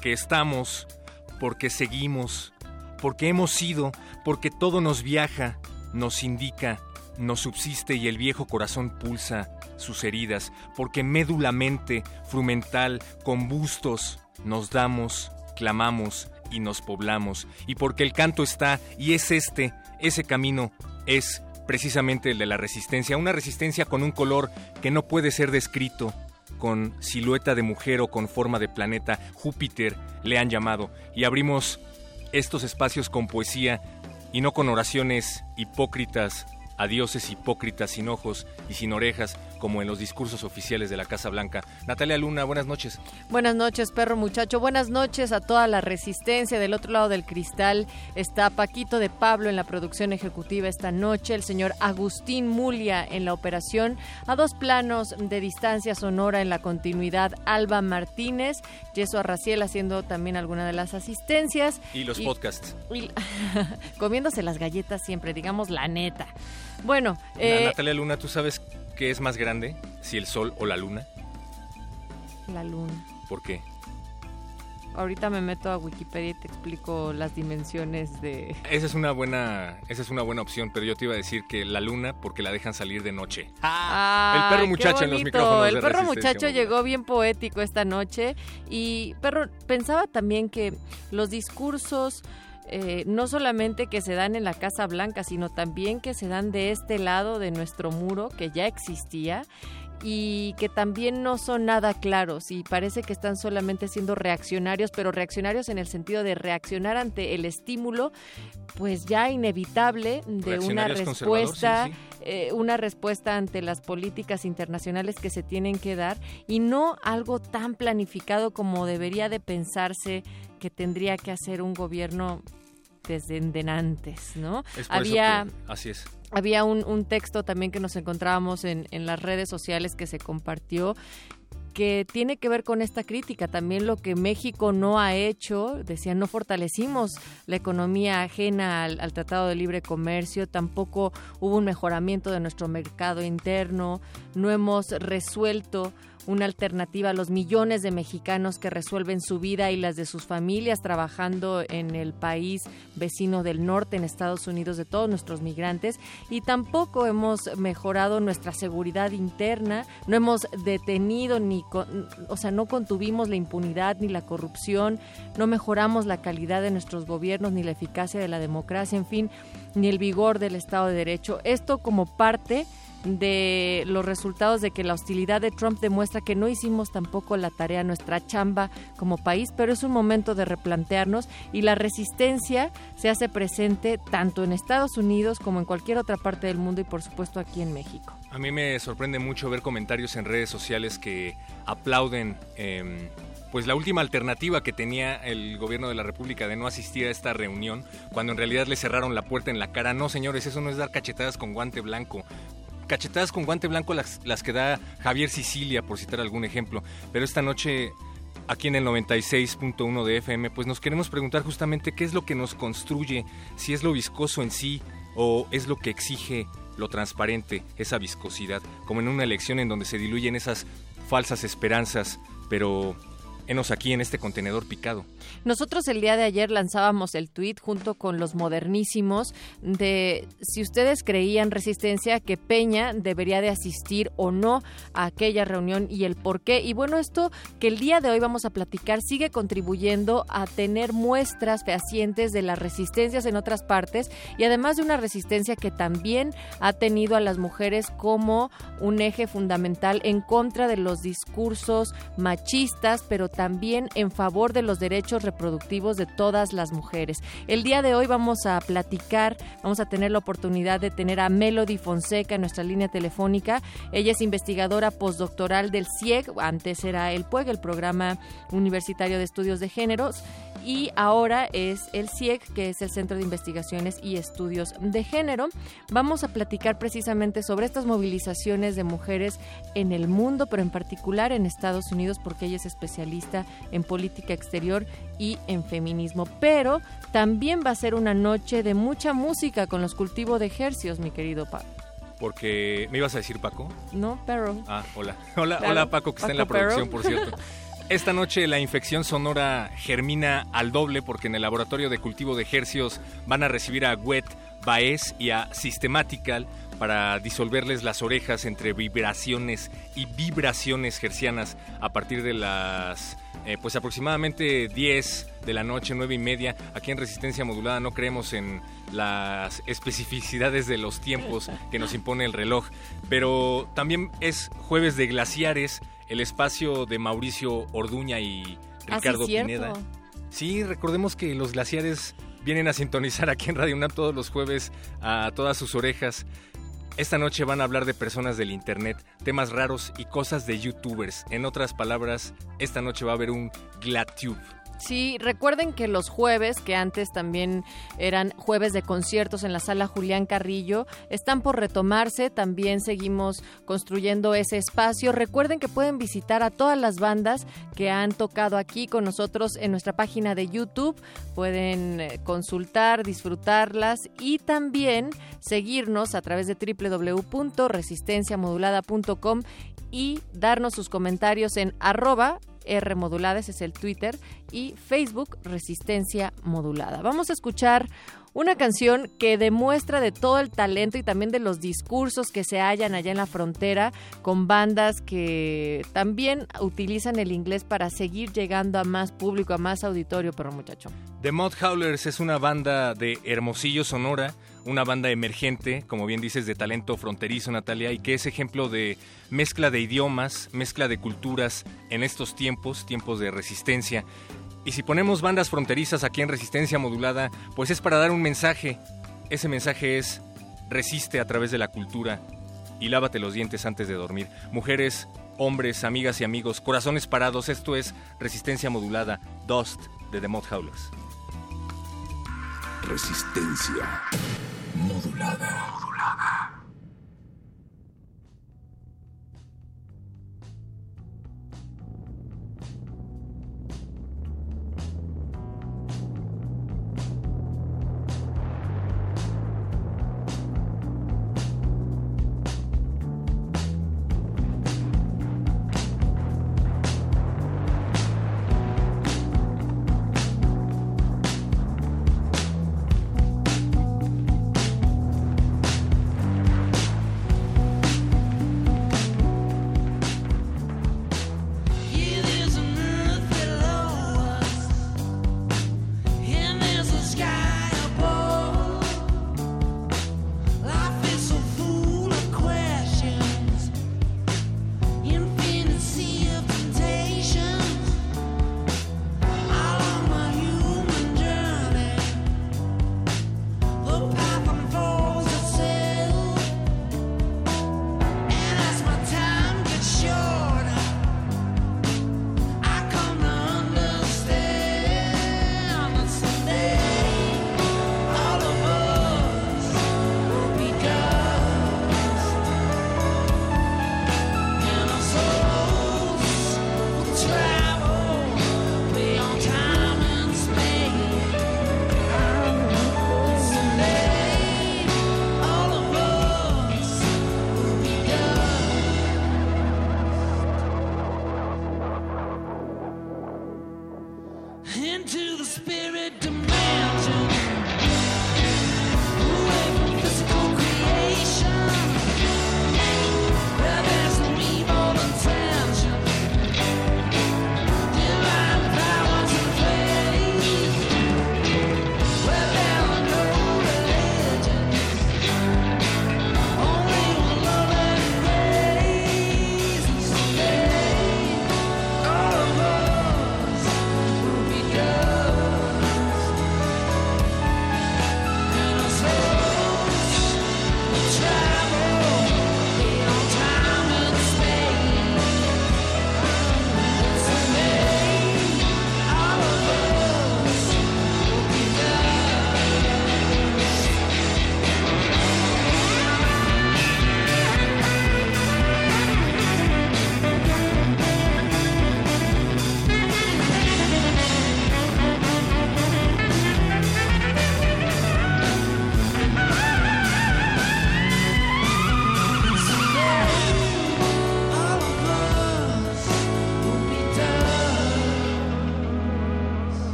Porque estamos, porque seguimos, porque hemos sido, porque todo nos viaja, nos indica, nos subsiste y el viejo corazón pulsa sus heridas, porque médulamente, frumental, combustos, nos damos, clamamos y nos poblamos, y porque el canto está, y es este, ese camino es precisamente el de la resistencia, una resistencia con un color que no puede ser descrito, con silueta de mujer o con forma de planeta, Júpiter le han llamado, y abrimos estos espacios con poesía y no con oraciones hipócritas a dioses hipócritas sin ojos y sin orejas, como en los discursos oficiales de la Casa Blanca. Natalia Luna, buenas noches. Buenas noches, perro muchacho. Buenas noches a toda la resistencia. Del otro lado del cristal está Paquito de Pablo en la producción ejecutiva esta noche, el señor Agustín Mulia en la operación, a dos planos de distancia sonora en la continuidad, Alba Martínez, Yeso Arraciel haciendo también alguna de las asistencias. Y los podcasts. y- comiéndose las galletas siempre, digamos la neta. Bueno, eh, Natalia Luna, ¿tú sabes qué es más grande? Si el sol o la luna. la luna. ¿Por qué? Ahorita me meto a Wikipedia y te explico las dimensiones de... Esa es una buena, esa es una buena opción, pero yo te iba a decir que la luna porque la dejan salir de noche. el perro muchacho en los micrófonos El de perro muchacho llegó bien poético esta noche y perro pensaba también que los discursos eh, no solamente que se dan en la Casa Blanca, sino también que se dan de este lado de nuestro muro que ya existía y que también no son nada claros y parece que están solamente siendo reaccionarios, pero reaccionarios en el sentido de reaccionar ante el estímulo, pues ya inevitable de una respuesta, sí, sí. eh, una respuesta ante las políticas internacionales que se tienen que dar y no algo tan planificado como debería de pensarse que tendría que hacer un gobierno desde antes, ¿no? Es por Había eso que- así es. había un, un texto también que nos encontrábamos en, en las redes sociales que se compartió que tiene que ver con esta crítica, también lo que México no ha hecho, decían, no fortalecimos la economía ajena al, al Tratado de Libre Comercio, tampoco hubo un mejoramiento de nuestro mercado interno, no hemos resuelto una alternativa a los millones de mexicanos que resuelven su vida y las de sus familias trabajando en el país vecino del norte, en Estados Unidos, de todos nuestros migrantes. Y tampoco hemos mejorado nuestra seguridad interna, no hemos detenido ni, con- o sea, no contuvimos la impunidad ni la corrupción, no mejoramos la calidad de nuestros gobiernos ni la eficacia de la democracia, en fin, ni el vigor del Estado de Derecho. Esto como parte de los resultados de que la hostilidad de Trump demuestra que no hicimos tampoco la tarea, nuestra chamba como país, pero es un momento de replantearnos y la resistencia se hace presente tanto en Estados Unidos como en cualquier otra parte del mundo y por supuesto aquí en México. A mí me sorprende mucho ver comentarios en redes sociales que aplauden em, pues la última alternativa que tenía el gobierno de la República de no asistir a esta reunión, cuando en realidad le cerraron la puerta en la cara. No, señores, eso no es dar cachetadas con guante blanco. Cachetadas con guante blanco las, las que da Javier Sicilia, por citar algún ejemplo. Pero esta noche aquí en el 96.1 de FM, pues nos queremos preguntar justamente qué es lo que nos construye, si es lo viscoso en sí o es lo que exige lo transparente, esa viscosidad, como en una elección en donde se diluyen esas falsas esperanzas, pero enos aquí en este contenedor picado. Nosotros el día de ayer lanzábamos el tuit junto con los modernísimos de si ustedes creían resistencia que Peña debería de asistir o no a aquella reunión y el por qué. Y bueno, esto que el día de hoy vamos a platicar sigue contribuyendo a tener muestras fehacientes de las resistencias en otras partes y además de una resistencia que también ha tenido a las mujeres como un eje fundamental en contra de los discursos machistas, pero también en favor de los derechos reproductivos de todas las mujeres. El día de hoy vamos a platicar, vamos a tener la oportunidad de tener a Melody Fonseca en nuestra línea telefónica. Ella es investigadora postdoctoral del CIEG, antes era el PUEG, el Programa Universitario de Estudios de Géneros, y ahora es el CIEG, que es el Centro de Investigaciones y Estudios de Género. Vamos a platicar precisamente sobre estas movilizaciones de mujeres en el mundo, pero en particular en Estados Unidos, porque ella es especialista en política exterior y en feminismo. Pero también va a ser una noche de mucha música con los cultivos de ejercios, mi querido Paco. Porque, ¿me ibas a decir Paco? No, pero... Ah, hola. Hola, hola Paco, que está en la producción, por cierto. Esta noche la infección sonora germina al doble porque en el laboratorio de cultivo de ejercios van a recibir a Wet, Baez y a Systematical para disolverles las orejas entre vibraciones y vibraciones gercianas a partir de las eh, pues aproximadamente 10 de la noche, 9 y media. Aquí en Resistencia Modulada no creemos en las especificidades de los tiempos que nos impone el reloj, pero también es jueves de glaciares, el espacio de Mauricio Orduña y Ah, Ricardo cierto. Pineda. Sí, recordemos que los glaciares vienen a sintonizar aquí en Radio UNAM todos los jueves a todas sus orejas. Esta noche van a hablar de personas del Internet, temas raros y cosas de youtubers. En otras palabras, esta noche va a haber un GladTube. Sí, recuerden que los jueves, que antes también eran jueves de conciertos en la sala Julián Carrillo, están por retomarse. También seguimos construyendo ese espacio. Recuerden que pueden visitar a todas las bandas que han tocado aquí con nosotros en nuestra página de YouTube. Pueden eh, consultar, disfrutarlas y también seguirnos a través de www.resistenciamodulada.com y darnos sus comentarios en arroba R ese es el Twitter, y Facebook Resistencia Modulada. Vamos a escuchar una canción que demuestra de todo el talento y también de los discursos que se hallan allá en la frontera con bandas que también utilizan el inglés para seguir llegando a más público, a más auditorio, pero muchacho. The Mud Howlers es una banda de Hermosillo, Sonora, una banda emergente, como bien dices, de talento fronterizo, Natalia, y que es ejemplo de mezcla de idiomas, mezcla de culturas en estos tiempos, tiempos de resistencia. Y si ponemos bandas fronterizas aquí en Resistencia Modulada, pues es para dar un mensaje. Ese mensaje es, resiste a través de la cultura y lávate los dientes antes de dormir. Mujeres, hombres, amigas y amigos, corazones parados, esto es Resistencia Modulada, Dust de The Mud Howlers. Resistencia modulada. Thank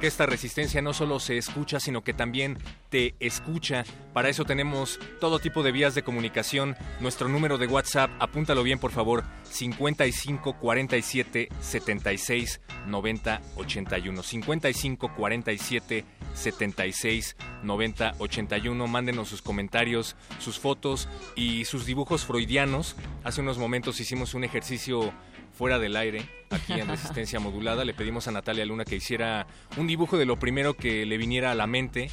Que esta resistencia no solo se escucha, sino que también te escucha. Para eso tenemos todo tipo de vías de comunicación. Nuestro número de WhatsApp, apúntalo bien por favor, 55 47 76 90 81. 55 47 76 90 81. Mándenos sus comentarios, sus fotos y sus dibujos freudianos. Hace unos momentos hicimos un ejercicio fuera del aire, aquí en Resistencia Modulada. Le pedimos a Natalia Luna que hiciera un dibujo de lo primero que le viniera a la mente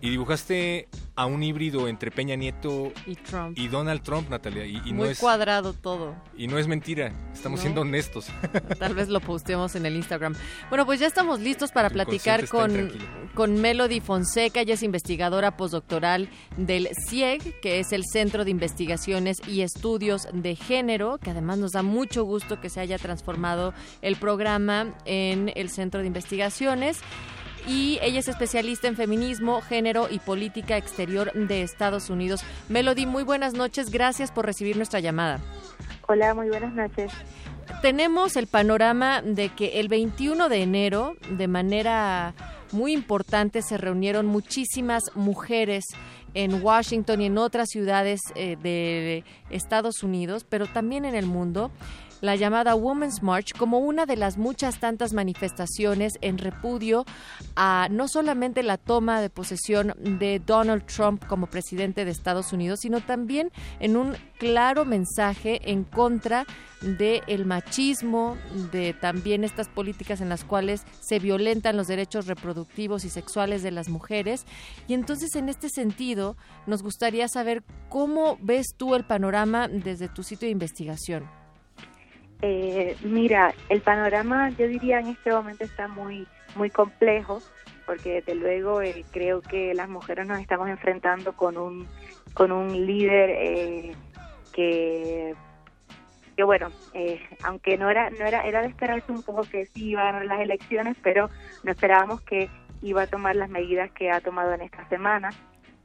y dibujaste a un híbrido entre Peña Nieto y, Trump. y Donald Trump, Natalia. Y, Muy no es, cuadrado todo. Y no es mentira, estamos siendo honestos. Tal vez lo posteemos en el Instagram. Bueno, pues ya estamos listos para platicar con, con Melody Fonseca. Ella es investigadora postdoctoral del CIEG, que es el Centro de Investigaciones y Estudios de Género, que además nos da mucho gusto que se haya transformado el programa en el Centro de Investigaciones y ella es especialista en feminismo, género y política exterior de Estados Unidos. Melody, muy buenas noches, gracias por recibir nuestra llamada. Hola, muy buenas noches. Tenemos el panorama de que el 21 de enero, de manera muy importante, se reunieron muchísimas mujeres en Washington y en otras ciudades eh, de Estados Unidos, pero también en el mundo, la llamada Women's March como una de las muchas tantas manifestaciones en repudio a no solamente la toma de posesión de Donald Trump como presidente de Estados Unidos, sino también en un claro mensaje en contra del el machismo, de también estas políticas en las cuales se violentan los derechos reproductivos y sexuales de las mujeres. Y entonces, en este sentido, nos gustaría saber cómo ves tú el panorama desde tu sitio de investigación. Eh, mira, el panorama yo diría en este momento está muy, muy complejo porque desde luego eh, creo que las mujeres nos estamos enfrentando con un, con un líder eh, que que bueno, eh, aunque no era, no era, era de esperarse un poco que sí iba a las elecciones, pero no esperábamos que iba a tomar las medidas que ha tomado en esta semana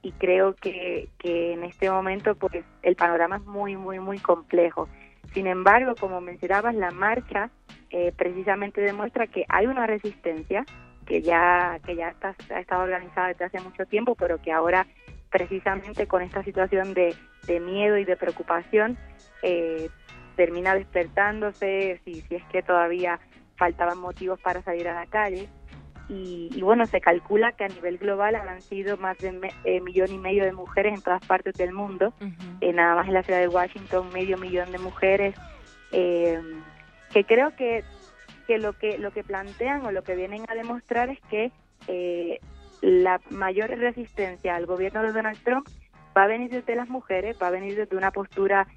y creo que, que en este momento pues el panorama es muy, muy, muy complejo. Sin embargo, como mencionabas, la marcha eh, precisamente demuestra que hay una resistencia que ya que ya está, ha estado organizada desde hace mucho tiempo, pero que ahora precisamente con esta situación de, de miedo y de preocupación eh, termina despertándose, si, si es que todavía faltaban motivos para salir a la calle. Y, bueno, se calcula que a nivel global han sido más de un eh, millón y medio de mujeres en todas partes del mundo, eh, nada más en la ciudad de Washington medio millón de mujeres, eh, que creo que, que lo que lo que plantean o lo que vienen a demostrar es que la mayor resistencia al gobierno de Donald Trump va a venir desde las mujeres, va a venir desde una postura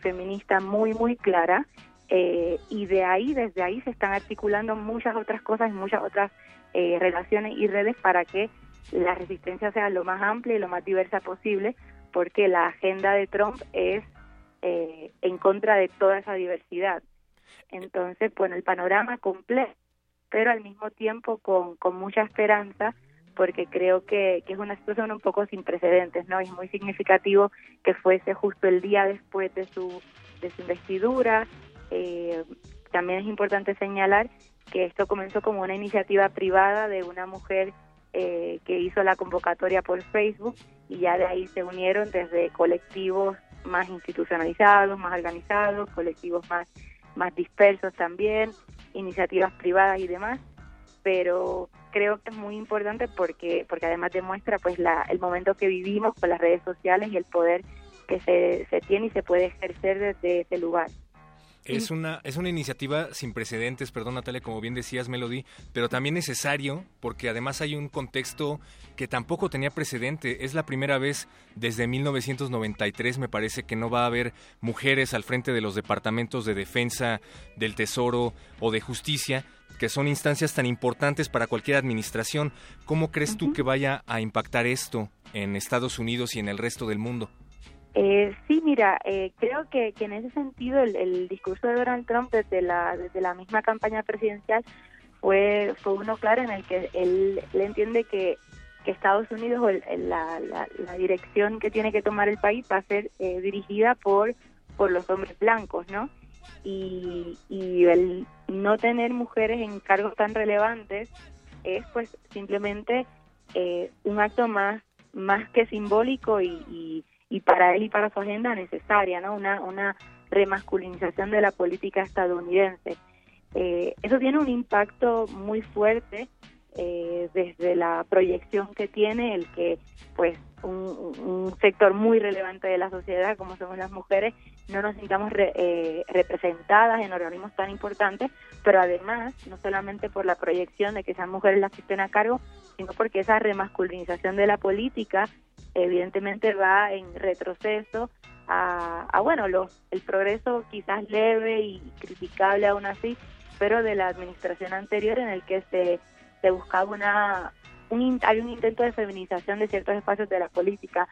feminista muy muy clara eh, y de ahí, desde ahí se están articulando muchas otras cosas y muchas otras eh, relaciones y redes para que la resistencia sea lo más amplia y lo más diversa posible, porque la agenda de Trump es eh, en contra de toda esa diversidad. Entonces, bueno, el panorama completo, pero al mismo tiempo con, con mucha esperanza, porque creo que, que es una situación un poco sin precedentes, ¿no? es muy significativo que fuese justo el día después de su, de su investidura, eh, también es importante señalar que esto comenzó como una iniciativa privada de una mujer eh, que hizo la convocatoria por Facebook y ya de ahí se unieron desde colectivos más institucionalizados, más organizados, colectivos más, más dispersos también, iniciativas privadas y demás, pero creo que es muy importante porque porque además demuestra pues la, el momento que vivimos con las redes sociales y el poder que se, se tiene y se puede ejercer desde ese lugar. Es una, es una iniciativa sin precedentes, perdón Natalia, como bien decías Melody, pero también necesario porque además hay un contexto que tampoco tenía precedente. Es la primera vez desde 1993, me parece, que no va a haber mujeres al frente de los departamentos de defensa, del tesoro o de justicia, que son instancias tan importantes para cualquier administración. ¿Cómo crees tú que vaya a impactar esto en Estados Unidos y en el resto del mundo? Eh, sí, mira, eh, creo que, que, en ese sentido el, discurso de Donald Trump desde la, desde la misma campaña presidencial fue, fue uno claro en el que él, le entiende que, Estados Unidos, la, la, la, dirección que tiene que tomar el país va a ser eh, dirigida por, por los hombres blancos, ¿no? Y, y el no tener mujeres en cargos tan relevantes es pues simplemente eh, un acto más, más que simbólico y y para él y para su agenda necesaria, ¿no? Una, una remasculinización de la política estadounidense. Eh, eso tiene un impacto muy fuerte eh, desde la proyección que tiene el que pues un, sector muy relevante de la sociedad como somos las mujeres no nos sintamos eh, representadas en organismos tan importantes pero además no solamente por la proyección de que sean mujeres las que estén a cargo sino porque esa remasculinización de la política evidentemente va en retroceso a, bueno, el progreso quizás leve y criticable aún así, pero de la administración anterior en el que se buscaba una, un, hay un intento de feminización de ciertos espacios de la política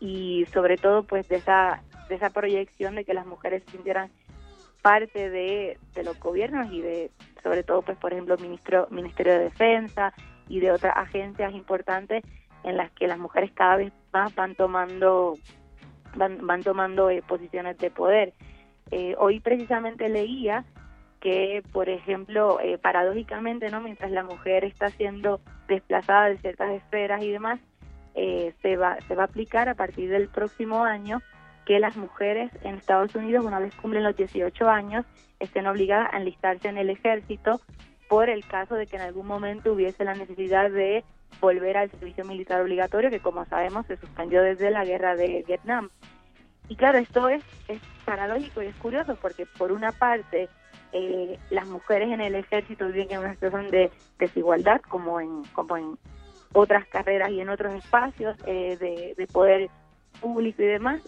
y sobre todo pues de esa, de esa proyección de que las mujeres sintieran parte de, de los gobiernos y de sobre todo pues por ejemplo ministro, Ministerio de Defensa y de otras agencias importantes en las que las mujeres cada vez más van tomando van, van tomando eh, posiciones de poder. Eh, hoy precisamente leía que, por ejemplo, eh, paradójicamente, no, mientras la mujer está siendo desplazada de ciertas esferas y demás, se va se va a aplicar a partir del próximo año que las mujeres en Estados Unidos, una vez cumplen los 18 años, estén obligadas a enlistarse en el ejército por el caso de que en algún momento hubiese la necesidad de volver al servicio militar obligatorio, que como sabemos se suspendió desde la guerra de Vietnam. Y claro, esto es, es paradójico y es curioso porque por una parte eh, las mujeres en el ejército viven en una situación de desigualdad como en, como en otras carreras y en otros espacios eh, de, de, poder público y demás,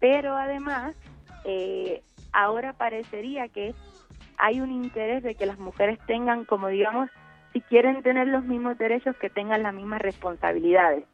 pero además eh, ahora parecería que hay un interés de que las mujeres tengan como digamos si quieren tener los mismos derechos, que tengan las mismas responsabilidades.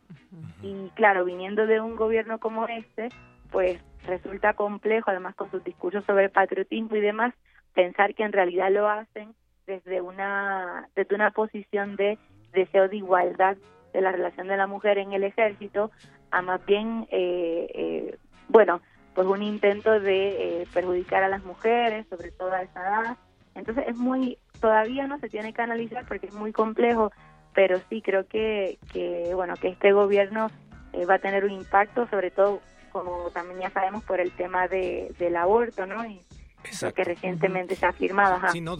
Y claro, viniendo de un gobierno como este, pues resulta complejo, además con sus discursos sobre patriotismo y demás, pensar que en realidad lo hacen desde una, desde una posición de deseo de igualdad de la relación de la mujer en el ejército, a más bien, eh, eh, bueno, pues un intento de eh, perjudicar a las mujeres, sobre todo a esa edad. Entonces es muy todavía no se tiene que analizar porque es muy complejo, pero sí creo que, que bueno, que este gobierno eh, va a tener un impacto, sobre todo, como también ya sabemos, por el tema de, del aborto, ¿no? Y, que recientemente se ha firmado. Sí, no,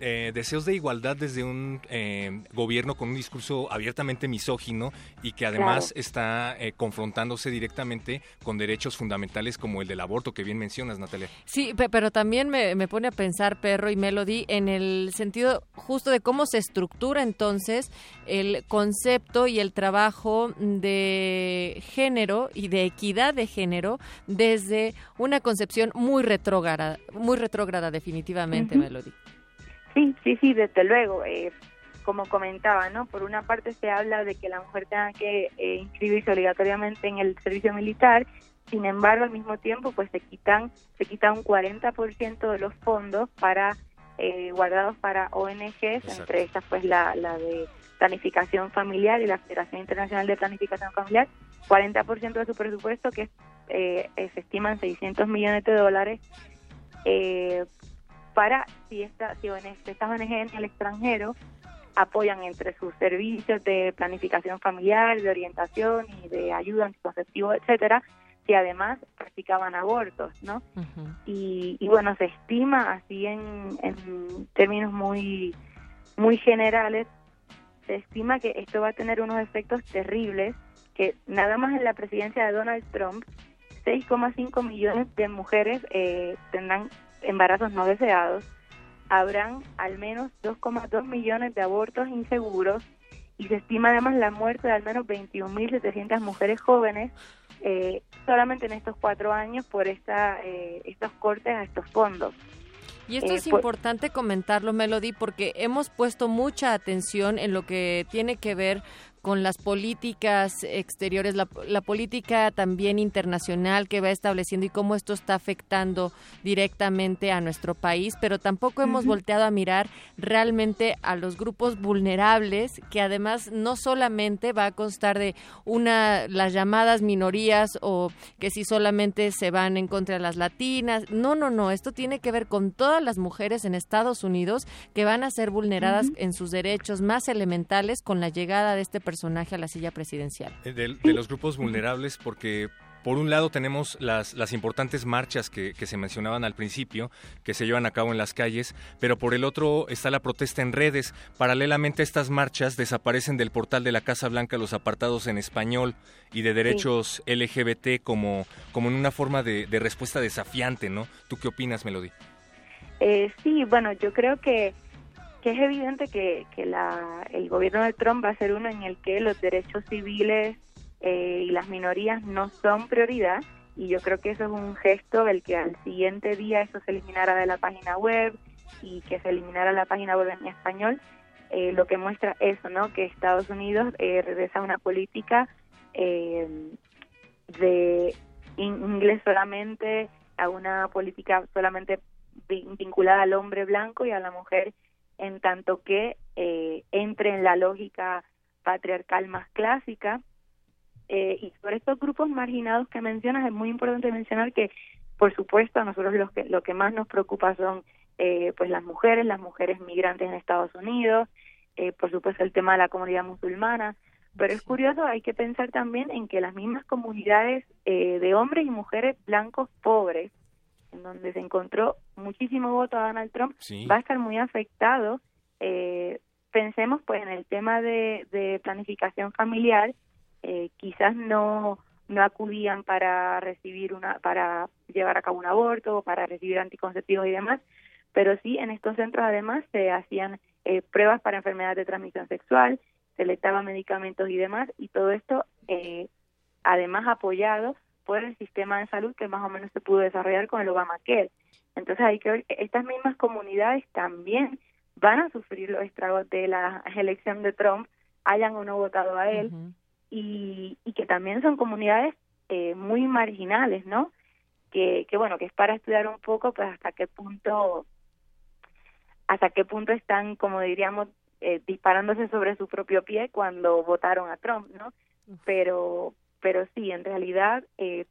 eh, deseos de igualdad desde un eh, gobierno con un discurso abiertamente misógino y que además está eh, confrontándose directamente con derechos fundamentales como el del aborto, que bien mencionas, Natalia. Sí, pero también me, me pone a pensar, Perro y Melody, en el sentido justo de cómo se estructura entonces el concepto y el trabajo de género y de equidad de género desde una concepción muy retrógrada muy retrógrada definitivamente, Melody. Sí, sí, sí, desde luego. Eh, como comentaba, ¿no? Por una parte se habla de que la mujer tenga que eh, inscribirse obligatoriamente en el servicio militar, sin embargo, al mismo tiempo, pues se quitan, se quita un 40% de los fondos para eh, guardados para ONGs, entre estas, pues la, la de planificación familiar y la Federación Internacional de Planificación Familiar, 40% de su presupuesto, que eh, se estiman 600 millones de dólares, eh, para si, esta, si estas ONG en el extranjero apoyan entre sus servicios de planificación familiar, de orientación y de ayuda anticonceptivo, etcétera, si además practicaban abortos, ¿no? y, bueno, se estima así en, en términos muy muy generales, se estima que esto va a tener unos efectos terribles, que nada más en la presidencia de Donald Trump 6,5 millones de mujeres eh, tendrán embarazos no deseados, habrán al menos 2,2 millones de abortos inseguros y se estima además la muerte de al menos 21.700 mujeres jóvenes eh, solamente en estos cuatro años por esta, eh, estos cortes a estos fondos. Y esto es importante comentarlo, Melody, porque hemos puesto mucha atención en lo que tiene que ver con las políticas exteriores, la, política también internacional que va estableciendo y cómo esto está afectando directamente a nuestro país, pero tampoco hemos volteado a mirar realmente a los grupos vulnerables, que además no solamente va a constar de una las llamadas minorías o que si solamente se van en contra de las latinas, no, no, no, esto tiene que ver con todas las mujeres en Estados Unidos que van a ser vulneradas en sus derechos más elementales con la llegada de este personaje a la silla presidencial. Eh, de, los grupos vulnerables, porque por un lado tenemos las, las importantes marchas que, se mencionaban al principio, que se llevan a cabo en las calles, pero por el otro está la protesta en redes. Paralelamente a estas marchas desaparecen del portal de la Casa Blanca los apartados en español y de derechos LGBT como, como en una forma de, respuesta desafiante, ¿no? ¿Tú qué opinas, Melody? Eh, sí, bueno, yo creo que que es evidente que, que la, el gobierno de Trump va a ser uno en el que los derechos civiles eh, y las minorías no son prioridad y yo creo que eso es un gesto del que al siguiente día eso se eliminara de la página web y que se eliminara la página web en español, eh, lo que muestra eso, ¿no? Que Estados Unidos eh, regresa a una política eh, de inglés solamente, a una política solamente vinculada al hombre blanco y a la mujer en tanto que eh, entre en la lógica patriarcal más clásica. Eh, y sobre estos grupos marginados que mencionas, es muy importante mencionar que, por supuesto, a nosotros lo que, lo que más nos preocupa son eh, pues las mujeres, las mujeres migrantes en Estados Unidos, eh, por supuesto el tema de la comunidad musulmana, pero es curioso, hay que pensar también en que las mismas comunidades eh, de hombres y mujeres blancos pobres en donde se encontró muchísimo voto a Donald Trump, va a estar muy afectado. Eh, pensemos pues en el tema de, planificación familiar, eh, quizás no no acudían para recibir una para llevar a cabo un aborto o para recibir anticonceptivos y demás, pero sí en estos centros además se hacían eh, pruebas para enfermedades de transmisión sexual, se le daban medicamentos y demás, y todo esto eh, además apoyado por el sistema de salud que más o menos se pudo desarrollar con el Obamacare. Entonces hay que ver que estas mismas comunidades también van a sufrir los estragos de la elección de Trump, hayan o no votado a él, y, y que también son comunidades eh, muy marginales, ¿no? Que, que bueno, que es para estudiar un poco pues hasta qué punto hasta qué punto están, como diríamos, eh, disparándose sobre su propio pie cuando votaron a Trump, ¿no? Pero pero sí, en realidad eh,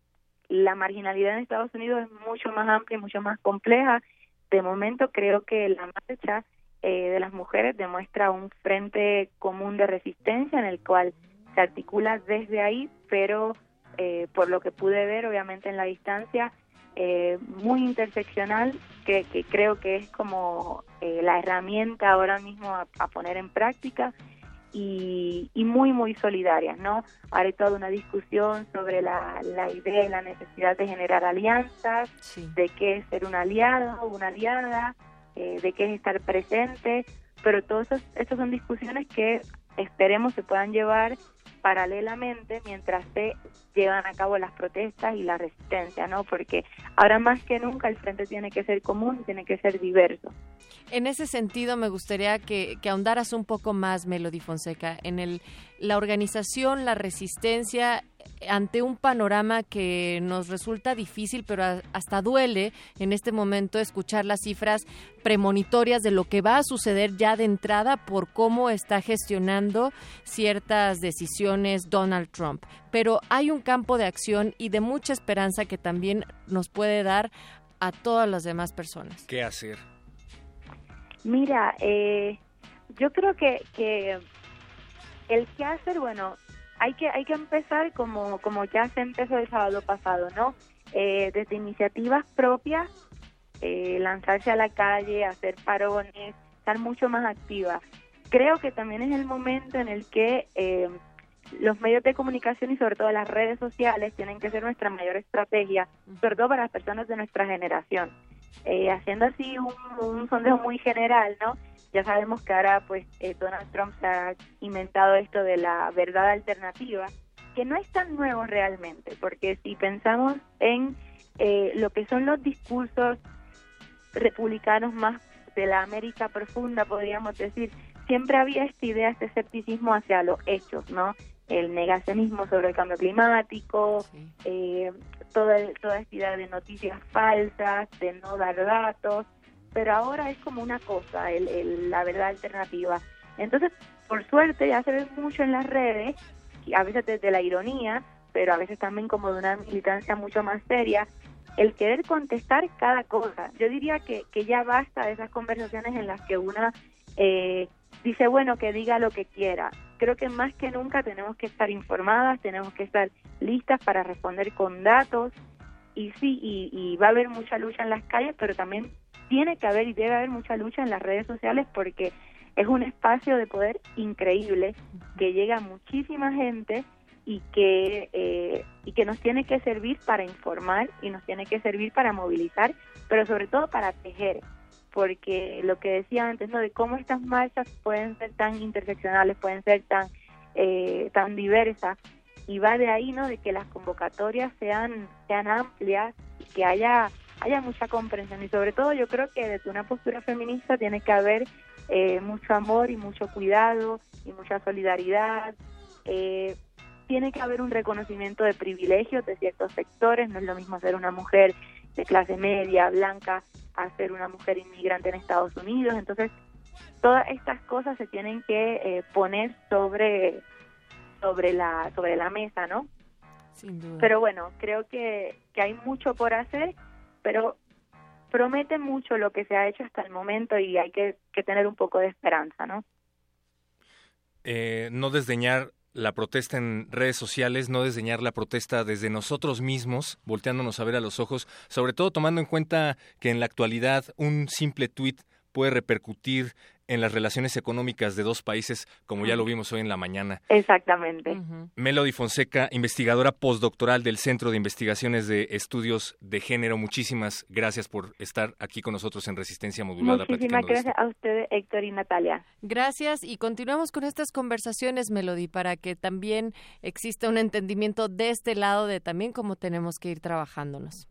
la marginalidad en Estados Unidos es mucho más amplia y mucho más compleja. De momento creo que la marcha eh, de las mujeres demuestra un frente común de resistencia en el cual se articula desde ahí, pero eh, por lo que pude ver, obviamente en la distancia, eh, muy interseccional, que, que, creo que es como eh, la herramienta ahora mismo a, a poner en práctica y, muy, muy solidarias, ¿no? Hay toda una discusión sobre la, la idea y la necesidad de generar alianzas, de qué es ser un aliado o una aliada, eh, de qué es estar presente, pero todas estas son discusiones que esperemos se puedan llevar paralelamente mientras se llevan a cabo las protestas y la resistencia, ¿no? Porque ahora más que nunca el frente tiene que ser común, tiene que ser diverso. En ese sentido, me gustaría que, ahondaras un poco más, Melody Fonseca, en el, la organización, la resistencia ante un panorama que nos resulta difícil, pero hasta duele en este momento escuchar las cifras premonitorias de lo que va a suceder ya de entrada por cómo está gestionando ciertas decisiones Donald Trump. Pero hay un campo de acción y de mucha esperanza que también nos puede dar a todas las demás personas. ¿Qué hacer? Mira, eh, yo creo que, que el qué hacer, bueno, hay que hay que empezar como como ya se empezó el sábado pasado, ¿no? Eh, desde iniciativas propias, eh, lanzarse a la calle, hacer parones, estar mucho más activa. Creo que también es el momento en el que eh, los medios de comunicación y sobre todo las redes sociales tienen que ser nuestra mayor estrategia, sobre todo para las personas de nuestra generación. Haciendo así un, un sondeo muy general, ¿no? Ya sabemos que ahora pues eh, Donald Trump se ha inventado esto de la verdad alternativa, que no es tan nuevo realmente, porque si pensamos en eh, lo que son los discursos republicanos más de la América profunda, podríamos decir, siempre había esta idea, este escepticismo hacia los hechos, ¿no? El negacionismo sobre el cambio climático, eh, toda, toda esta de noticias falsas, de no dar datos, pero ahora es como una cosa, el, la verdad alternativa. Entonces, por suerte, ya se ve mucho en las redes, a veces desde la ironía, pero a veces también como de una militancia mucho más seria, el querer contestar cada cosa. Yo diría que, que ya basta de esas conversaciones en las que una eh, dice, bueno, que diga lo que quiera. Creo que más que nunca tenemos que estar informadas, tenemos que estar listas para responder con datos. Y sí, y, y va a haber mucha lucha en las calles, pero también tiene que haber y debe haber mucha lucha en las redes sociales porque es un espacio de poder increíble que llega a muchísima gente y que eh, y que nos tiene que servir para informar y nos tiene que servir para movilizar pero sobre todo para tejer porque lo que decía antes no de cómo estas marchas pueden ser tan interseccionales pueden ser tan eh, tan diversas. Y va de ahí no de que las convocatorias sean sean amplias y que haya haya mucha comprensión. Y sobre todo yo creo que desde una postura feminista tiene que haber eh, mucho amor y mucho cuidado y mucha solidaridad. Eh, tiene que haber un reconocimiento de privilegios de ciertos sectores, no es lo mismo ser una mujer de clase media, blanca, a ser una mujer inmigrante en Estados Unidos, entonces todas estas cosas se tienen que eh, poner sobre sobre la sobre la mesa, ¿no? Sin duda. Pero bueno, creo que, que hay mucho por hacer, pero promete mucho lo que se ha hecho hasta el momento y hay que, que tener un poco de esperanza, ¿no? Eh, no desdeñar la protesta en redes sociales, no desdeñar la protesta desde nosotros mismos, volteándonos a ver a los ojos, sobre todo tomando en cuenta que en la actualidad un simple tuit puede repercutir en las relaciones económicas de dos países, como ya lo vimos hoy en la mañana. Exactamente. Melody Fonseca, investigadora postdoctoral del Centro de Investigaciones de Estudios de Género, muchísimas gracias por estar aquí con nosotros en Resistencia Modulada. Muchísimas gracias a ustedes, Héctor y Natalia. Gracias y continuamos con estas conversaciones, Melody, para que también exista un entendimiento de este lado de también cómo tenemos que ir trabajándonos.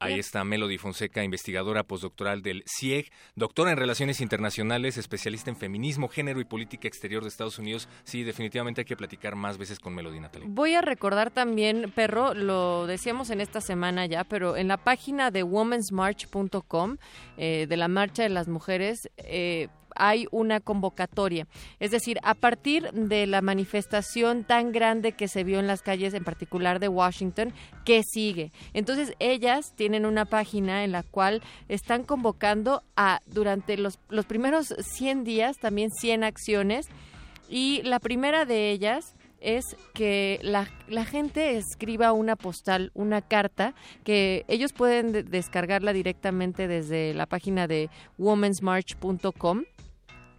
Ahí está Melody Fonseca, investigadora postdoctoral del CIEG, doctora en Relaciones Internacionales, especialista en feminismo, género y política exterior de Estados Unidos. Sí, definitivamente hay que platicar más veces con Melody Natalia. Voy a recordar también, Perro, lo decíamos en esta semana ya, pero en la página de womensmarch.com, eh, de la Marcha de las Mujeres, eh, hay una convocatoria. Es decir, a partir de la manifestación tan grande que se vio en las calles, en particular de Washington, ¿qué sigue? Entonces, ellas tienen una página en la cual están convocando a, durante los, los primeros 100 días, también 100 acciones, y la primera de ellas es que la, la, gente escriba una postal, una carta, que ellos pueden de descargarla directamente desde la página de womensmarch.com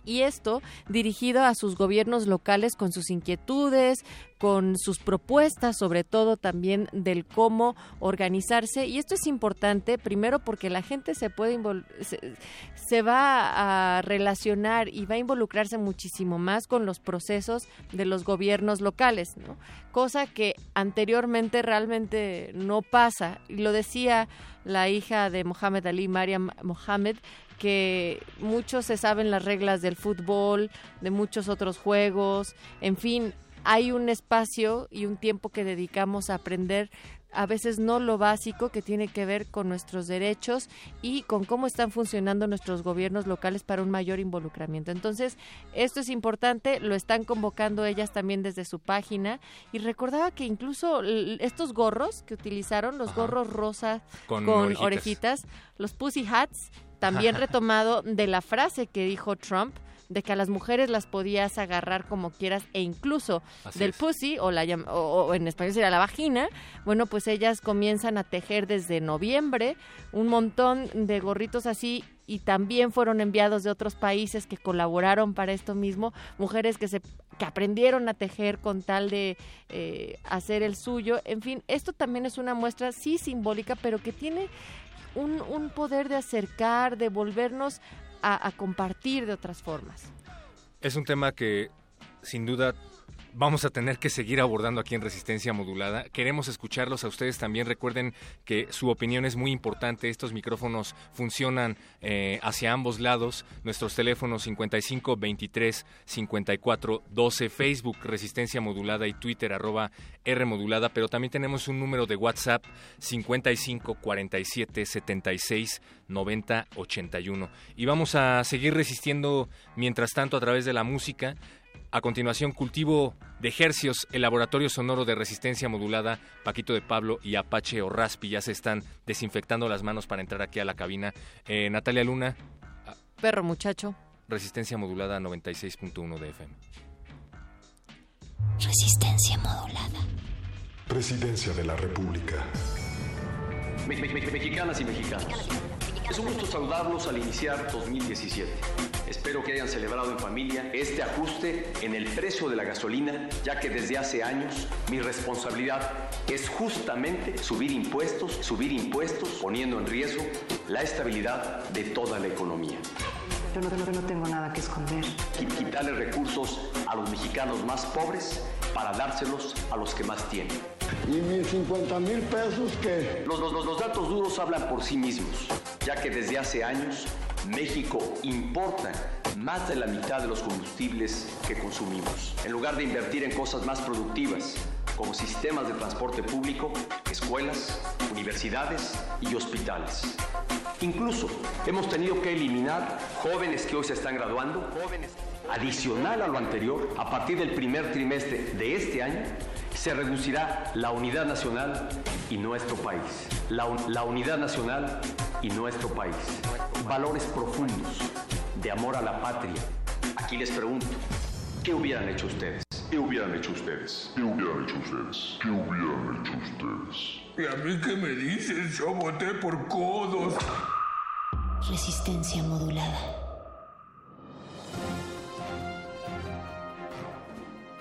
y esto dirigido a sus gobiernos locales con sus inquietudes, con sus propuestas, sobre todo también del cómo organizarse. Y esto es importante, primero porque la gente se puede se, se, va a relacionar y va a involucrarse muchísimo más con los procesos de los gobiernos locales, ¿no? Cosa que anteriormente realmente no pasa. Y lo decía la hija de Mohamed Ali, Mariam Mohamed, que muchos se saben las reglas del fútbol, de muchos otros juegos, en fin, hay un espacio y un tiempo que dedicamos a aprender a veces no lo básico que tiene que ver con nuestros derechos y con cómo están funcionando nuestros gobiernos locales para un mayor involucramiento. Entonces, esto es importante, lo están convocando ellas también desde su página y recordaba que incluso estos gorros que utilizaron, los Ajá. gorros rosas con, con orejitas. orejitas, los pussy hats, también retomado de la frase que dijo Trump de que a las mujeres las podías agarrar como quieras e incluso Así del es. pussy o, la, o, o, en español sería la vagina, bueno, pues ellas comienzan a tejer desde noviembre un montón de gorritos así y también fueron enviados de otros países que colaboraron para esto mismo, mujeres que se que aprendieron a tejer con tal de eh, hacer el suyo. En fin, esto también es una muestra, sí simbólica, pero que tiene un, un poder de acercar, de volvernos a, a, compartir de otras formas. Es un tema que sin duda vamos a tener que seguir abordando aquí en Resistencia Modulada. Queremos escucharlos a ustedes también. Recuerden que su opinión es muy importante. Estos micrófonos funcionan eh, hacia ambos lados. Nuestros teléfonos 55 23 54 12, Facebook Resistencia Modulada y Twitter arroba R Modulada. Pero también tenemos un número de WhatsApp 55 47 76 90 81. Y vamos a seguir resistiendo mientras tanto a través de la música. A continuación, cultivo de ejercios, el laboratorio sonoro de resistencia modulada, Paquito de Pablo y Apache o Raspi ya se están desinfectando las manos para entrar aquí a la cabina. Eh, Natalia Luna. Perro muchacho. Resistencia modulada 96.1 de FM. Resistencia modulada. Presidencia de la República. Mexicanas y mexicanos. Es un gusto saludarlos al iniciar 2017. Espero que hayan celebrado en familia este ajuste en el precio de la gasolina, ya que desde hace años mi responsabilidad es justamente subir impuestos, subir impuestos, poniendo en riesgo la estabilidad de toda la economía. Yo no, no, no tengo nada que esconder. Quitarle recursos a los mexicanos más pobres para dárselos a los que más tienen. ¿Y mis 50 mil pesos qué? Los, los, los datos duros hablan por sí mismos, ya que desde hace años México importa más de la mitad de los combustibles que consumimos. En lugar de invertir en cosas más productivas, como sistemas de transporte público, escuelas, universidades y hospitales. Incluso hemos tenido que eliminar jóvenes que hoy se están graduando, jóvenes. Adicional a lo anterior, a partir del primer trimestre de este año, se reducirá la unidad nacional y nuestro país. La, la unidad nacional y nuestro país. Valores profundos de amor a la patria. Aquí les pregunto, ¿qué hubieran hecho ustedes? ¿Qué hubieran hecho ustedes? ¿Qué hubieran hecho ustedes? ¿Qué hubieran hecho ustedes? ¿Y a mí qué me dices? Yo voté por codos. Resistencia modulada.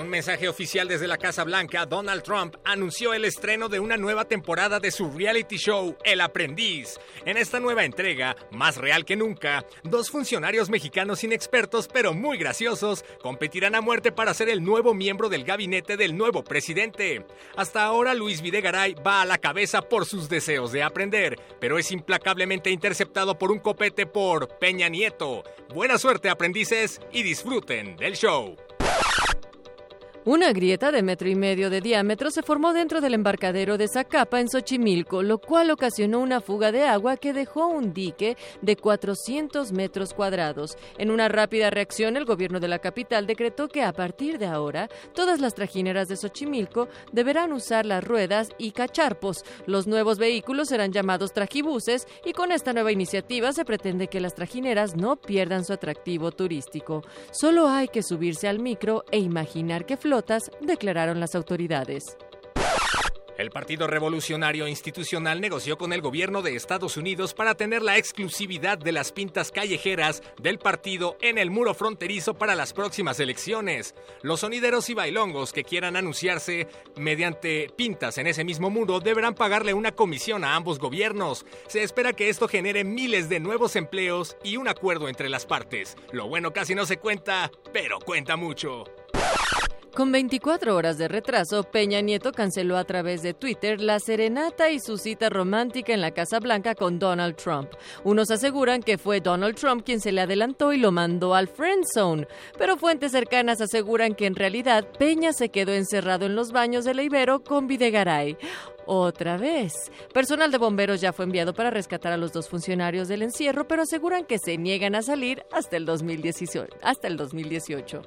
Un mensaje oficial desde la Casa Blanca, Donald Trump anunció el estreno de una nueva temporada de su reality show, El Aprendiz. En esta nueva entrega, más real que nunca, dos funcionarios mexicanos inexpertos pero muy graciosos competirán a muerte para ser el nuevo miembro del gabinete del nuevo presidente. Hasta ahora Luis Videgaray va a la cabeza por sus deseos de aprender, pero es implacablemente interceptado por un copete por Peña Nieto. Buena suerte aprendices y disfruten del show. Una grieta de metro y medio de diámetro se formó dentro del embarcadero de Zacapa en Xochimilco, lo cual ocasionó una fuga de agua que dejó un dique de 400 metros cuadrados. En una rápida reacción, el gobierno de la capital decretó que a partir de ahora todas las trajineras de Xochimilco deberán usar las ruedas y cacharpos. Los nuevos vehículos serán llamados trajibuses y con esta nueva iniciativa se pretende que las trajineras no pierdan su atractivo turístico. Solo hay que subirse al micro e imaginar que declararon las autoridades. El Partido Revolucionario Institucional negoció con el gobierno de Estados Unidos para tener la exclusividad de las pintas callejeras del partido en el muro fronterizo para las próximas elecciones. Los sonideros y bailongos que quieran anunciarse mediante pintas en ese mismo muro deberán pagarle una comisión a ambos gobiernos. Se espera que esto genere miles de nuevos empleos y un acuerdo entre las partes. Lo bueno casi no se cuenta, pero cuenta mucho. Con 24 horas de retraso, Peña Nieto canceló a través de Twitter la serenata y su cita romántica en la Casa Blanca con Donald Trump. Unos aseguran que fue Donald Trump quien se le adelantó y lo mandó al friend zone, pero fuentes cercanas aseguran que en realidad Peña se quedó encerrado en los baños de la Ibero con Videgaray. Otra vez. Personal de bomberos ya fue enviado para rescatar a los dos funcionarios del encierro, pero aseguran que se niegan a salir hasta el 2018. Hasta el 2018.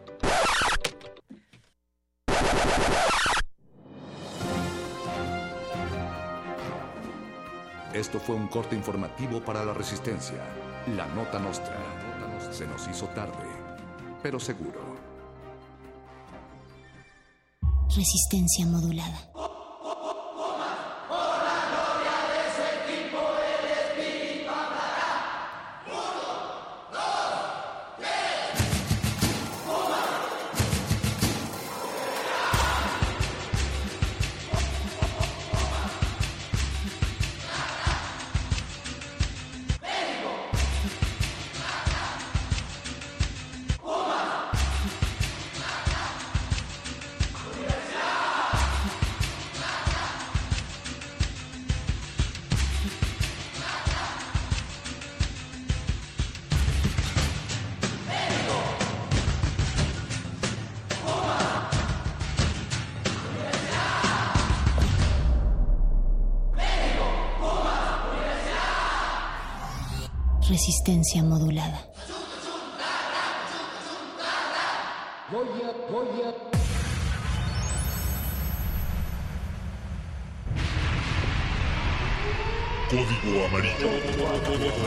Esto fue un corte informativo para la resistencia. La nota nostra. Se nos hizo tarde, pero seguro. Resistencia modulada. Modulada. Código Amarillo.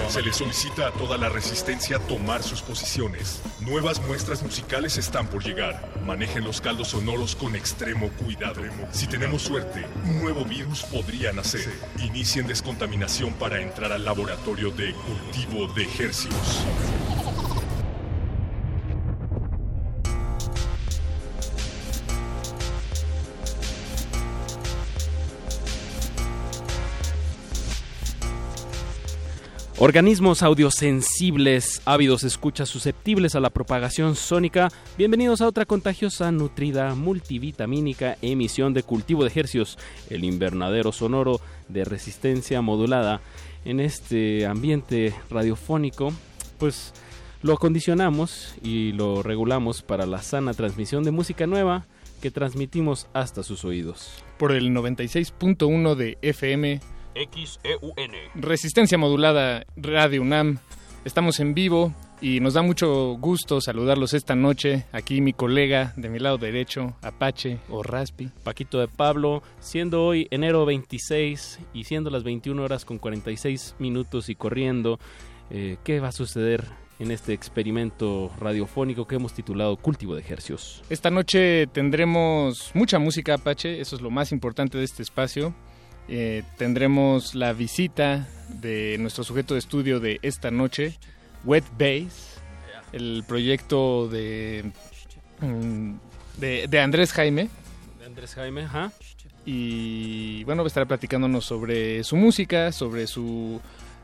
Se le solicita a toda la resistencia tomar sus posiciones. Nuevas muestras musicales están por llegar. Manejen los caldos sonoros con extremo cuidado. Si tenemos suerte, un nuevo virus podría nacer. Inicien descontaminación para entrar al laboratorio de cultivo de ejercicios. Organismos audiosensibles, ávidos escuchas susceptibles a la propagación sónica, bienvenidos a otra contagiosa, nutrida, multivitamínica emisión de cultivo de ejercios, el invernadero sonoro de resistencia modulada. En este ambiente radiofónico, pues lo acondicionamos y lo regulamos para la sana transmisión de música nueva que transmitimos hasta sus oídos. Por el 96.1 de FM XEUN. Resistencia modulada Radio UNAM. Estamos en vivo y nos da mucho gusto saludarlos esta noche. Aquí mi colega de mi lado derecho, Apache o Raspi. Paquito de Pablo, siendo hoy enero 26 y siendo las 21 horas con 46 minutos y corriendo, eh, ¿qué va a suceder en este experimento radiofónico que hemos titulado Cultivo de Ejercios? Esta noche tendremos mucha música Apache, eso es lo más importante de este espacio. Eh, tendremos la visita de nuestro sujeto de estudio de esta noche, Wet Base, el proyecto de, mm, de, de Andrés Jaime. De Andrés Jaime, ajá. Y bueno, va a estar platicándonos sobre su música, sobre su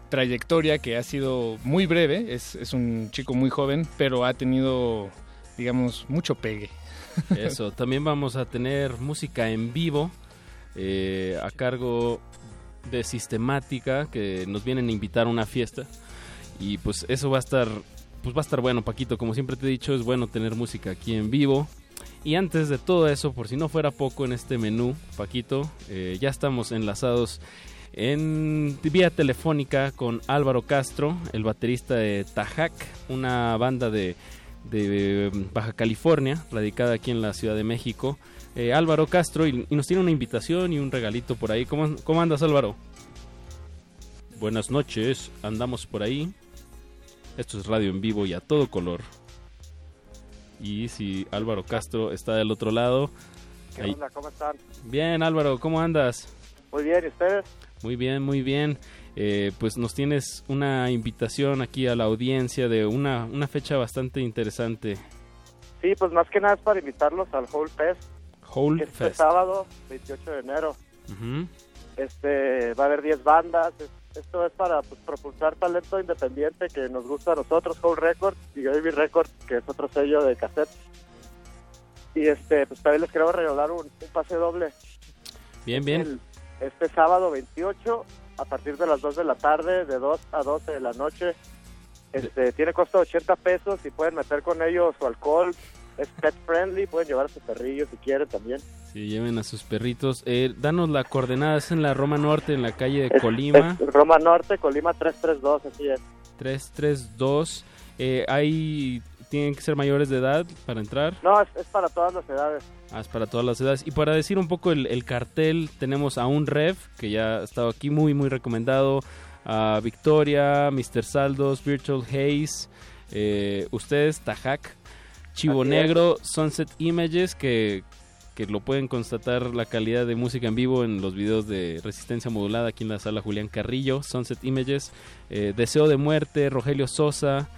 trayectoria que ha sido muy breve. Es, es un chico muy joven, pero ha tenido, digamos, mucho pegue. Eso, también vamos a tener música en vivo eh, a cargo de Sistemática que nos vienen a invitar a una fiesta. Y pues eso va a estar pues va a estar bueno Paquito. Como siempre te he dicho es bueno tener música aquí en vivo. Y antes de todo eso por si no fuera poco en este menú Paquito eh, ya estamos enlazados en vía telefónica con Álvaro Castro el baterista de Tajac una banda de de Baja California radicada aquí en la Ciudad de México eh, Álvaro Castro y, y, nos tiene una invitación y un regalito por ahí. ¿Cómo, ¿Cómo, andas Álvaro? Buenas noches, andamos por ahí. Esto es radio en vivo y a todo color. Y si Álvaro Castro está del otro lado... ¿Qué ahí... onda? ¿Cómo están? Bien Álvaro, ¿cómo andas? Muy bien, ¿y ustedes? Muy bien, muy bien. Eh, pues nos tienes una invitación aquí a la audiencia de una, una fecha bastante interesante. Sí, pues más que nada es para invitarlos al Whole Fest Este Fest. sábado, 28 de enero. Uh -huh. Este va a haber 10 bandas. Esto es para pues, propulsar talento independiente que nos gusta a nosotros, Whole Records y Baby Records, que es otro sello de cassette. Y este, pues también les queremos regalar un, un pase doble. Bien, bien. El, este sábado 28, a partir de las 2 de la tarde, de 2 a 12 de la noche. Este, tiene costo de 80 pesos y pueden meter con ellos su alcohol, es pet friendly, pueden llevar a su perrillo si quieren también. Sí, lleven a sus perritos. Eh, danos la coordenada, es en la Roma Norte, en la calle de es, Colima. Es Roma Norte, Colima 332, así es. 332. Eh, ¿Hay, ¿Tienen que ser mayores de edad para entrar? No, es, es, para todas las edades. Ah, es para todas las edades. Y para decir un poco el, el cartel, tenemos a un Rev, que ya ha estado aquí muy, muy recomendado. A Victoria, Mr. Saldos, Virtual Haze, eh, ustedes, Tajac, Chivo Negro, Sunset Images, que, que lo pueden constatar la calidad de música en vivo en los videos de Resistencia Modulada aquí en la sala Julián Carrillo, Sunset Images, eh, Deseo de Muerte, Rogelio Sosa,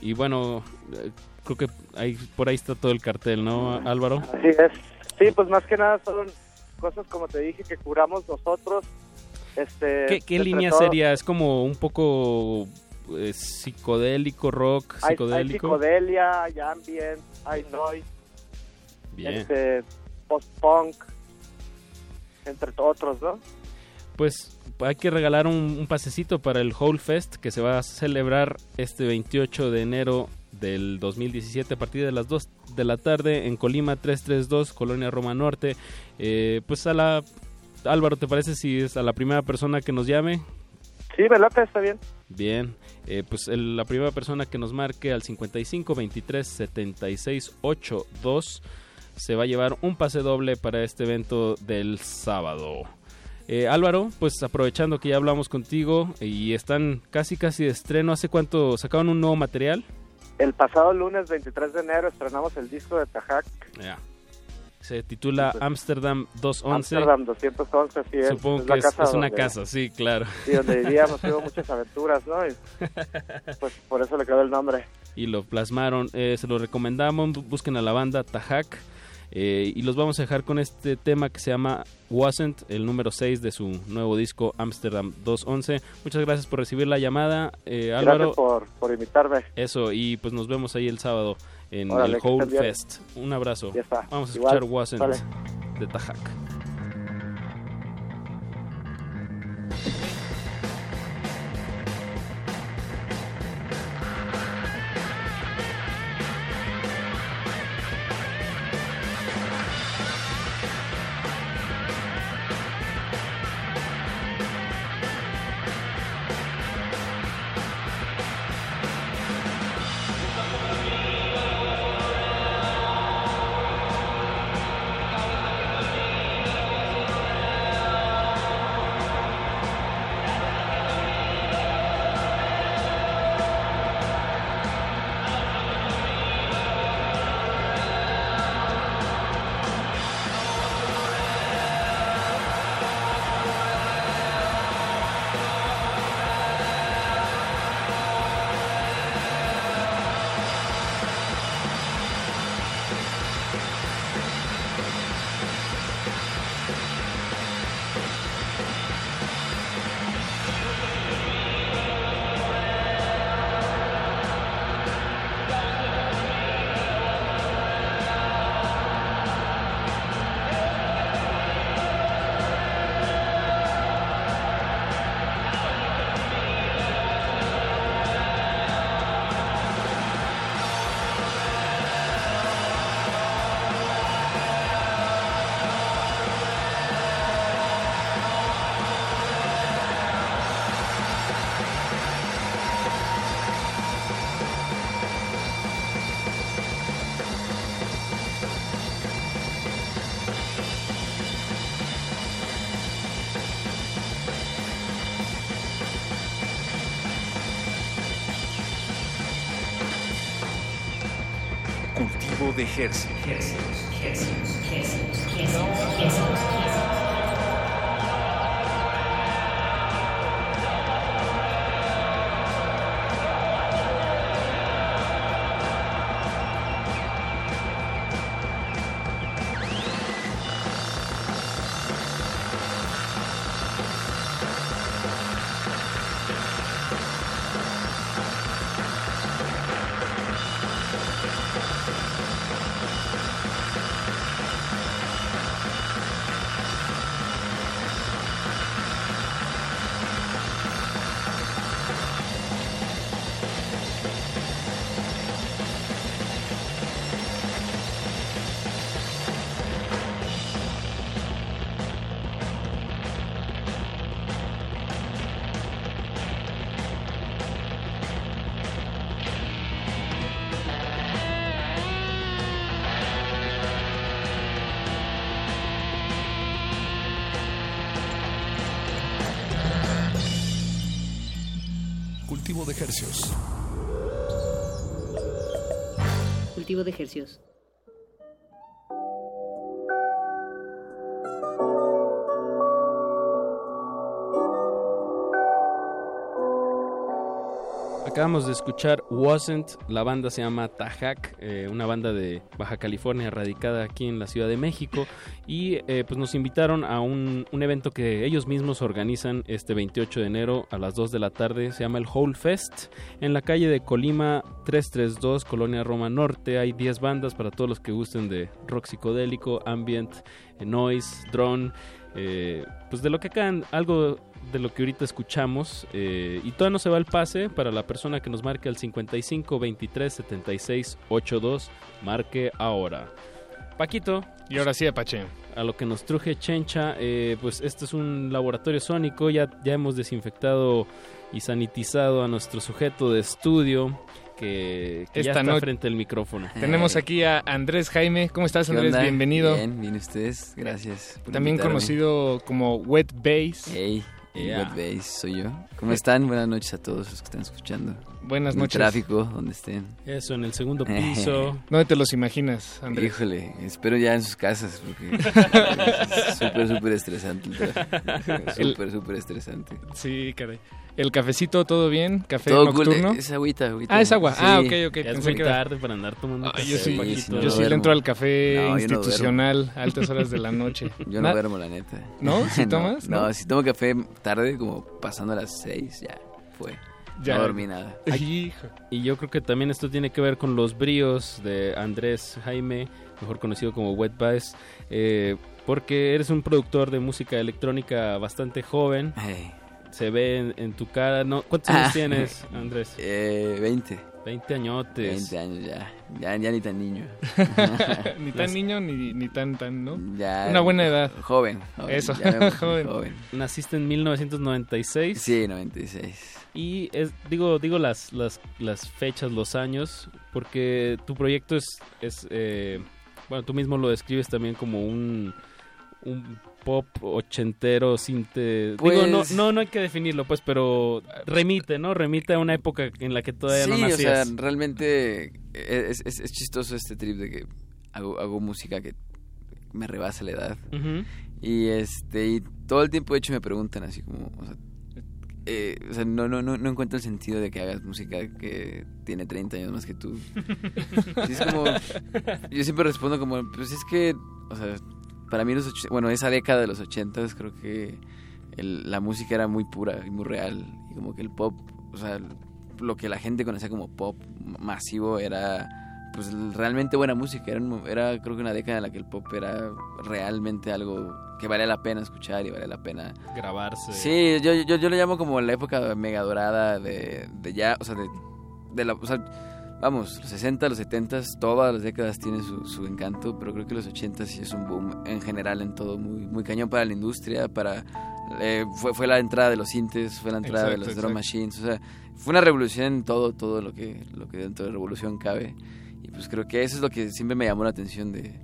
y bueno, eh, creo que ahí, por ahí está todo el cartel, ¿no, Álvaro? Así es. Sí, pues más que nada son cosas como te dije que curamos nosotros. Este, ¿Qué, qué línea todo. sería? ¿Es como un poco eh, psicodélico, rock, Hay, psicodélico? hay psicodelia, hay ambient, hay noise, Bien. este, post-punk, entre otros, ¿no? Pues hay que regalar un, un, pasecito para el Whole Fest que se va a celebrar este 28 de enero del 2017 a partir de las 2 de la tarde en Colima 332, Colonia Roma Norte. Eh, pues a la... Álvaro, ¿te parece si es a la primera persona que nos llame? Sí, me late, está bien. Bien, eh, pues el- la primera persona que nos marque al 55 23 76 82 se va a llevar un pase doble para este evento del sábado. Eh, Álvaro, pues aprovechando que ya hablamos contigo y están casi casi de estreno, ¿hace cuánto sacaron un nuevo material? El pasado lunes 23 de enero estrenamos el disco de Tajac, Ya. Se titula Amsterdam 211. Amsterdam 211, sí es. Supongo es que es, es una donde- casa, sí, claro. Sí, donde vivíamos, tuvo muchas aventuras, ¿no? Y, pues por eso le quedó el nombre. y lo plasmaron. Eh, se lo recomendamos, bu- busquen a la banda Tajak. Eh, y los vamos a dejar con este tema que se llama Wasn't, el número 6 de su nuevo disco Amsterdam 211. Muchas gracias por recibir la llamada, eh, Álvaro. Gracias por, por invitarme. Eso, y pues nos vemos ahí el sábado en Órale, el Whole. Fest. Un abrazo. Ya está. Vamos a Igual, escuchar Wasn't de Tajak. Cultivo de ejercios. Acabamos de escuchar Wasn't, la banda se llama Tajak, eh, una banda de Baja California radicada aquí en la Ciudad de México y eh, pues nos invitaron a un, evento que ellos mismos organizan este 28 de enero a las 2 de la tarde, se llama el Whole Fest en la calle de Colima 332, Colonia Roma Norte, hay 10 bandas para todos los que gusten de rock psicodélico, ambient, eh, noise, drone, eh, pues de lo que hagan, algo de lo que ahorita escuchamos. y todavía no se va el pase para la persona que nos marque al 55 23 76 82. Marque ahora. Paquito. Y ahora sí, Apache. A lo que nos truje Chencha, eh, pues este es un laboratorio sónico, ya, ya hemos desinfectado y sanitizado a nuestro sujeto de estudio que, que ya está noche- frente al micrófono. Tenemos aquí a Andrés Jaime. ¿Cómo estás, ¿Qué Andrés? onda? Bienvenido. Bien, bien ustedes. Gracias. por También invitarme. conocido como Wet Bass. Hey, Yeah. Soy yo. ¿Cómo están? Buenas noches a todos los que están escuchando. Buenas En el noches. tráfico, donde estén. Eso, en el segundo piso. ¿Dónde te los imaginas, Andrés? Híjole, espero ya en sus casas, porque es súper, súper estresante. el tráfico. Súper, súper estresante. Sí, caray. ¿El cafecito todo bien? ¿Café Todo cool, nocturno? es agüita, agüita. Ah, es agua. Sí. ah, ok, ok. Ya es muy tarde para andar tomando Ah, café, yo sí, sí, no yo sí le entro al café No, yo no institucional a altas horas de la noche. Yo no duermo, la neta. ¿No? ¿Sí tomas? No, ¿No? si tomo café tarde, como pasando las seis, ya fue. Ya. No dormí nada. Hijo. Y yo creo que también esto tiene que ver con los bríos de Andrés Jaime, mejor conocido como Wet Bass, eh, porque eres un productor de música electrónica bastante joven. Hey. Se ve en, en tu cara. ¿no? ¿Cuántos años Ah. tienes, Andrés? Eh, 20. 20 añotes. 20 años ya. Ya, ya ni tan niño. ni tan niño ni, ni tan tan, ¿no? Ya, Una buena edad. Joven. joven, Eso, joven. Naciste en 1996. Sí, 96. Y es, digo, digo las, las, las fechas, los años, porque tu proyecto es, es eh, bueno, tú mismo lo describes también como un, un pop ochentero, sinte... digo, no, Pues- no, no hay que definirlo, pues, pero remite, ¿no? Remite a una época en la que todavía sí, no o sea, nacías. realmente es, es- es chistoso este trip de que hago, hago música que me rebasa la edad. Y este y todo el tiempo de hecho me preguntan así como, o sea, eh, o sea, no, no, no, no encuentro el sentido de que hagas música que tiene 30 años más que tú. Es como, yo siempre respondo como, pues es que, o sea, para mí los, och- bueno, esa década de los 80 creo que el- la música era muy pura y muy real. Y como que el pop, o sea, lo que la gente conocía como pop masivo era pues realmente buena música. Era, era creo que una década en la que el pop era realmente algo que valía la pena escuchar y valía la pena Grabarse. Sí, yo, yo, yo lo llamo como la época mega dorada de, de ya, o sea, de, de la, o sea, vamos, los 60, los 70, todas las décadas tienen su, su encanto, pero creo que los 80 sí es un boom en general en todo, muy, muy cañón para la industria, para, eh, fue, fue la entrada de los sintes, fue la entrada de los drum machines, o sea, fue una revolución en todo, todo lo que, lo que dentro de revolución cabe, y pues creo que eso es lo que siempre me llamó la atención de,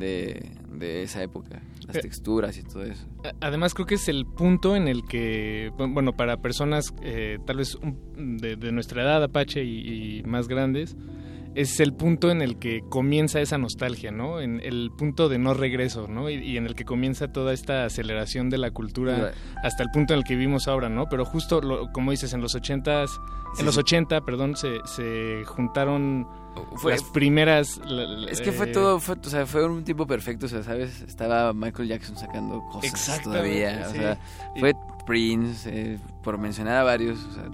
de, de esa época, las Eh, texturas y todo eso. Además creo que es el punto en el que, bu- bueno, para personas eh, tal vez de, de nuestra edad, Apache, y, y más grandes, es el punto en el que comienza esa nostalgia, ¿no? En el punto de no regreso, ¿no? Y, y en el que comienza toda esta aceleración de la cultura hasta el punto en el que vivimos ahora, ¿no? Pero justo, lo- como dices, en los ochentas, Sí, en los. 80, perdón, se, se juntaron Fue- las primeras... Es que fue eh, todo, fue, o sea, fue un tiempo perfecto, o sea, ¿sabes? Estaba Michael Jackson sacando cosas todavía, o sea, fue Prince, eh, por mencionar a varios, o sea,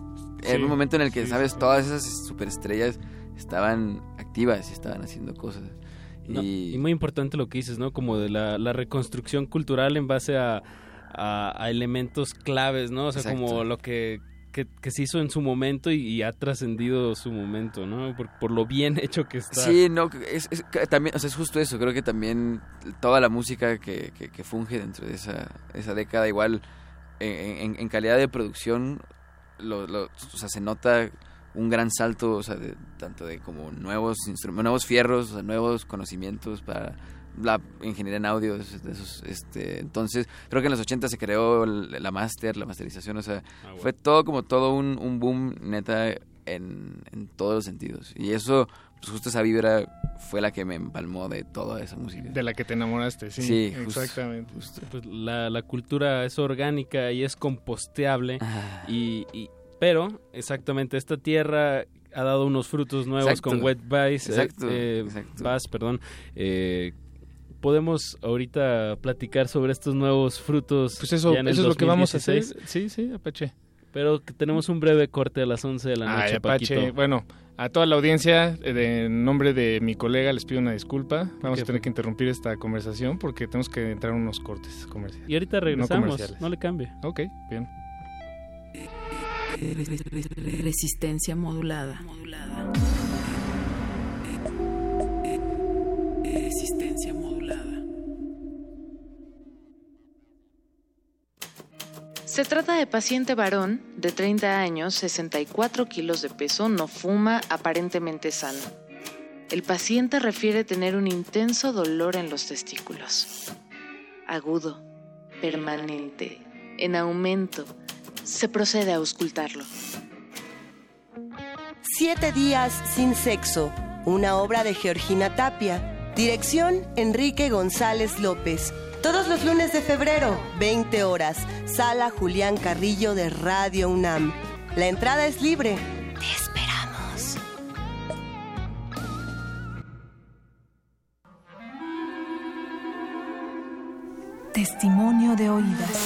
Sí, era un momento en el que, ¿sabes? Todas esas superestrellas estaban activas y estaban haciendo cosas. No, y, y muy importante lo que dices, ¿no? Como de la, la reconstrucción cultural en base a, a- a elementos claves, ¿no? O sea, Exacto. como lo que, que, que se hizo en su momento y, y ha trascendido su momento, ¿no? Por, por lo bien hecho que está. Sí, no, es, es- también, o sea, es justo eso, creo que también toda la música que, que, que funge dentro de esa, esa década, igual en, en- en calidad de producción, lo, lo- o sea, se nota un gran salto, o sea, de, tanto de como nuevos instrumentos, nuevos fierros, o sea, nuevos conocimientos para la ingeniería en audio, de esos, este, entonces creo que en los 80 se creó el- la master, la masterización, o sea, Ah, bueno. fue todo como todo un, un boom neta en, en todos los sentidos. Y eso, pues justo esa vibra fue la que me empalmó de toda esa música. De la que te enamoraste, sí. Sí, justo, exactamente. Pues la, la cultura es orgánica y es composteable. Ah. Y, y- pero, exactamente, esta tierra ha dado unos frutos nuevos Exacto. con Wet Vice. Exacto, eh, exacto. Bass, perdón. Eh, Podemos ahorita platicar sobre estos nuevos frutos. Pues eso, ya en el eso es lo que vamos a hacer. 2016, Sí, sí, Apache. Pero que tenemos un breve corte a las 11 de la noche, Ay, Apache. Paquito. Bueno, a toda la audiencia, eh, en nombre de mi colega, les pido una disculpa. Vamos ¿Qué a tener que interrumpir esta conversación porque tenemos que entrar a unos cortes comerciales. Y ahorita No regresamos, comerciales. no le cambie. Ok, bien. Resistencia modulada. modulada. Resistencia modulada. Se trata de paciente varón de 30 años, 64 kilos de peso, no fuma, aparentemente sano. El paciente refiere tener un intenso dolor en los testículos. Agudo, permanente, en aumento, se procede a auscultarlo. Siete días sin sexo, una obra de Georgina Tapia. Dirección Enrique González López. Todos los lunes de febrero, 20 horas, Sala Julián Carrillo de Radio UNAM. La entrada es libre. Te esperamos. Testimonio de oídas.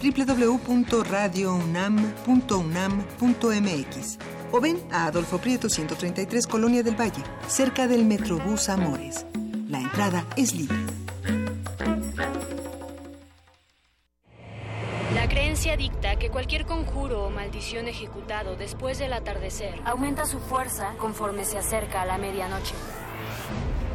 www.radiounam.unam.mx o ven a Adolfo Prieto 133 Colonia del Valle, cerca del Metrobús Amores. La entrada es libre. La creencia dicta que cualquier conjuro o maldición ejecutado después del atardecer aumenta su fuerza conforme se acerca a la medianoche.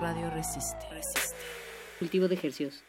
radio resiste. resiste. Cultivo de ejercios.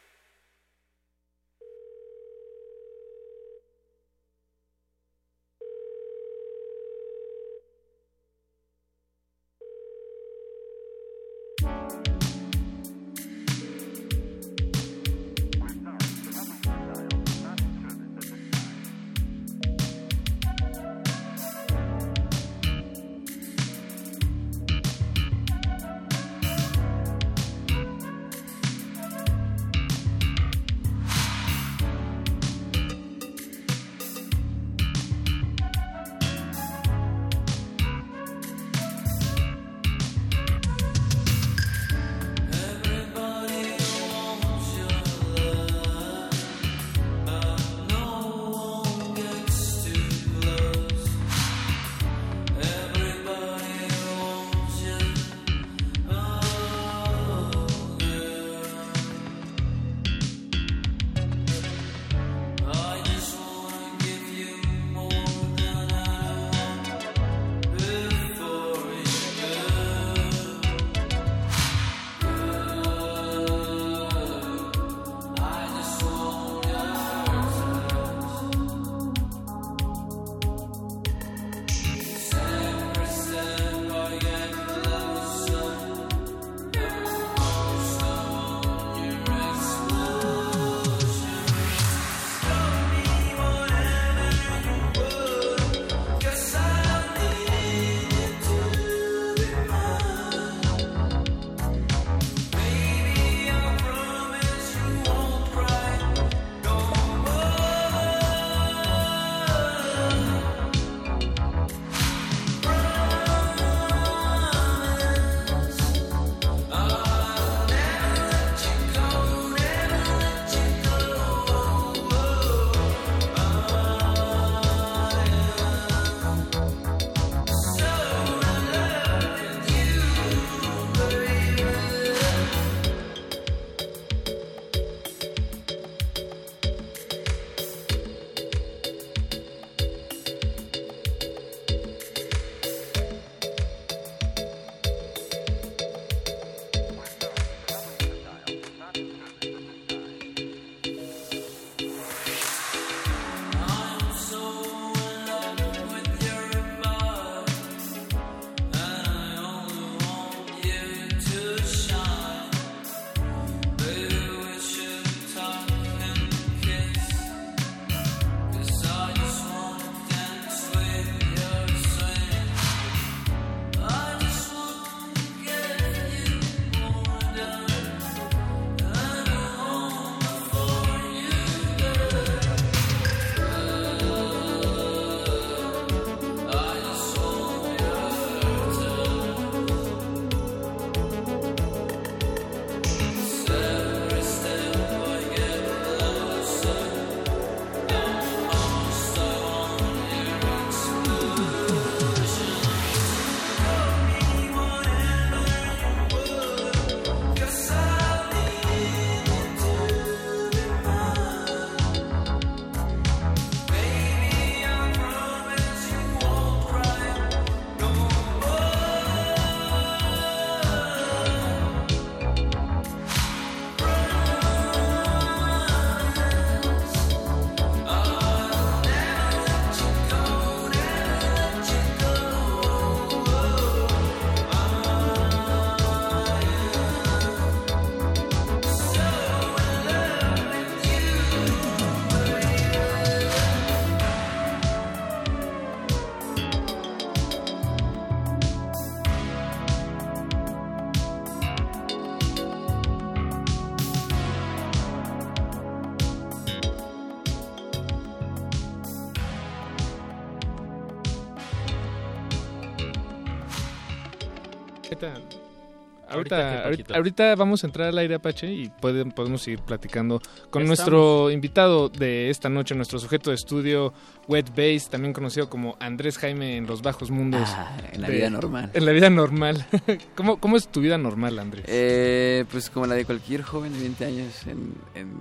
Ahorita, ahorita, vamos a entrar al aire Apache y pueden, podemos seguir platicando con nuestro invitado de esta noche, nuestro sujeto de estudio, Wet Bass, también conocido como Andrés Jaime en los bajos mundos. Ah, en la vida normal. En la vida normal. ¿Cómo, ¿Cómo es tu vida normal, Andrés? Eh, pues como la de cualquier joven de 20 años en, en,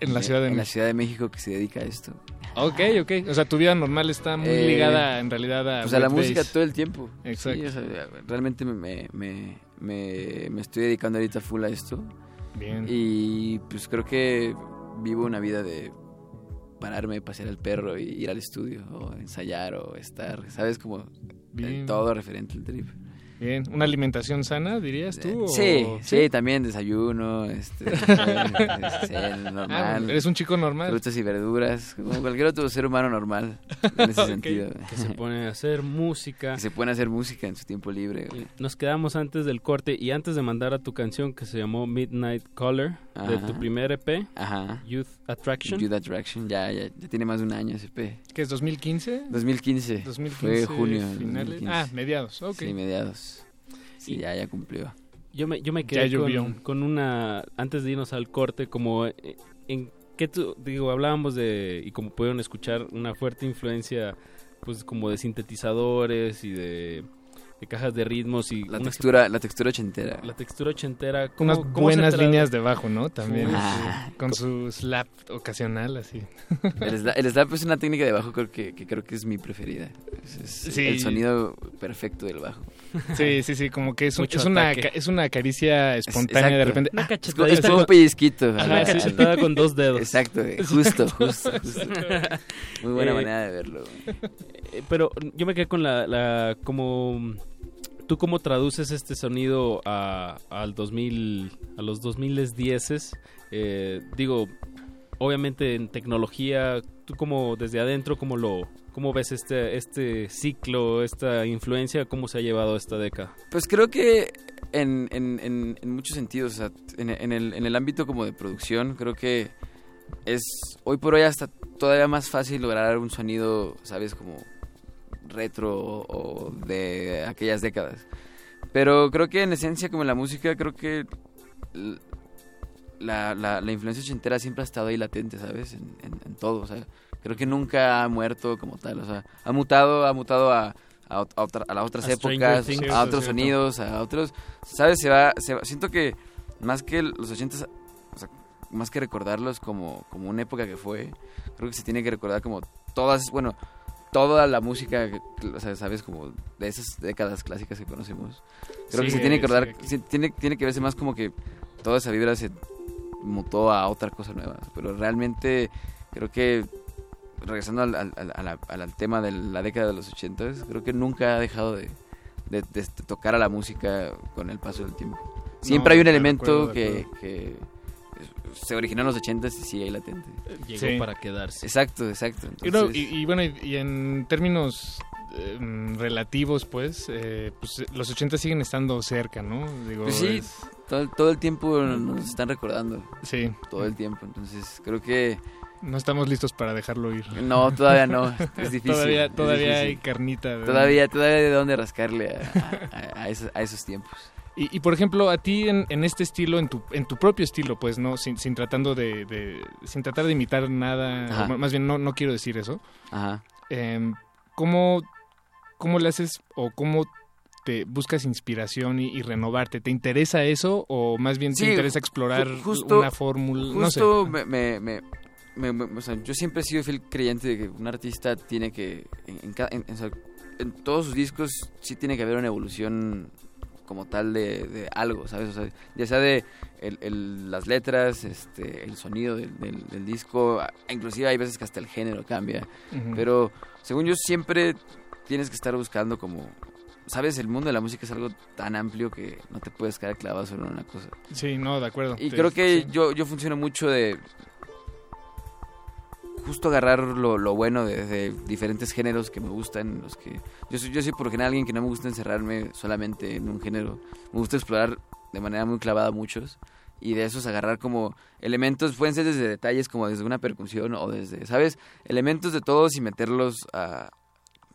En la Ciudad de en la México. Ciudad de México que se dedica a esto. Ok, ok. O sea, tu vida normal está muy Eh, ligada en realidad a... pues a la música todo el tiempo. Exacto. Sí, o sea, realmente me, me, me, me- estoy dedicando ahorita full a esto. Bien. Y pues creo que vivo una vida de pararme, pasear al perro y ir al estudio o ensayar o estar, ¿sabes? Como eh, Bien. todo referente al trip. Bien. ¿Una alimentación sana, dirías tú? o- Sí, sí, también desayuno, este, este, normal. Ah, eres un chico normal. Frutas y verduras, como cualquier otro ser humano normal, en ese Ok. sentido. Que se pone a hacer música. Que se pone a hacer música en su tiempo libre. güey. Nos quedamos antes del corte y antes de mandar a tu canción que se llamó Midnight Color de Ajá. tu primer EP, Ajá. Youth Attraction. Youth Attraction, ya, ya, ya tiene más de un año ese P. ¿Qué es 2015? 2015. 2015 Fue junio. finales. 2015. Ah, mediados, ok. Sí, mediados. Sí, ya, ya cumplió. Yo me, yo me quedé con, con una, antes de irnos al corte, como eh, en qué tú, digo, hablábamos de, y como pudieron escuchar, una fuerte influencia, pues como de sintetizadores y de, de cajas de ritmos y... La textura, la textura ochentera. La textura ochentera. Con ¿cómo- unas buenas líneas de bajo, ¿no? También. Ah. sí, con su slap ocasional, así. El slap, el slap es una técnica de bajo creo que, que creo que es mi preferida. Es, es Sí. el sonido perfecto del bajo. Sí, sí, sí, como que es, un- Mucho es, una, es una caricia espontánea de repente. Una Ah, Es como, cachetadita es un pellizquito. Una ajá, cachetada con dos dedos. Exacto, justo, justo, justo. Muy buena Eh, manera de verlo. Eh, pero yo me quedé con la, la como tú cómo traduces este sonido a al 2000 a los 2010 eh, digo obviamente en tecnología tú como desde adentro cómo lo cómo ves este este ciclo esta influencia cómo se ha llevado esta década Pues creo que en, en, en, muchos sentidos, en, el, en el ámbito como de producción, creo que es hoy por hoy hasta todavía más fácil lograr un sonido, ¿sabes? Como retro o, de aquellas décadas. Pero creo que en esencia, como en la música, creo que la, la, la influencia ochentera siempre ha estado ahí latente, ¿sabes? En, en, en todo, o sea, creo que nunca ha muerto como tal, o sea, ha mutado, ha mutado a, a, a otra- a las otras A épocas, Things. a otros sonidos, a otros, ¿sabes? Se va, se va- siento que más que los ochentas, o sea, más que recordarlos como, como una época que fue, creo que se tiene que recordar como todas, bueno, toda la música, que- o sea, sabes, como de esas décadas clásicas que conocemos. Creo que Sí, se tiene que sí, recordar, se tiene, tiene que verse más como que toda esa vibra se mutó a otra cosa nueva. Pero realmente creo que, regresando al, al- al- tema de la década de los ochentas, creo que nunca ha dejado de, de- de tocar a la música con el paso del tiempo. Siempre No, hay un elemento acuerdo, que, que se originó en los ochentas y sigue ahí latente. llegó Sí. para quedarse Exacto, exacto. No, Entonces, y, y bueno, y, y en términos eh, mm, relativos, pues, eh, pues los 80 siguen estando cerca, ¿no? Digo, Pues sí, es- todo, todo el tiempo nos están recordando. sí. Todo el tiempo. Entonces creo que No estamos listos para dejarlo ir. no, todavía no. Es difícil. todavía es todavía hay carnita. Todavía, todavía hay de dónde rascarle a, a- a esos, a esos tiempos. Y, y, por ejemplo, a ti en, en este estilo, en tu, en tu propio estilo, pues, ¿no? Sin, sin tratando de, de- sin tratar de imitar nada, o más bien no, no quiero decir eso. Ajá. Em, ¿cómo, ¿Cómo le haces o cómo te buscas inspiración y, y renovarte? ¿Te interesa eso o más bien te Sí, interesa explorar justo- una fórmula? No sé. Justo me, me- me- me- me- o sea, yo siempre he sido fiel creyente de que un artista tiene que, en, en en- en- todos sus discos sí tiene que haber una evolución como tal de, de algo, ¿sabes? O sea, ya sea de el- el- las letras, este, el sonido del, del- del disco, inclusive hay veces que hasta el género cambia, pero según yo siempre tienes que estar buscando como... Sabes, el mundo de la música es algo tan amplio que no te puedes quedar clavado solo en una cosa. Sí, no, de acuerdo. Y creo que sí. yo, yo funciono mucho de justo agarrar lo, lo bueno de, de diferentes géneros que me gustan, los que yo soy, yo soy por lo general alguien que no me gusta encerrarme solamente en un género, me gusta explorar de manera muy clavada muchos y de esos agarrar como elementos, pueden ser desde detalles como desde una percusión o desde, ¿sabes? Elementos de todos y meterlos a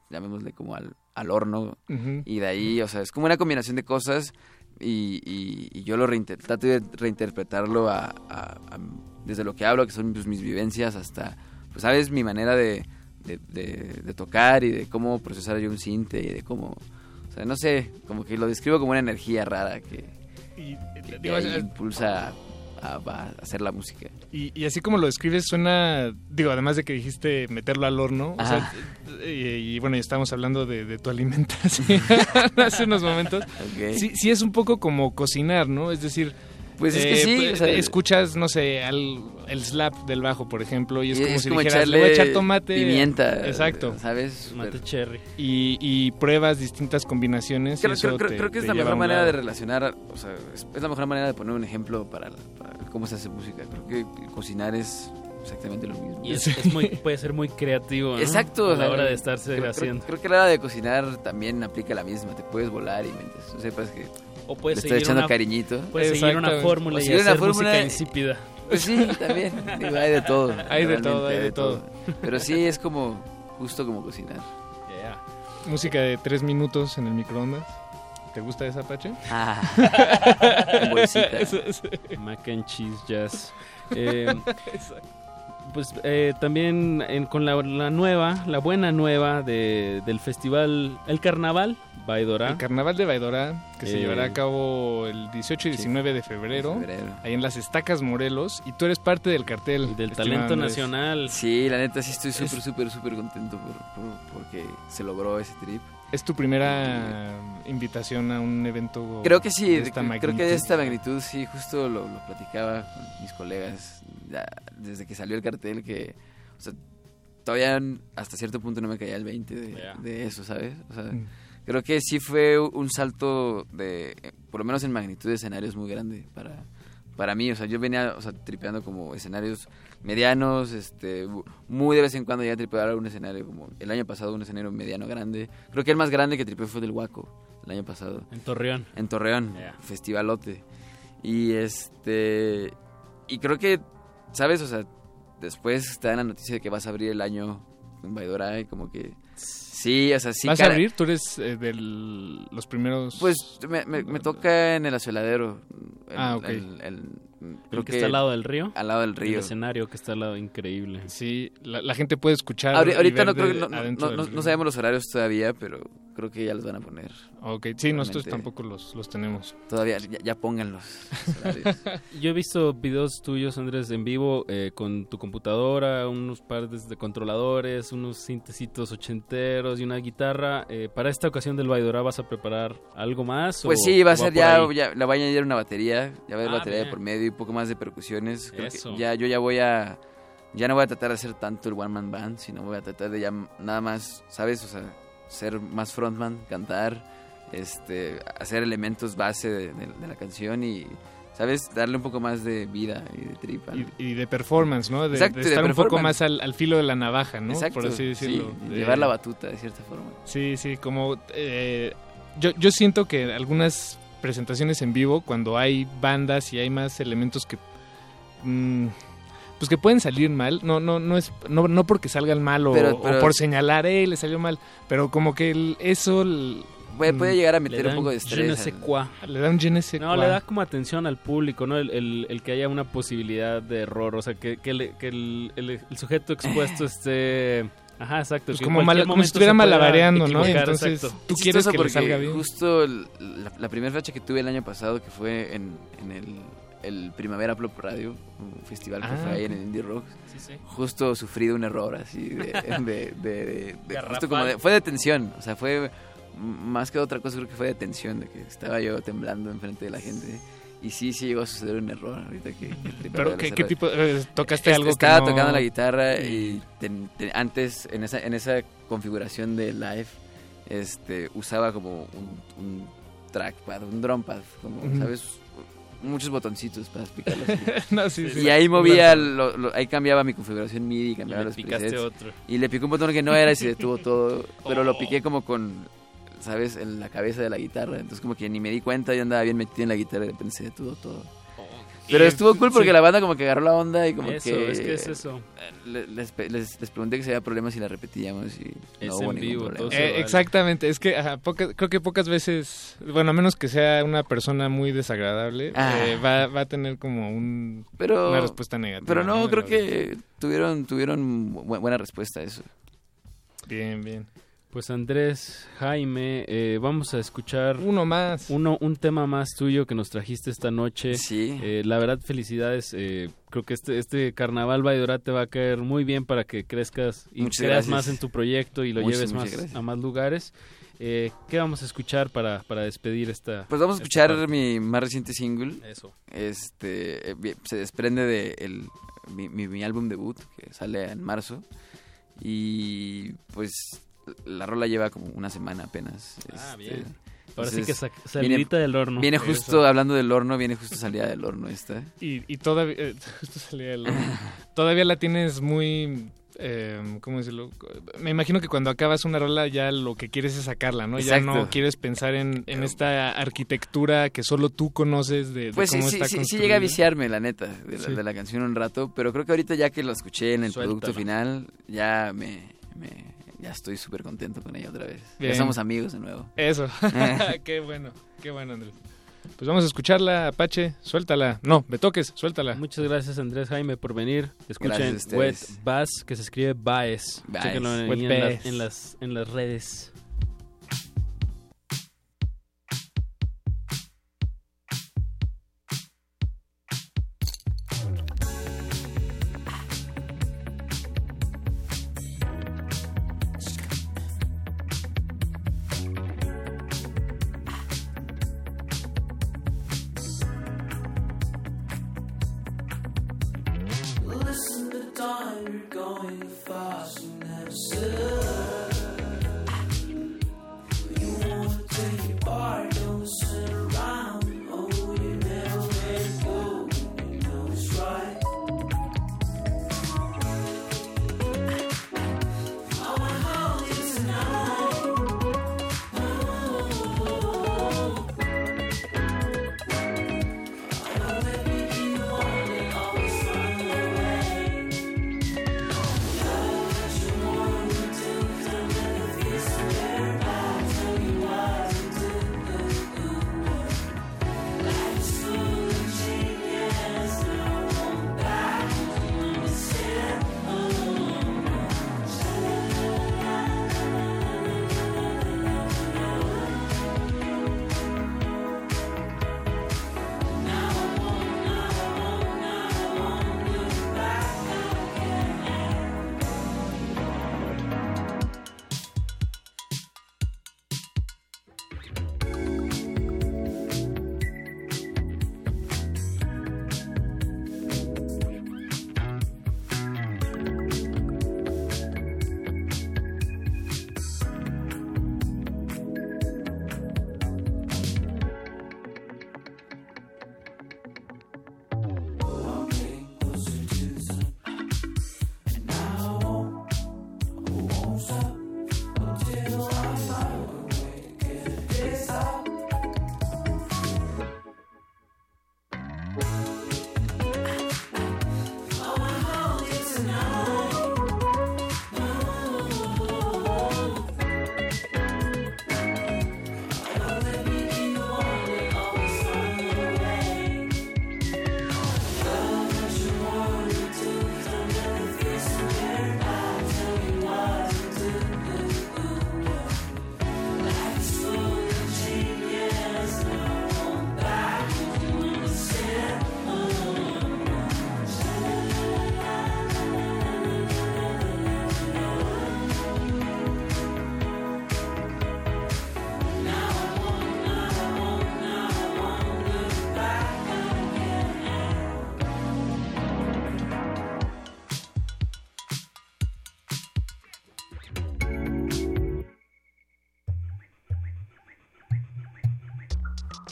llamémosle como al, al horno. Y de ahí, o sea, es como una combinación de cosas y, y- y yo lo reinter- trato de reinterpretarlo a, a- a- desde lo que hablo, que son pues, mis vivencias, hasta, pues, ¿sabes? Mi manera de, de, de- de tocar y de cómo procesar yo un cinte y de cómo, o sea, no sé, como que lo describo como una energía rara que, que- que digo, ahí es- impulsa a, a hacer la música. Y, y así como lo describes, suena, digo, además de que dijiste meterlo al horno, o sea, Ajá. y, y bueno, ya estamos hablando de, de tu alimentación hace unos momentos. Ok. Sí, sí es un poco como cocinar, ¿no? Es decir, Pues es que sí, pues, o sea, escuchas, no sé, al, el slap del bajo, por ejemplo, y es Y como es si como dijeras, le voy a echarle echar tomate. pimienta, Exacto. ¿sabes? Tomate cherry. Y, y pruebas distintas combinaciones. y Creo, eso creo- creo- te- creo que es la mejor manera de relacionar, o sea, es, es la mejor manera de poner un ejemplo para, para cómo se hace música. Creo que cocinar es exactamente lo mismo. Y es, es muy, puede ser muy creativo, ¿no? Exacto. A la hora de estarse creo, creo- haciendo. Creo, que a la hora de cocinar también aplica la misma. Te puedes volar y mientras tú sepas que O puedes le estoy seguir echando una- cariñito. puedes seguir una fórmula O y seguir hacer una fórmula- música insípida. Pues sí, también. Digo, hay de todo. Hay de todo, hay de todo. Pero sí, es como, justo como cocinar. Música de tres minutos en el microondas. ¿Te gusta esa, Pache? Ah, Mac and cheese jazz. Eh, pues eh, también en- con la, la nueva, la buena nueva de, del festival El Carnaval, Baidora. El Carnaval de Baidora, que se Eh, llevará a cabo el 18 y 19 de febrero, febrero. ahí en las Estacas Morelos, y tú eres parte del cartel. del talento Andrés. nacional. Sí, la neta sí estoy súper, súper, súper contento por, por- porque se logró ese trip. ¿Es tu primera invitación a un evento Creo que sí, de esta creo que magnitud? de esta magnitud sí, justo lo, lo platicaba con mis colegas ya desde que salió el cartel que, o sea, todavía hasta cierto punto no me caía el 20 de, eso, ¿sabes? O sea, Mm. creo que sí fue un salto de, por lo menos en magnitud de escenarios muy grande para, para mí, o sea, yo venía, o sea, tripeando como escenarios medianos, este, muy de vez en cuando ya tripeaba un escenario como el año pasado un escenario mediano grande. Creo que el más grande que tripeé fue del Huaco el año pasado. En Torreón. En Torreón, festivalote. Y este y creo que sabes, o sea, después te dan la noticia de que vas a abrir el año en Baidora y como que sí, o sea, sí ¿Vas a abrir? ¿Tú eres eh, de los primeros...? Pues me, me- me toca en el azueladero. El- Ah, ok. el- el- ¿El que está al lado del río? Al lado del El río. escenario que está al lado, increíble. Sí, la, la gente puede escuchar ahorita no creo que no, sabemos los horarios todavía, pero creo que ya los van a poner. Ok, sí, nosotros tampoco los, los tenemos. Todavía, ya, ya pónganlos. Yo he visto videos tuyos, Andrés, en vivo eh, con tu computadora, unos pares de controladores, unos sintecitos ochenteros y una guitarra. Eh, ¿Para esta ocasión del Baidora vas a preparar algo más? Pues o- sí, va a ser ya, ya, le va a añadir una batería, ya va a haber Ah, batería de por medio y un poco más de percusiones. Creo que Eso. ya, yo ya voy a, ya no voy a tratar de hacer tanto el one man band, sino voy a tratar de ya nada más, ¿sabes? O sea, ser más frontman, cantar, este, hacer elementos base de, de- de la canción y, ¿sabes? Darle un poco más de vida y de tripa. Y, y de performance, ¿no? De, Exacto, de de estar un poco más al, al filo de la navaja, ¿no? Exacto, Por así sí, decirlo. De- llevar la batuta de cierta forma. Sí, sí, como... eh, yo, yo siento que algunas presentaciones en vivo, cuando hay bandas y hay más elementos que... mm, pues que pueden salir mal, no no no es no, no porque salgan mal o, Pero- o pero- por señalar, eh, le salió mal, pero como que el- eso el- Puede, puede llegar a meter un poco de je ne estrés. sais al- quoi. le da un je ne sais No, quoi. le da como atención al público, ¿no? El, el- el que haya una posibilidad de error, o sea, que, que, le- que el, el- el sujeto expuesto esté... Ajá, exacto. Pues como mal- como si estuviera malabareando, ¿no? Entonces, exacto. tú Es quieres que le salga bien. Justo la primera fecha que tuve el año pasado, que fue en, en el, el Primavera Plop Radio, un festival que Ah, fue ahí en el Indie Rocks, Sí, sí. justo sufrí de un error así, de, de, de- de- justo como de- fue de tensión, o sea, fue más que otra cosa, creo que fue de tensión, de que estaba yo temblando enfrente de la gente. Y sí, sí llegó a suceder un error ahorita que... que Pero ¿qué, qué tipo eh, tocaste algo que Estaba no- tocando la guitarra y ten- ten- antes, en esa, en esa configuración de live, este, usaba como un, un trackpad, un drumpad, como, Ujú. ¿sabes? Muchos botoncitos para explicarlo. así. No, sí, sí. y ahí movía, lo- lo- ahí cambiaba mi configuración MIDI, cambiaba le los picaste presets. otro. Y le picó un botón que no era y se detuvo todo, pero lo piqué como con, ¿sabes? En la cabeza de la guitarra. Entonces como que ni me di cuenta, yo andaba bien metido en la guitarra y de repente se detuvo todo. Pero Y- estuvo cool porque sí. la banda como que agarró la onda y como Eso, que... es que es eso. le- Les, les, les pregunté que si había problemas y la repetíamos y Es no hubo en ningún vivo, problema. todo se Eh, vale. exactamente, es que ajá, poca- creo que pocas veces, bueno, a menos que sea una persona muy desagradable, Ah. eh, va, va a tener como un, Pero, una respuesta negativa. Pero no, creo que tuvieron, tuvieron bu- buena respuesta a eso. Bien, bien. Pues Andrés, Jaime, eh, vamos a escuchar uno más. Uno, un tema más tuyo que nos trajiste esta noche. Sí. Eh, la verdad, felicidades. eh, creo que este, este carnaval Baidora te va a caer muy bien para que crezcas y Muchas creas gracias. más en tu proyecto y lo Muchas, lleves muchas más gracias. a más lugares. Eh, ¿Qué vamos a escuchar para, para despedir esta? Pues vamos a escuchar parte? mi más reciente single. Eso. Este, eh, se desprende de el, mi, mi- mi álbum debut que sale en marzo. Y pues la rola lleva como una semana apenas. Ah, este, bien. Ahora sí que salidita del horno. Viene Eso. justo, hablando del horno, viene justo salida del horno esta. Y, y todavía, eh, justo salía el- todavía la tienes muy, eh, ¿cómo decirlo? Me imagino que cuando acabas una rola ya lo que quieres es sacarla, ¿no? Ya no quieres pensar en, en esta arquitectura que solo tú conoces de, de Pues sí, cómo sí, está sí, sí llega a viciarme, la neta, de la, Sí. de la canción un rato, pero creo que ahorita ya que la escuché en el Suéltala. producto final, ya me, me- ya estoy súper contento con ella otra vez. Bien. Ya somos amigos de nuevo. Eso, qué bueno, qué bueno, Andrés. Pues vamos a escucharla, Apache, suéltala. No, me toques, suéltala. Muchas gracias Andrés Jaime por venir. Escuchen Wet. Bass, que se escribe Baez. Baez. Chéquenlo en las, en las redes.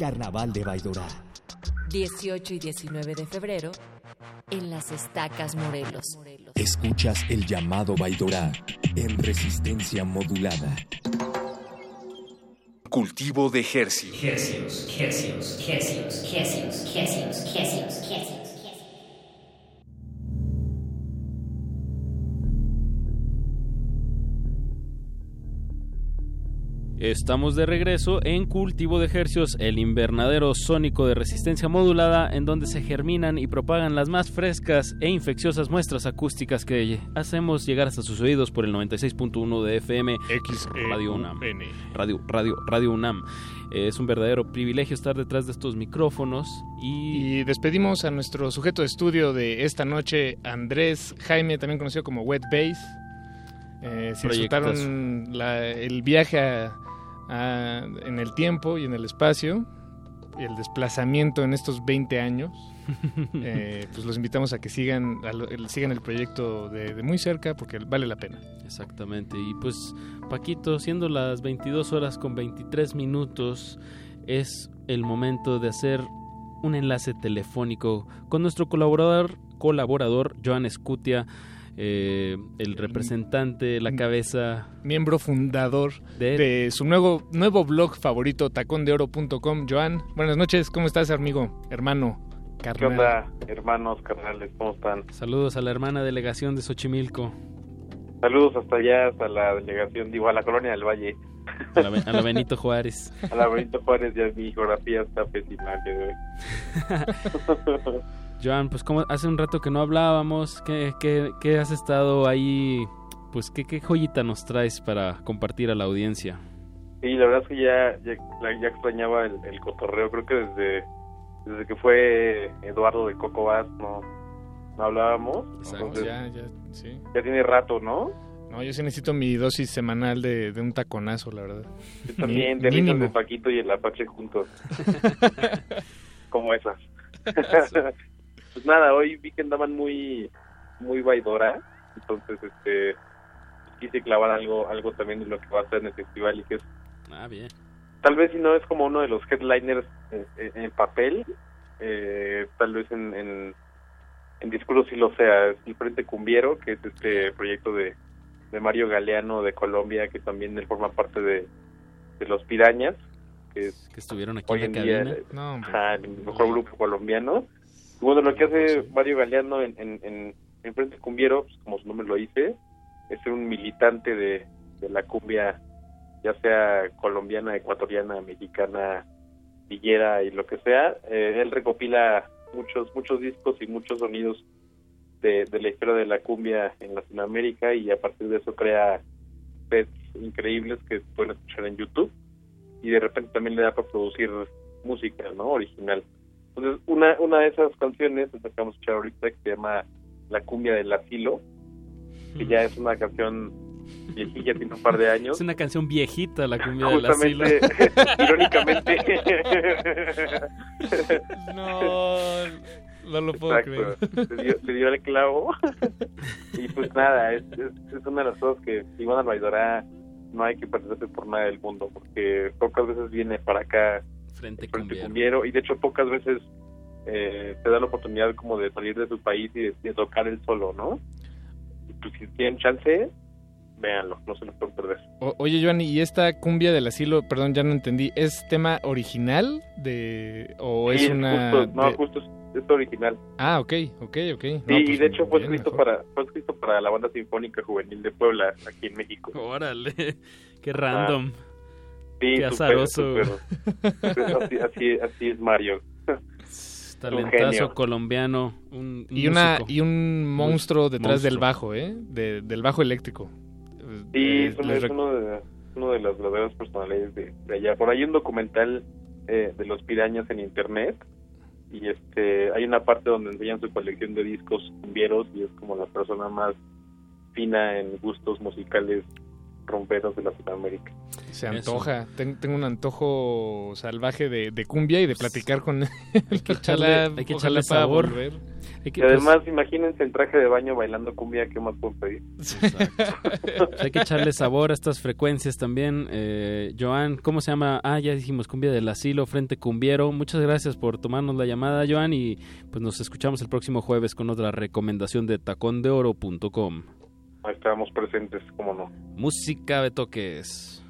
Carnaval de Baidora. 18 y 19 de febrero en las Estacas Morelos. Escuchas el llamado Baidora en resistencia modulada. Cultivo de Hercios. Hercios, hercios, hercios, hercios, hercios, hercios, hercios. Estamos de regreso en Cultivo de Hercios, el invernadero sónico de resistencia modulada, en donde se germinan y propagan las más frescas e infecciosas muestras acústicas que hacemos llegar hasta sus oídos por el 96.1 de FM Radio UNAM. Radio, Radio, Radio UNAM. Es un verdadero privilegio estar detrás de estos micrófonos y... Y despedimos a nuestro sujeto de estudio de esta noche, Andrés Jaime, también conocido como Wet Bass. Eh, Proyectazo. disfrutaron la- el viaje a- a- en el tiempo y en el espacio, y el desplazamiento en estos 20 años, eh, pues los invitamos a que sigan, a sigan el proyecto de, de muy cerca porque vale la pena. Exactamente. Y pues, Paquito, siendo las 22 horas con 23 minutos, es el momento de hacer un enlace telefónico con nuestro colaborador, colaborador Joan Escutia, eh, el representante, la cabeza. Miembro fundador de, su nuevo, nuevo blog favorito, tacondeoro.com. Joan, buenas noches, ¿cómo estás, amigo, hermano, ¿Qué carnal? onda, hermanos, carnales? ¿Cómo están? Saludos a la hermana delegación de Xochimilco, Saludos hasta allá, hasta la delegación, digo, a la colonia del Valle. a la, Be- a la Benito Juárez. A la Benito Juárez, ya mi geografía está pésima hoy. Joan, pues como hace un rato que no hablábamos, ¿qué, qué, qué has estado ahí? Pues ¿qué, qué joyita nos traes para compartir a la audiencia. Sí, la verdad es que ya, ya, ya extrañaba el, el cotorreo. Creo que desde, desde que fue Eduardo de Coco Bass no, no hablábamos. Entonces, ya, ya, sí. ya tiene rato, ¿no? No, yo sí necesito mi dosis semanal de, de un taconazo, la verdad. Yo también, de de Paquito y el Apache juntos. Como esas. Pues nada, hoy vi que andaban muy, muy vaidora. Entonces, este, quise clavar algo, algo también de lo que va a ser en el festival y que es, Ah, bien. tal vez si no es como uno de los headliners en, en- en papel, eh, tal vez en, en, en discurso sí lo sea. Es el Frente Cumbiero, que es este proyecto de, de Mario Galeano de Colombia, que también él forma parte de, de los Pirañas, que es Que estuvieron aquí hoy en la día. No, hombre. ajá, el mejor grupo colombiano. Bueno, lo que hace Mario Galeano en, en, en, en Frente Cumbiero, pues, como su nombre lo dice, es ser un militante de, de la cumbia, ya sea colombiana, ecuatoriana, mexicana, villera y lo que sea. Eh, él recopila muchos muchos discos y muchos sonidos de, de la historia de la cumbia en Latinoamérica y a partir de eso crea sets increíbles que pueden escuchar en YouTube y de repente también le da para producir música, ¿no? Original. Entonces, una, una de esas canciones es la que vamos a escuchar ahorita que se llama La cumbia del asilo, que ya es una canción viejilla, tiene un par de años. Es una canción viejita, la cumbia del asilo. Irónicamente. No, no lo puedo Exacto. Se dio, se dio el clavo. y pues nada, es, es, es una de las cosas que Iván Albaidorá no hay que perderse por nada del mundo, porque pocas veces viene para acá Frente el Frente Cumbiero. Cumbiero, y de hecho pocas veces eh, te da la oportunidad como de salir de su país y de, de tocar el solo, ¿no? Y pues si tienen chance, véanlo, no se lo pueden perder. O- oye, Joan, ¿y esta cumbia del asilo, perdón, ya no entendí, ¿es tema original de o es Sí, una justo, no, de- justo es, es original. Ah, ok, ok, ok. No, Sí, y pues, de hecho fue escrito mejor. para fue escrito para la banda sinfónica juvenil de Puebla aquí en México. Órale, qué random. Sí, qué azaroso. Pues así, así, así es Mario. Talentazo colombiano. Un, un Y una y un monstruo detrás Monstruo. del bajo, ¿eh? De- del bajo eléctrico. Sí, Eh, es uno, es de, uno de las verdaderas personalidades de, de allá. Por ahí hay un documental eh, de los pirañas en internet y este hay una parte donde enseñan su colección de discos cumbieros y es como la persona más fina en gustos musicales romperos de Latinoamérica. Se antoja. Ten- tengo un antojo salvaje de, de cumbia y de platicar con él. Hay que Ojalá- echarle, hay que ojalá echarle pueda sabor. volver. Hay que, Y además, imagínense el traje de baño bailando cumbia, ¿qué más puedo pedir? pues, hay que echarle sabor a estas frecuencias también. Eh, Joan, ¿cómo se llama? Ah, ya dijimos Cumbia del Asilo, Frente Cumbiero. Muchas gracias por tomarnos la llamada, Joan, y pues nos escuchamos el próximo jueves con otra recomendación de tacondeoro.com. Ahí estábamos presentes, cómo no. Música de toques. Thank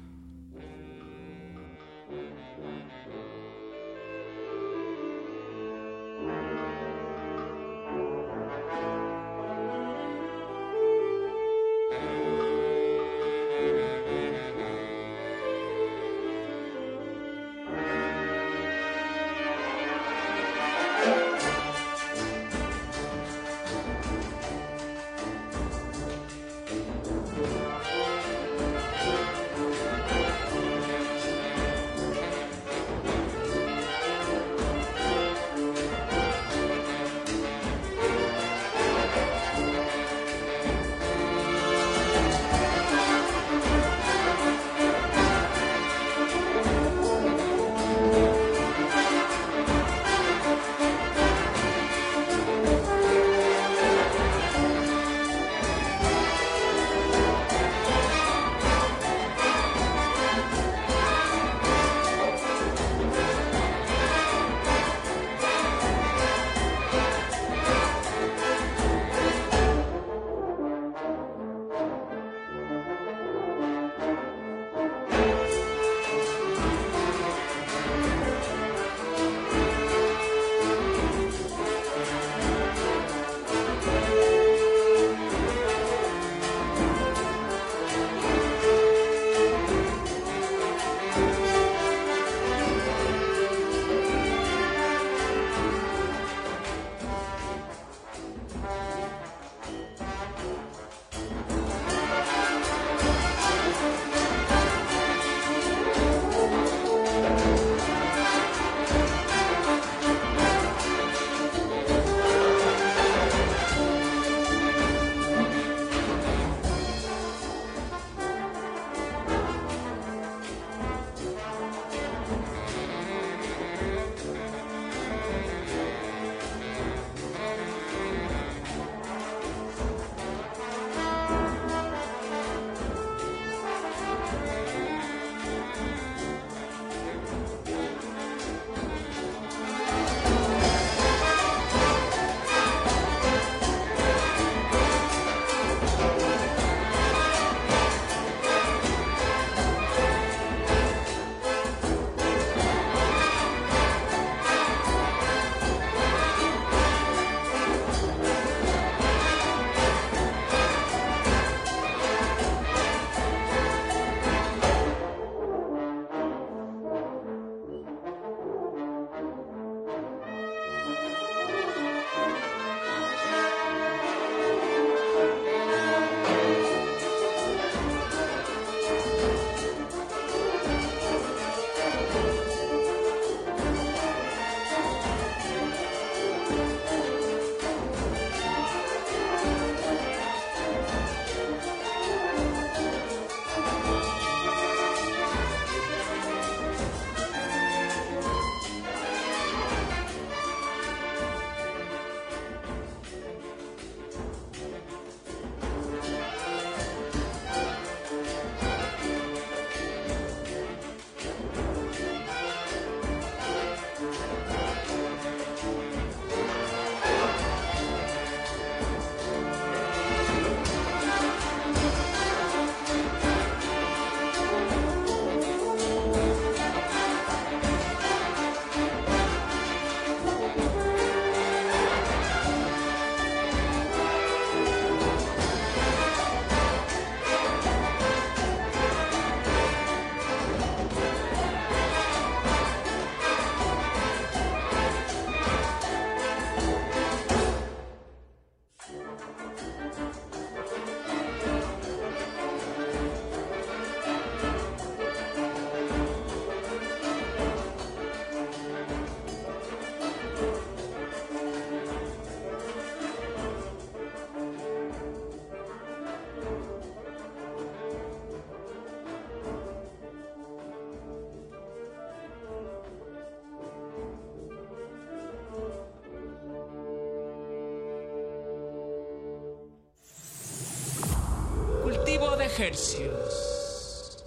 Hercios.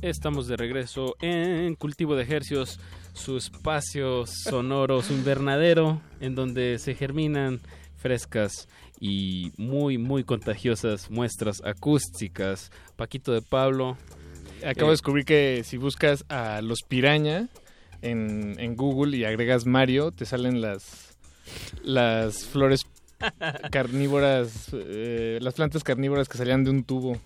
Estamos de regreso en Cultivo de Ejercios, su espacio sonoro, su invernadero, en donde se germinan frescas y muy, muy contagiosas muestras acústicas. Paquito de Pablo. Acabo Eh, de descubrir que si buscas a los piraña en, en Google y agregas Mario, te salen las, las flores carnívoras, eh, las plantas carnívoras que salían de un tubo.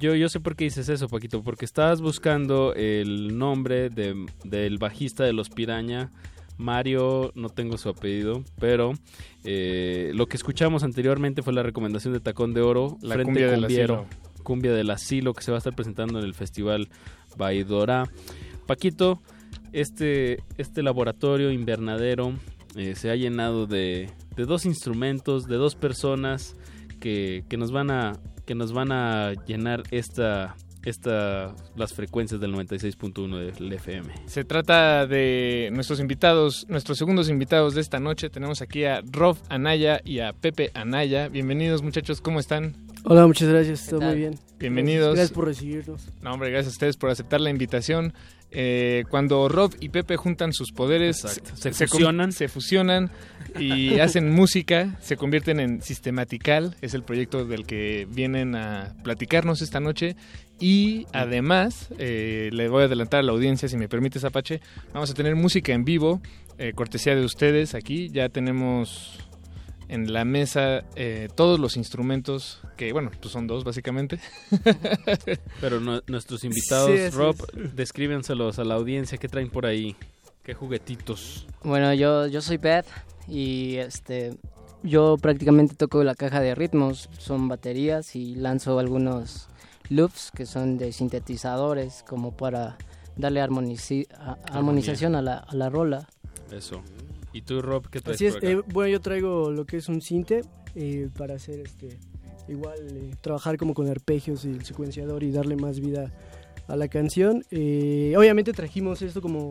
Yo, yo sé por qué dices eso, Paquito, porque estabas buscando el nombre de, del bajista de los Piraña. Mario, no tengo su apellido, pero eh, lo que escuchamos anteriormente fue la recomendación de Tacón de Oro, La Frente cumbia del asilo. cumbia del asilo, que se va a estar presentando en el Festival Baidora. Paquito, este, este laboratorio invernadero eh, se ha llenado de, de dos instrumentos, de dos personas que, que nos van a que nos van a llenar esta esta las frecuencias del 96.1 del FM. Se trata de nuestros invitados, nuestros segundos invitados de esta noche. Tenemos aquí a Rob Anaya y a Pepe Anaya. Bienvenidos muchachos, ¿cómo están? Hola, muchas gracias, todo muy bien. Bienvenidos. Gracias por recibirnos. No, hombre, gracias a ustedes por aceptar la invitación. Eh, cuando Rob y Pepe juntan sus poderes, Exacto. Se fusionan. se fusionan y hacen música, se convierten en Sistematical, es el proyecto del que vienen a platicarnos esta noche. Y además, eh, le voy a adelantar a la audiencia, si me permites, Apache, vamos a tener música en vivo, eh, cortesía de ustedes aquí. Ya tenemos en la mesa eh, todos los instrumentos, que bueno, pues son dos básicamente. Pero no- nuestros invitados, Sí, Rob, descríbenselos a la audiencia, ¿qué traen por ahí? ¿Qué juguetitos? Bueno, yo, yo soy Beth y este yo prácticamente toco la caja de ritmos, son baterías y lanzo algunos loops que son de sintetizadores como para darle armonici- a- armonización a la, a la rola. Eso. ¿Y tú, Rob, qué traes Así es, por acá? eh, bueno, yo traigo lo que es un cinte eh, para hacer este igual eh, trabajar como con arpegios y el secuenciador y darle más vida a la canción. Eh, obviamente trajimos esto como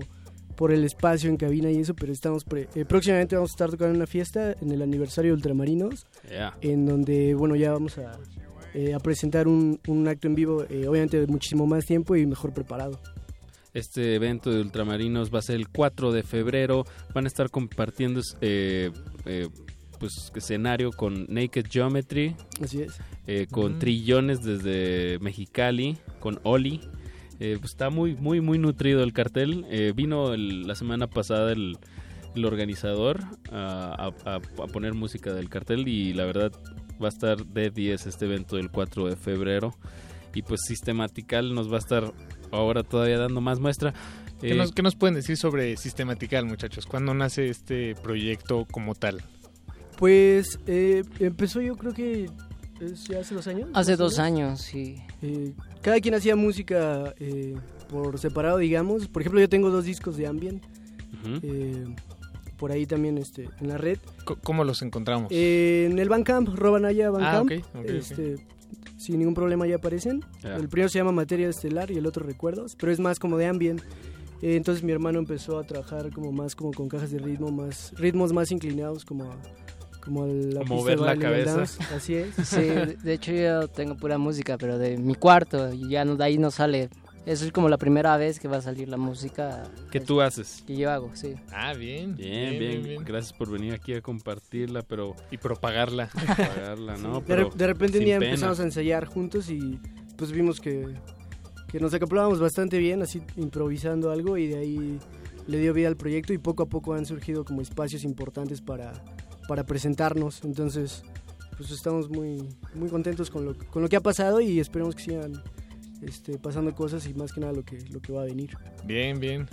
por el espacio en cabina y eso, pero estamos pre- eh, próximamente vamos a estar tocando una fiesta en el aniversario de Ultramarinos, Yeah. en donde bueno ya vamos a, eh, a presentar un, un acto en vivo, eh, obviamente de muchísimo más tiempo y mejor preparado. Este evento de Ultramarinos va a ser el 4 de febrero. Van a estar compartiendo eh, eh, pues escenario con Naked Geometry. Así es. eh, con. Trillones desde Mexicali, con Oli. Eh, pues está muy, muy, muy nutrido el cartel. Eh, vino el- la semana pasada el, el organizador a- a poner música del cartel y la verdad va a estar de 10 este evento del 4 de febrero. Y pues Sistematical nos va a estar ahora todavía dando más muestra. ¿Qué, Eh, nos, qué nos pueden decir sobre Sistematical, muchachos? ¿Cuándo nace este proyecto como tal? Pues eh, empezó yo creo que es ya hace dos años. Hace dos menos. años, sí. Eh, cada quien hacía música eh, por separado, digamos. Por ejemplo, yo tengo dos discos de ambient. eh, por ahí también este, en la red. ¿Cómo los encontramos? Eh, en el Bandcamp, Robanaya Bandcamp. Ah, ok, ok, ok. este, Sin ningún problema ya aparecen. El primero se llama Materia Estelar y el otro Recuerdos, pero es más como de ambient. Eh, entonces mi hermano empezó a trabajar como más como con cajas de ritmo, más ritmos más inclinados como a, como a la A mover de la cabeza. dance. Así es. Sí, de de hecho yo tengo pura música, pero de mi cuarto y ya no, de ahí no sale. Eso es como la primera vez que va a salir la música que tú haces. que yo hago, sí. Ah, bien. Bien, bien, Gracias por venir aquí a compartirla, pero... Y propagarla. Propagarla, ¿no? de, re- de repente un día pena. empezamos a ensayar juntos y pues vimos que, que nos acoplábamos bastante bien, así improvisando algo y de ahí le dio vida al proyecto y poco a poco han surgido como espacios importantes para, para presentarnos. Entonces, pues estamos muy, muy contentos con lo, con lo que ha pasado y esperamos que sigan este, pasando cosas y más que nada lo que, lo que va a venir. Bien, bien.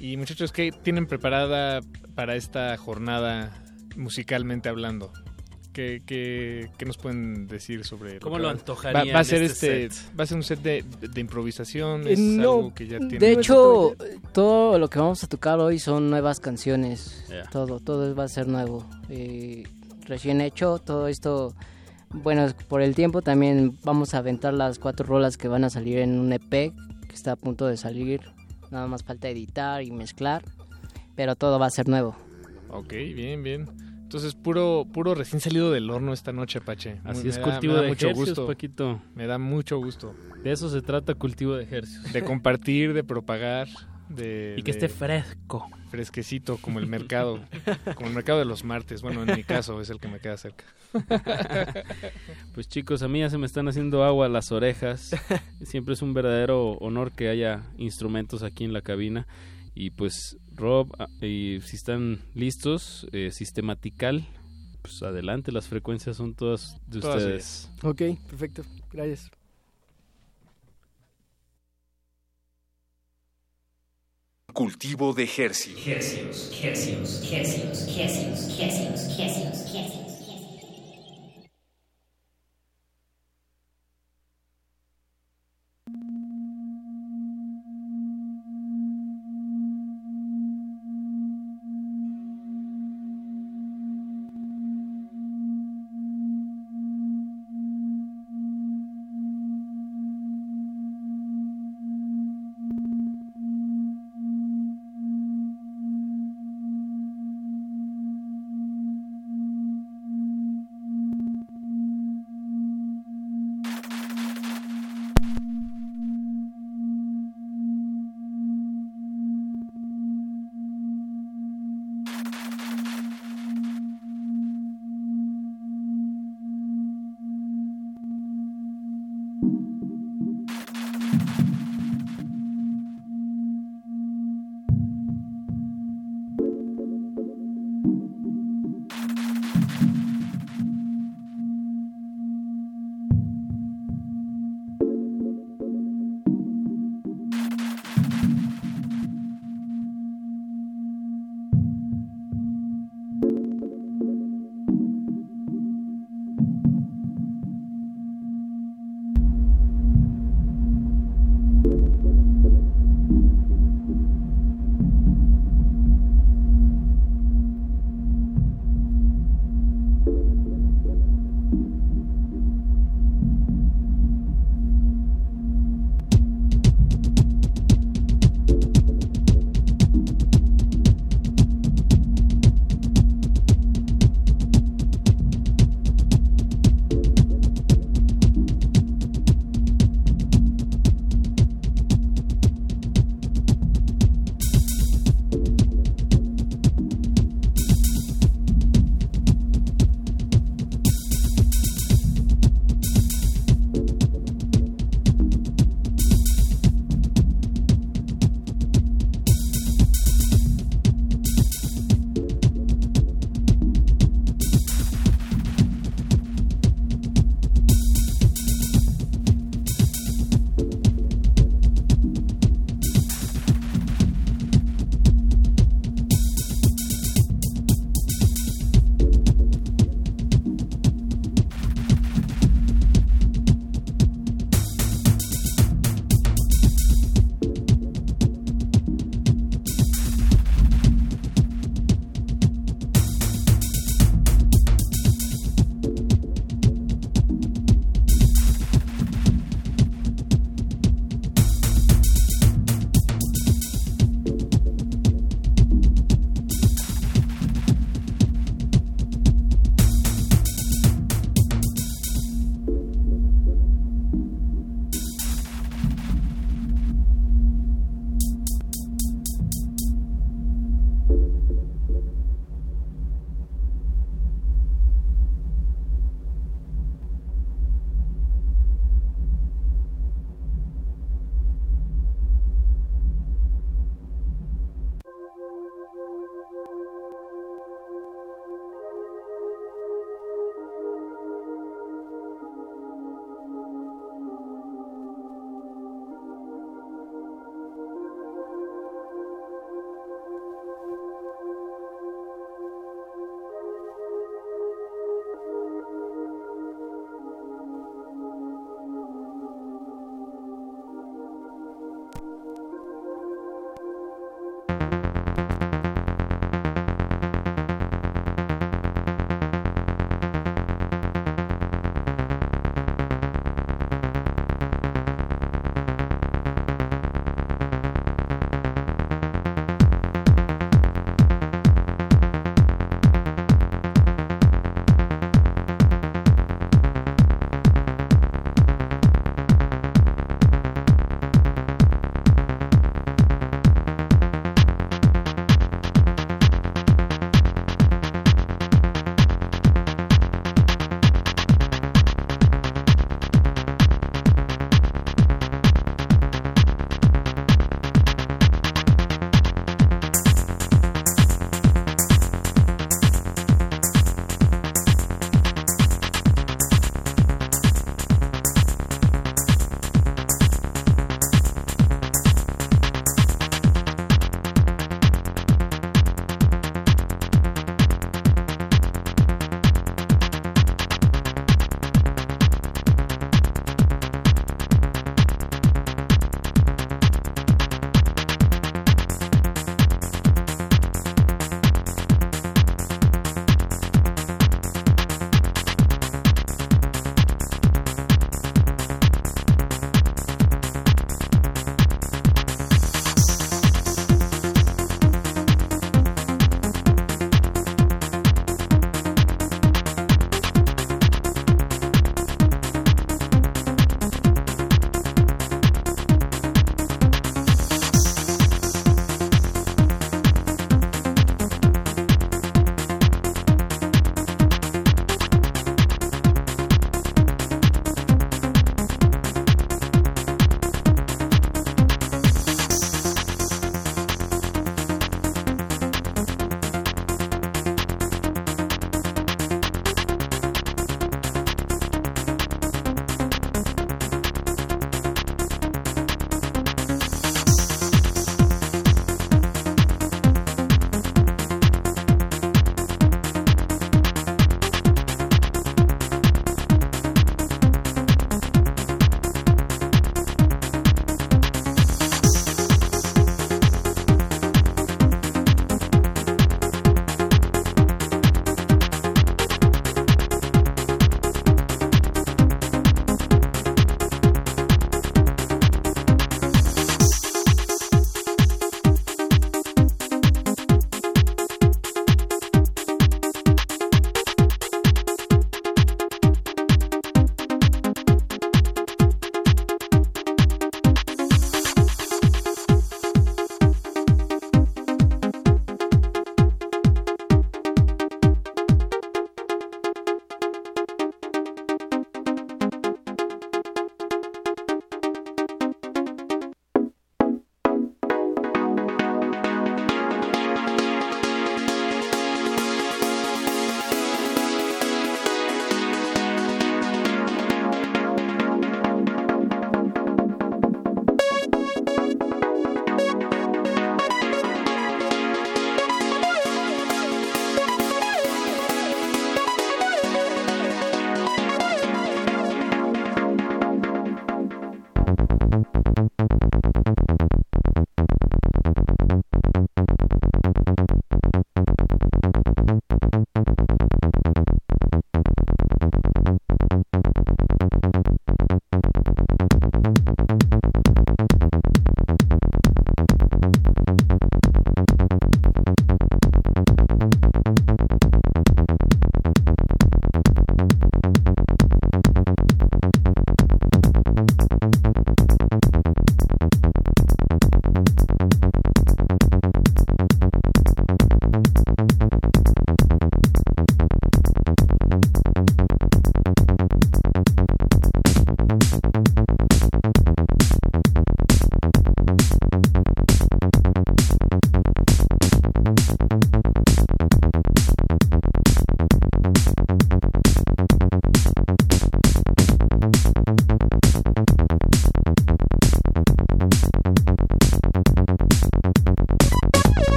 Y muchachos, ¿qué tienen preparada para esta jornada musicalmente hablando? ¿Qué, qué, qué nos pueden decir sobre ¿Cómo lo va- antojarían Va, va a ser este este, set? va a ser un set de, de improvisación, Eh, es no, algo que ya tiene. De hecho, todo lo que vamos a tocar hoy son nuevas canciones. Ya. Todo, todo va a ser nuevo. Eh, recién hecho, todo esto. Bueno, por el tiempo también vamos a aventar las cuatro rolas que van a salir en un EP que está a punto de salir. Nada más falta editar y mezclar. pero todo va a ser nuevo. Ok, bien, bien. Entonces, puro, puro recién salido del horno esta noche, Pache. Así Muy- es, me da- cultivo me da de mucho ejercicios, gusto. Paquito. Me da mucho gusto. De eso se trata cultivo de ejercicios. De compartir, de propagar, de... Y que de- esté fresco. Fresquecito, como el mercado. como el mercado de los martes. Bueno, en mi caso es el que me queda cerca. Pues chicos, a mí ya se me están haciendo agua las orejas. Siempre es un verdadero honor que haya instrumentos aquí en la cabina. Y pues Rob, ah, y si están listos, eh, Sistematical, pues adelante, las frecuencias son todas de Todas ustedes. Ok, perfecto. Gracias. Cultivo de Hercios.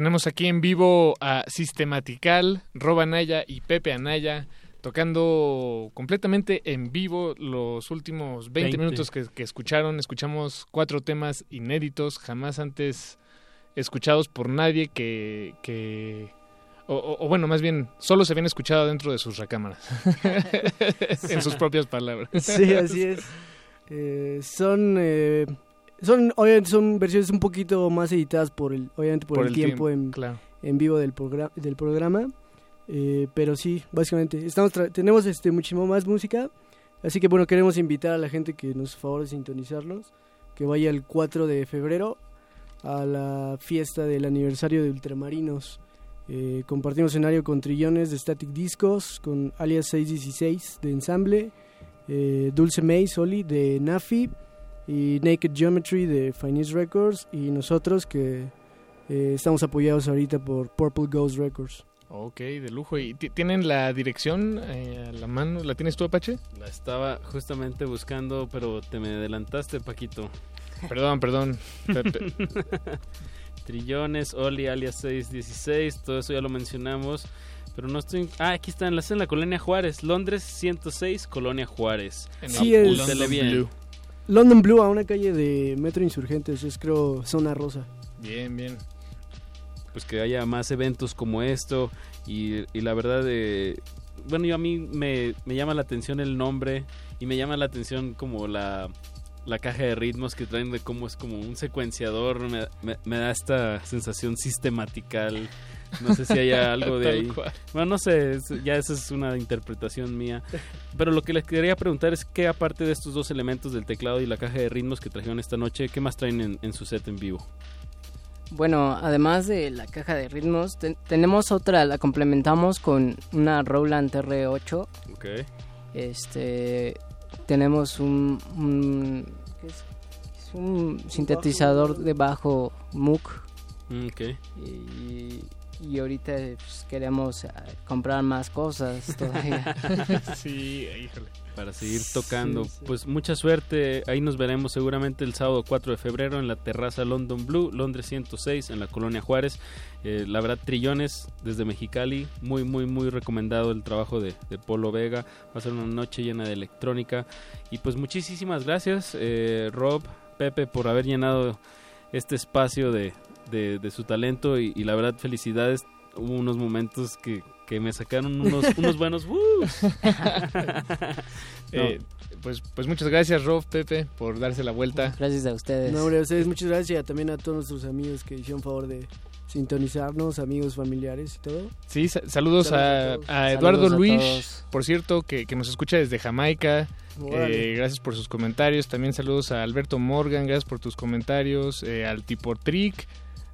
Tenemos aquí en vivo a Sistematical, Rob Anaya y Pepe Anaya tocando completamente en vivo los últimos 20, 20. minutos que, que escucharon. Escuchamos cuatro temas inéditos, jamás antes escuchados por nadie que... que o, o- o bueno, más bien, solo se habían escuchado dentro de sus recámaras. en sus propias palabras. Sí, así es. Eh, son, eh, son, obviamente son versiones un poquito más editadas por el, obviamente por, Por el, el tiempo, tiempo, en, claro. en vivo del, progra- del programa. Eh, pero sí, básicamente, estamos tra- tenemos este muchísimo más música. Así que bueno, queremos invitar a la gente que nos favor de sintonizarnos, que vaya el 4 de febrero a la fiesta del aniversario de Ultramarinos. Eh, compartimos escenario con Trillones de Static Discos, con Alias 616 de Ensamble, eh, Dulce May Soli de Nafi y Naked Geometry de Finance Records y nosotros que eh, estamos apoyados ahorita por Purple Ghost Records. Ok, de lujo. ¿Y ti- tienen la dirección eh, a la mano? ¿La tienes tú, Apache? La estaba justamente buscando, pero te me adelantaste, Paquito. Perdón, perdón. Pepe. Trillones, Oli, alias 616, todo eso ya lo mencionamos. Pero no estoy. Ah, aquí está, en la, en la Colonia Juárez, Londres 106, Colonia Juárez. Sí, es bien. London Blue a una calle de Metro Insurgentes, es creo zona rosa. Bien, bien. Pues que haya más eventos como esto. Y, y la verdad, eh, bueno, yo a mí me, me llama la atención el nombre y me llama la atención como la, la caja de ritmos que traen de cómo es como un secuenciador. Me, me- me da esta sensación sistematical. No sé si haya algo de ahí. cual. Bueno, no sé, es- ya esa es una interpretación mía. Pero lo que les quería preguntar es que aparte de estos dos elementos del teclado y la caja de ritmos que trajeron esta noche, ¿qué más traen en, en su set en vivo? Bueno, además de la caja de ritmos, ten- tenemos otra, la complementamos con una Roland R8. Ok. Este, tenemos un, un, ¿qué es? Es un sintetizador de bajo Moog Mm, Ok. y, y ahorita pues, queremos ah, comprar más cosas todavía. sí, híjole. Para seguir tocando. Sí, sí. Pues mucha suerte. Ahí nos veremos seguramente el sábado 4 de febrero en la terraza London Blue, Londres 106, en la colonia Juárez. Eh, la verdad, trillones desde Mexicali. Muy, muy, muy recomendado el trabajo de, de Polo Vega. Va a ser una noche llena de electrónica. Y pues muchísimas gracias, eh, Rob, Pepe, por haber llenado este espacio de, de- de su talento. Y, y la verdad, felicidades. Hubo unos momentos que, que me sacaron unos, unos buenos... "Wuus". Eh, pues, pues muchas gracias, Rob, Pepe, por darse la vuelta. Gracias a ustedes. No, hombre, a ustedes muchas gracias y también a todos nuestros amigos que hicieron favor de sintonizarnos, amigos, familiares y todo. Sí, sa- saludos, Saludos a, a a Eduardo Saludos a Luis, todos. por cierto, que, que nos escucha desde Jamaica. Eh, gracias por sus comentarios. También saludos a Alberto Morgan, gracias por tus comentarios. eh, al Tipo Trick,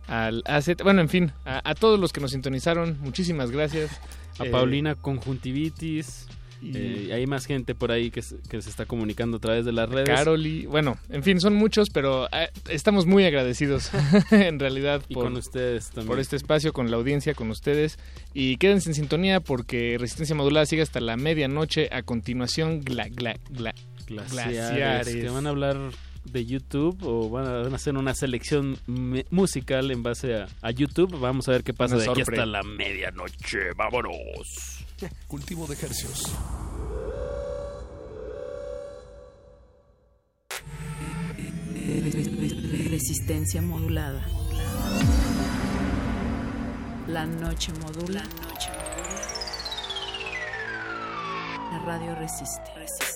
al AZ, bueno, en fin, a, a todos los que nos sintonizaron, muchísimas gracias. a Eh, Paulina Conjuntivitis. eh, hay más gente por ahí que, se- que se está comunicando a través de las redes. Caroli, bueno, en fin, son muchos, pero eh, estamos muy agradecidos en realidad Y por, con ustedes también. por este espacio, con la audiencia, con ustedes. Y quédense en sintonía porque Resistencia Modulada sigue hasta la medianoche. A continuación, gla, gla, gla, glaciares, que van a hablar de YouTube o van a, van a hacer una selección musical en base a, a YouTube. Vamos a ver qué pasa Una de aquí hasta la medianoche. Vámonos. Cultivo de ejercicios. Resistencia modulada. La noche modula. La radio resiste.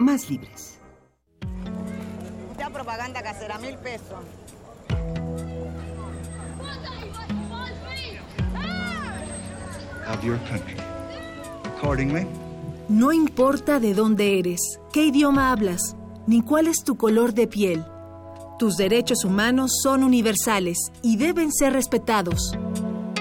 más libres. Ya propaganda casera, mil pesos. of your country. Accordingly, No importa de dónde eres, qué idioma hablas, ni cuál es tu color de piel. Tus derechos humanos son universales y deben ser respetados.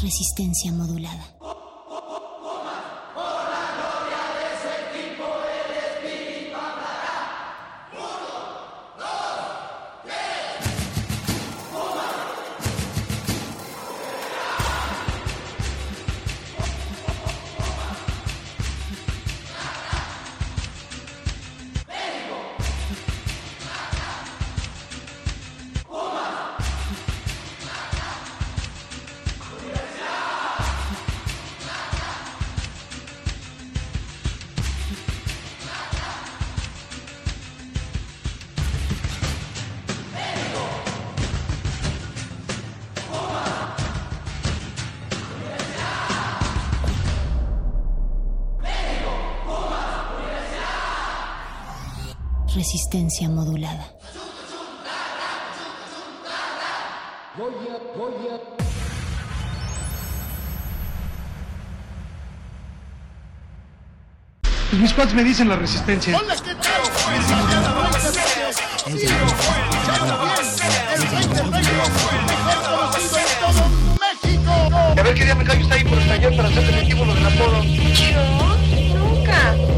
Resistencia modulada. Resistencia modulada. Mis cuates me dicen la resistencia. A ver qué día me callo está ahí por estallar para hacer definitivo lo del apodo. Yo nunca.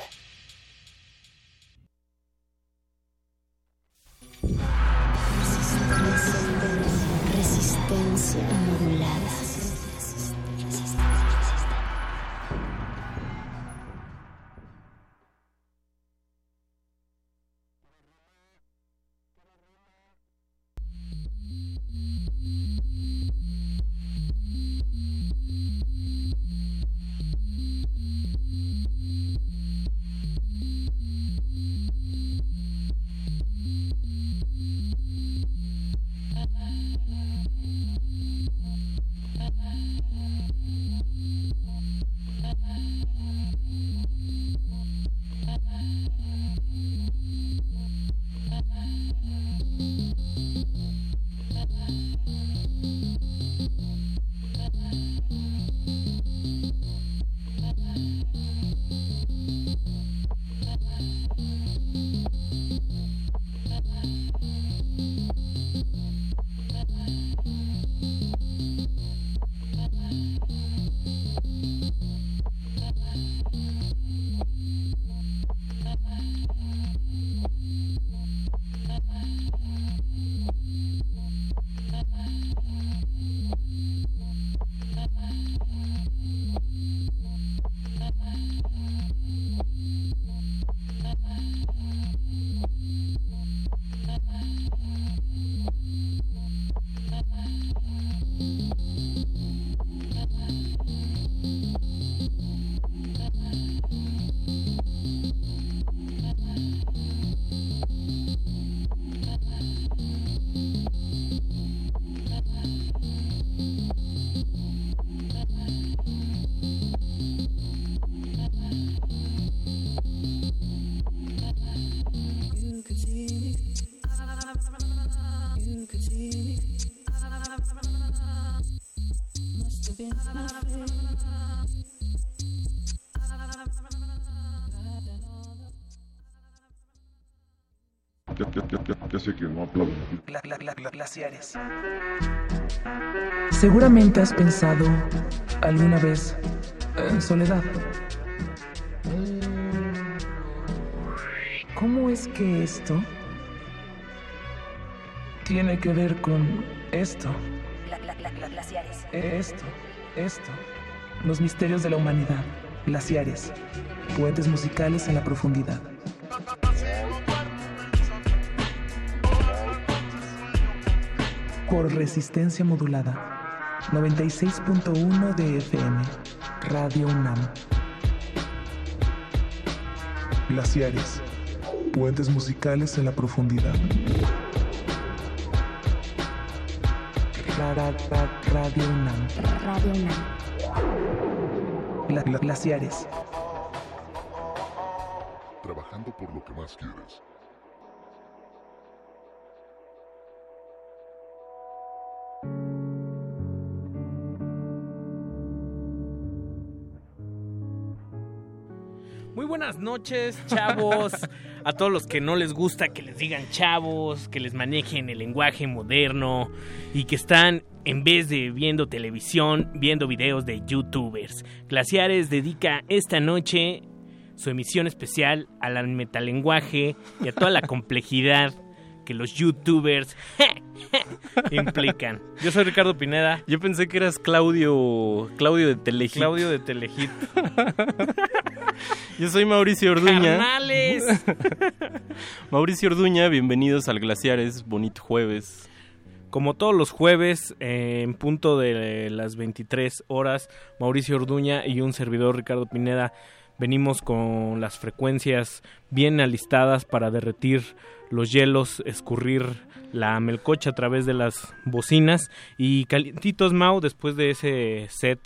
que no aplauden. Gla- gla- gla- gla- glaciares. Seguramente has pensado alguna vez en soledad. ¿Cómo es que esto tiene que ver con esto? glaciares. Esto, esto. Los misterios de la humanidad. Glaciares. Puentes musicales en la profundidad. Por resistencia modulada. 96.1 de FM. Radio UNAM. Glaciares. Puentes musicales en la profundidad. Ra- ra- ra- Radio UNAM. Radio UNAM. Gla- gla- glaciares. Noches, chavos. A todos los que no les gusta que les digan chavos, que les manejen el lenguaje moderno y que están, en vez de viendo televisión, viendo videos de youtubers. Glaciares dedica esta noche su emisión especial al metalenguaje y a toda la complejidad que los youtubers implican. Yo soy Ricardo Pineda. Yo pensé que eras Claudio, Claudio de Telehit. Claudio de Telehit. Yo soy Mauricio Orduña. ¡Carnales! Mauricio Orduña, bienvenidos al Glaciares, bonito jueves. Como todos los jueves, eh, en punto de las 23 horas, Mauricio Orduña y un servidor Ricardo Pineda venimos con las frecuencias bien alistadas para derretir los hielos, escurrir la melcocha a través de las bocinas y calientitos Mau después de ese set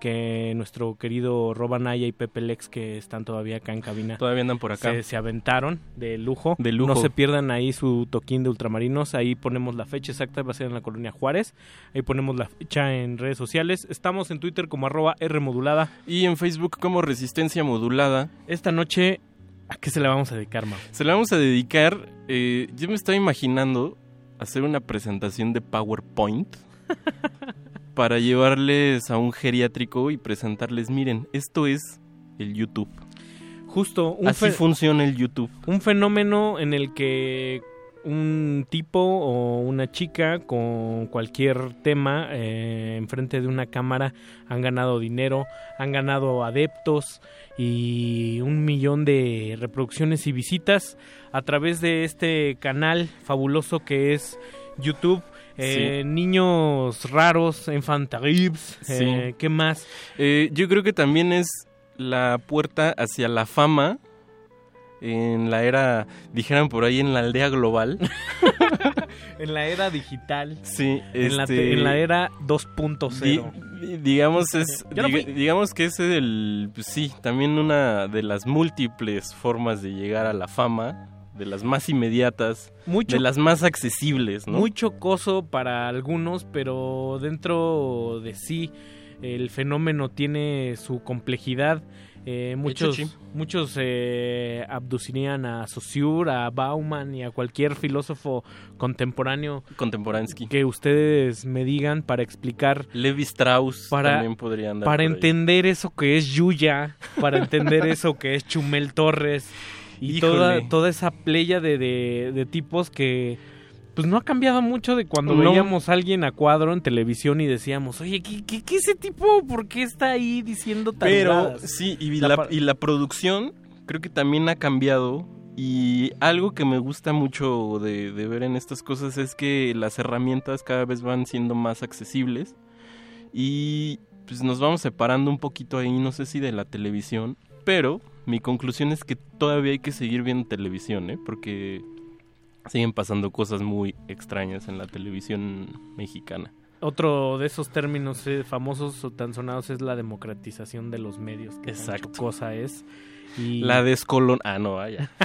que nuestro querido Robanaya y Pepe Lex que están todavía acá en cabina Todavía andan por acá. se, se aventaron de lujo. De lujo. No se pierdan ahí su toquín de ultramarinos. Ahí ponemos la fecha exacta, va a ser en la colonia Juárez. Ahí ponemos la fecha en redes sociales. Estamos en Twitter como arroba Rmodulada. Y en Facebook como Resistencia Modulada. Esta noche, ¿a qué se la vamos a dedicar, Mau? Se la vamos a dedicar. eh, yo me estaba imaginando hacer una presentación de PowerPoint para llevarles a un geriátrico y presentarles, miren, esto es el YouTube. Justo, un Así funciona el YouTube. un fenómeno en el que un tipo o una chica con cualquier tema eh, enfrente de una cámara han ganado dinero, han ganado adeptos y un millón de reproducciones y visitas a través de este canal fabuloso que es YouTube. Eh, Niños raros, infantaribs, Sí. eh, ¿qué más? Eh, yo creo que también es la puerta hacia la fama en la era, dijeran por ahí, en la aldea global. En la era digital. Sí, En, la, este, en la era 2.0. Di- di- digamos es no digamos que es el pues sí también una de las múltiples formas de llegar a la fama de las más inmediatas Mucho- de las más accesibles no Muy chocoso para algunos, pero dentro de sí el fenómeno tiene su complejidad. Eh, muchos muchos eh, abducirían a Saussure, a Bauman y a cualquier filósofo contemporáneo que ustedes me digan para explicar Levi Strauss para, también podría andar para ahí. entender eso que es Yuya, para entender eso que es Chumel Torres y Híjole. toda, toda esa playa de, de- de tipos que pues no ha cambiado mucho de cuando No. veíamos a alguien a cuadro en televisión y decíamos, oye, ¿qué, qué, qué ese tipo? ¿Por qué está ahí diciendo pero tarugadas?" sí y La la, par- y la producción creo que también ha cambiado y algo que me gusta mucho de, de ver en estas cosas es que las herramientas cada vez van siendo más accesibles y pues nos vamos separando un poquito ahí, no sé si de la televisión, pero mi conclusión es que todavía hay que seguir viendo televisión, ¿eh? porque siguen pasando cosas muy extrañas en la televisión mexicana. Otro de esos términos eh, famosos o tan sonados es la democratización de los medios. Que Exacto. cosa es. Y... La descolon... Ah, no, vaya.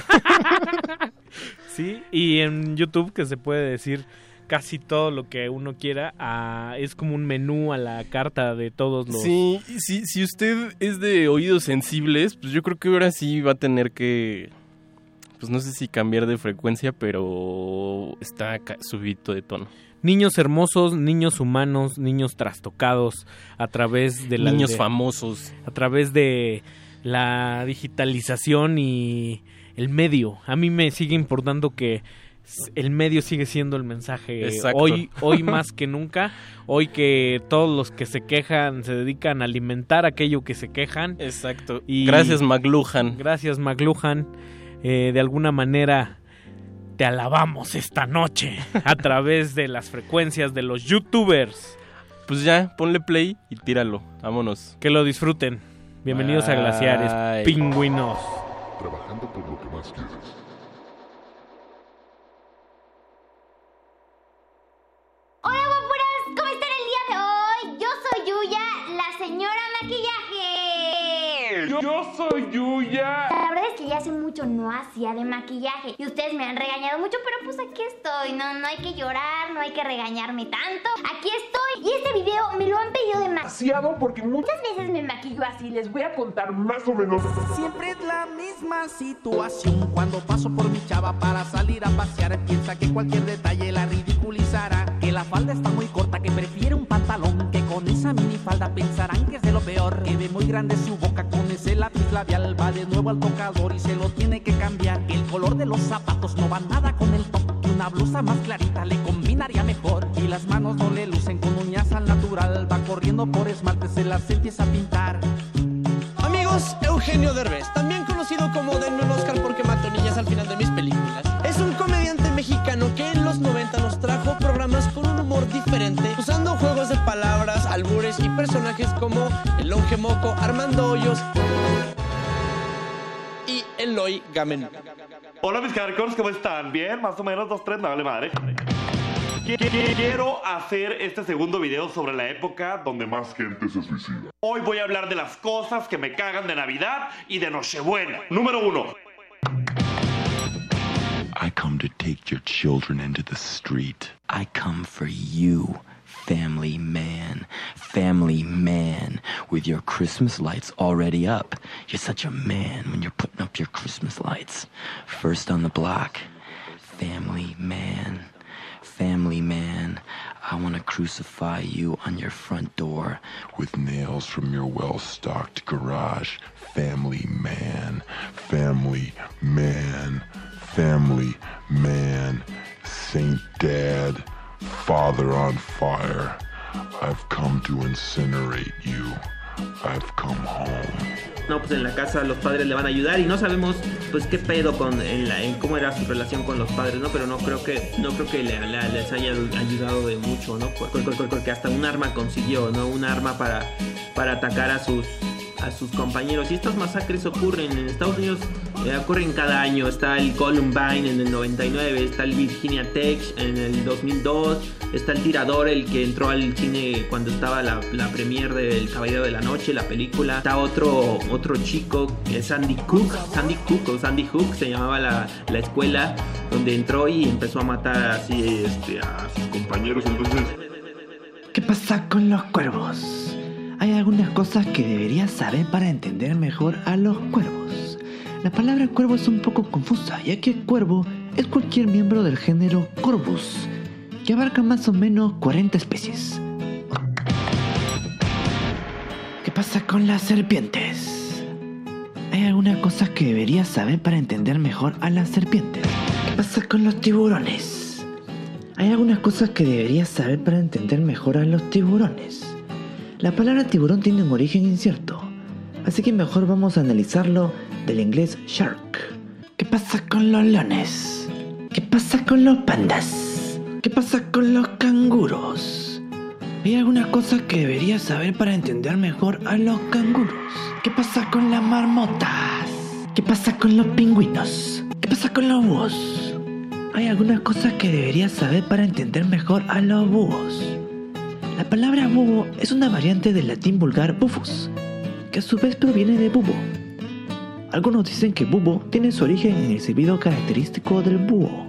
Sí, y en YouTube que se puede decir casi todo lo que uno quiera. a- es como un menú a la carta de todos los... Sí, si, si usted es de oídos sensibles, pues yo creo que ahora sí va a tener que, pues no sé si cambiar de frecuencia, pero está subito de tono. Niños hermosos, niños humanos, niños trastocados a través de la... Niños de- famosos. A través de la digitalización y el medio. A mí me sigue importando que el medio sigue siendo el mensaje. Exacto. Hoy, hoy más que nunca, hoy que todos los que se quejan se dedican a alimentar aquello que se quejan. Exacto. Y Gracias, McLuhan. Gracias, McLuhan. Eh, de alguna manera te alabamos esta noche a través de las frecuencias de los youtubers. Pues ya, ponle play y tíralo. Vámonos. Que lo disfruten. Bienvenidos a. Glaciares, pingüinos. Trabajando por lo que más quieres. Hola guapuras, ¿cómo están el día de hoy? Yo soy Yuya, la señora maquillaje. Yo, soy Yuya. Hace mucho no hacía de maquillaje y ustedes me han regañado mucho, pero pues aquí estoy. No, no hay que llorar, no hay que regañarme tanto. Aquí estoy y este video me lo han pedido demasiado porque muchas veces me maquillo así. Les voy a contar más o menos. Siempre es la misma situación Cuando paso por mi chava para salir a pasear Piensa que cualquier detalle la ridiculizará Que la falda está muy corta, que prefiere un pantalón Que con esa minifalda pensarán que es de lo peor. Que ve muy grande su boca con ese lápiz labial. Va de nuevo al tocador y se lo tiene que cambiar. El color de los zapatos no va nada con el top. Que una blusa más clarita le combinaría mejor. Y las manos no le lucen con uñas al natural. Va corriendo por esmalte, se las empieza a pintar. Amigos, Eugenio Derbez, también conocido como Denme un Oscar porque mato niñas al final de mis películas, es un comediante mexicano que en los 90 nos personajes como el Longe Moco, Armando Hoyos y Eloy Gamen. Hola mis hardcores, ¿cómo están? ¿Bien? Más o menos, dos, tres, me vale madre. Qui- qui- Quiero hacer este segundo video sobre la época donde más gente se suicida. Hoy voy a hablar de las cosas que me cagan de Navidad y de Nochebuena. Número uno. I come to take your children into the street. I come for you, family man, family man, with your Christmas lights already up. You're such a man when you're putting up your Christmas lights. First on the block, family man, family man. I want to crucify you on your front door With nails from your well stocked garage. Family man. Family man. Family man. Saint Dad. Father on fire. I've come to incinerate you. I've come home. No, pues en la casa los padres le van a ayudar y no sabemos pues qué pedo con en cómo era su relación con los padres, ¿no? Pero no creo que no creo que le- le- les haya ayudado de mucho, ¿no? Por- por- por- Porque hasta un arma consiguió, ¿no? Un arma para para atacar a sus a sus compañeros. Y estas masacres ocurren en Estados Unidos, eh, ocurren cada año. Está el Columbine en el 99, está el Virginia Tech en el 2002, está el Tirador, el que entró al cine cuando estaba la, la premier del Caballero de la Noche, la película. Está otro, otro chico, es Sandy Cook, Sandy Cook o Sandy Hook, se llamaba la, la escuela, donde entró y empezó a matar así este, a sus compañeros. Entonces, ¿Qué pasa con los cuervos? Hay algunas cosas que deberías saber para entender mejor a los cuervos. La palabra cuervo es un poco confusa, ya que cuervo es cualquier miembro del género Corvus, que abarca más o menos 40 especies. ¿Qué pasa con las serpientes? Hay algunas cosas que deberías saber para entender mejor a las serpientes. ¿Qué pasa con los tiburones? Hay algunas cosas que deberías saber para entender mejor a los tiburones. La palabra tiburón tiene un origen incierto, así que mejor vamos a analizarlo del inglés shark. ¿Qué pasa con los leones? ¿Qué pasa con los pandas? ¿Qué pasa con los canguros? Hay algunas cosas que deberías saber para entender mejor a los canguros. ¿Qué pasa con las marmotas? ¿Qué pasa con los pingüinos? ¿Qué pasa con los búhos? Hay algunas cosas que deberías saber para entender mejor a los búhos. La palabra búho es una variante del latín vulgar bufus, que a su vez proviene de bubo. Algunos dicen que bubo tiene su origen en el silbido característico del búho.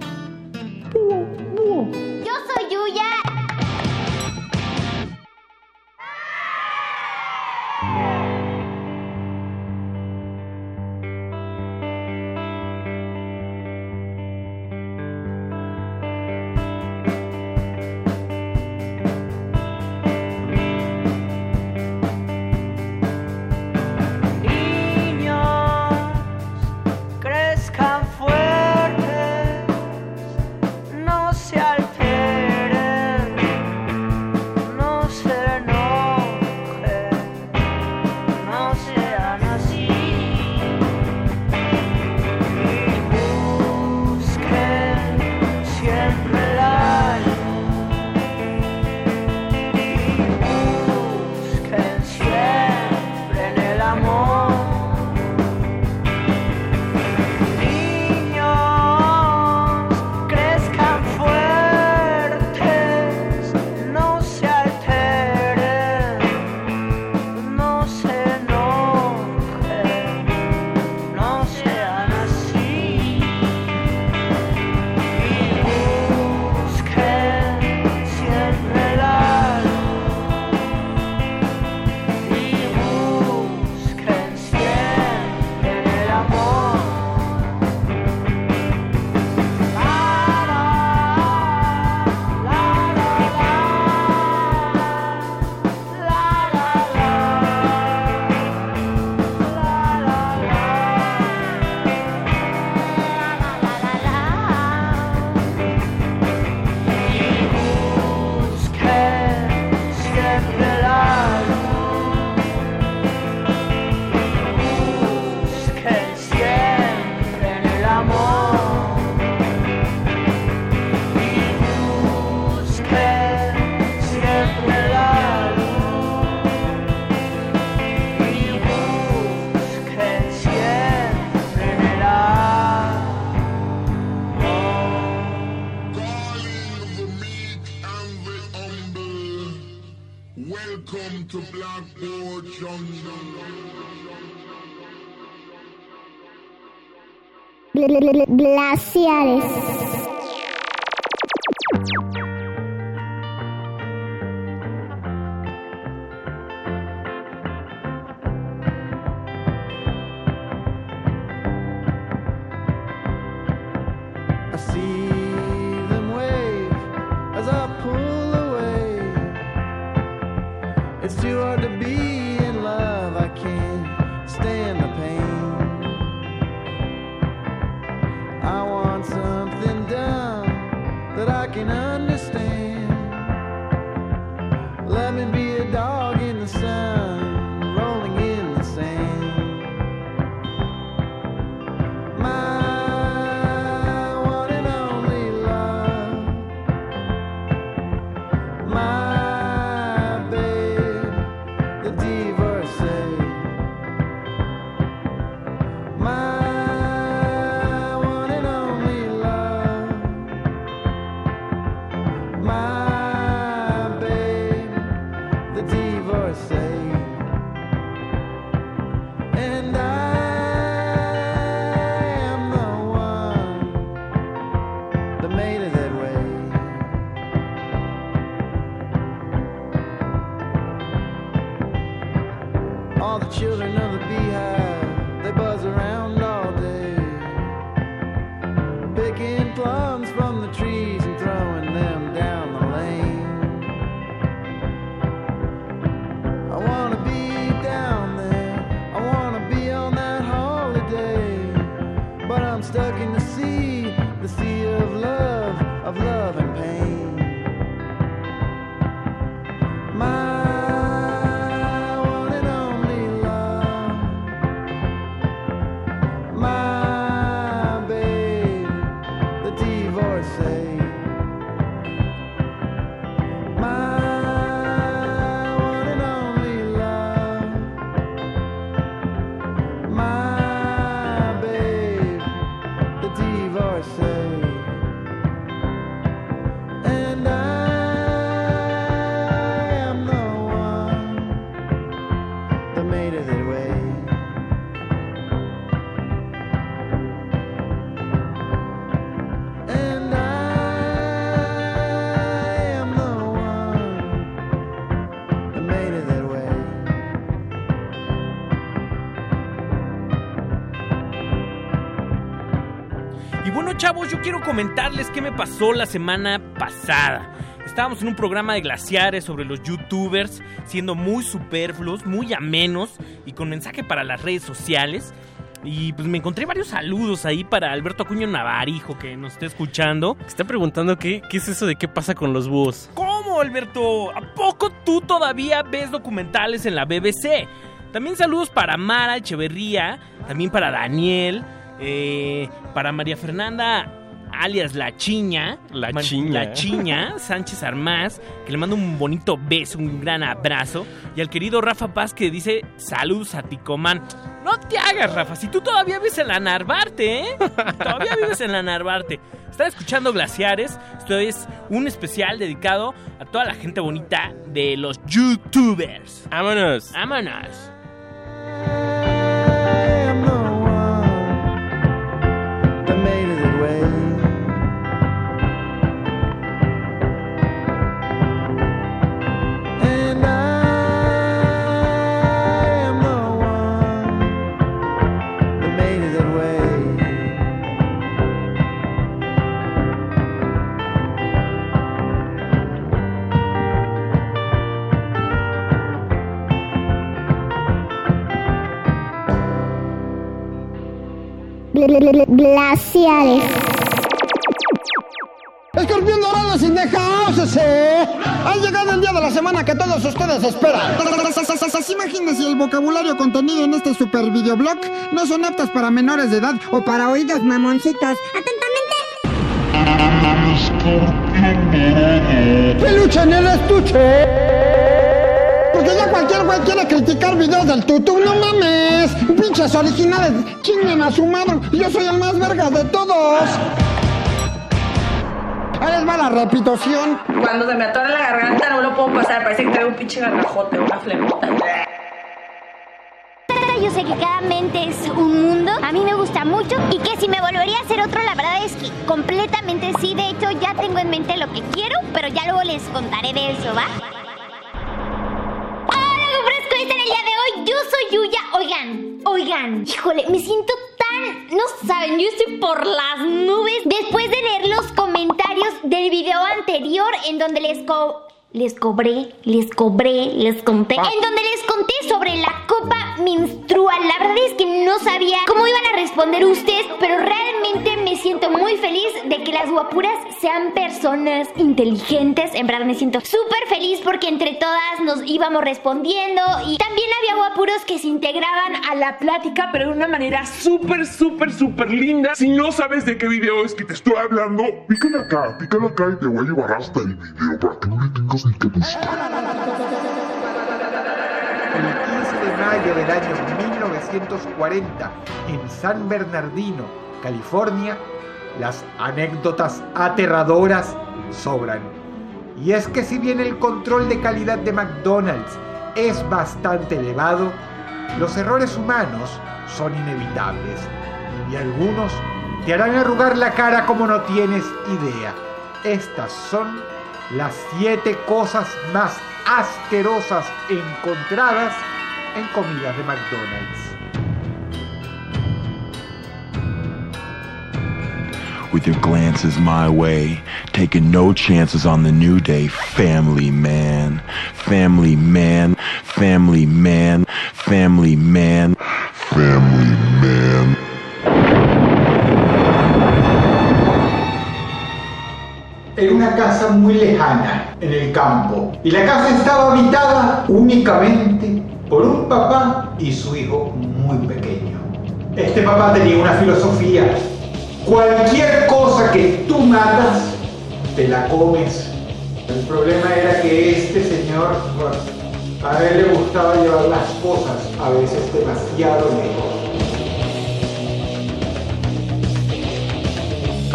Chavos, yo quiero comentarles qué me pasó la semana pasada. Estábamos en un programa de glaciares sobre los youtubers, siendo muy superfluos, muy amenos y con mensaje para las redes sociales. Y pues me encontré varios saludos ahí para Alberto Acuño Navarijo que nos está escuchando. Está preguntando qué, qué es eso de qué pasa con los búhos. ¿Cómo, Alberto? ¿A poco tú todavía ves documentales en la BBC? También saludos para Mara Echeverría, también para Daniel, eh, para María Fernanda alias La Chiña. La Chiña. La Chiña, Sánchez Armás, que le mando un bonito beso, un gran abrazo. Y al querido Rafa Paz que dice saludos a Ticomán. No te hagas, Rafa, si tú todavía vives en la Narvarte, ¿eh? Todavía vives en la Narvarte. Están escuchando Glaciares. Esto es un especial dedicado a toda la gente bonita de los YouTubers. ¡Vámonos! ¡Vámonos! Glaciares. Escorpión dorado sin dejársese. Ha llegado el día de la semana que todos ustedes esperan. Imagínense el vocabulario contenido en este super videoblog no son aptas para menores de edad o para oídos mamoncitos. Peluche en el estuche. Güey quiere criticar videos del tutú, no mames. Pinches originales, chinguen a su madre. Yo soy el más verga de todos. Ahí les va la repetición. Cuando se me atora la garganta no lo puedo pasar, parece que traigo un pinche garrajote, una flemota. Yo sé que cada mente es un mundo, a mí me gusta mucho y que si me volvería a hacer otro, la verdad es que completamente sí. De hecho, ya tengo en mente lo que quiero, pero ya luego les contaré de eso, ¿va? Día de hoy. Yo soy Yuya. Oigan, oigan, híjole, me siento tan. No saben, yo estoy por las nubes después de leer los comentarios del video anterior en donde les co les cobré, les cobré, les conté. En donde les conté sobre la copa menstrual. La verdad es que no sabía cómo iban a responder ustedes, pero realmente me siento muy feliz de que las guapuras sean personas inteligentes. En verdad me siento súper feliz porque entre todas nos íbamos respondiendo y también había guapuros que se integraban a la plática, pero de una manera Súper, súper, súper linda. Si no sabes de qué video es que te estoy hablando, pícale acá, pícale acá y te voy a llevar hasta el video para que no le tengas El 15 de mayo del año 1940, en San Bernardino, California, las anécdotas aterradoras sobran. Y es que si bien el control de calidad de McDonald's es bastante elevado, los errores humanos son inevitables. Y algunos te harán arrugar la cara como no tienes idea. Estas son las siete cosas más asquerosas encontradas en comidas de McDonald's. with your glances my way, taking no chances on the new day. Family man, family man, family man, family man, family man. En una casa muy lejana, en el campo. Y la casa estaba habitada únicamente por un papá y su hijo muy pequeño. Este papá tenía una filosofía. Cualquier cosa que tú matas, te la comes. El problema era que este señor, a él le gustaba llevar las cosas a veces demasiado lejos.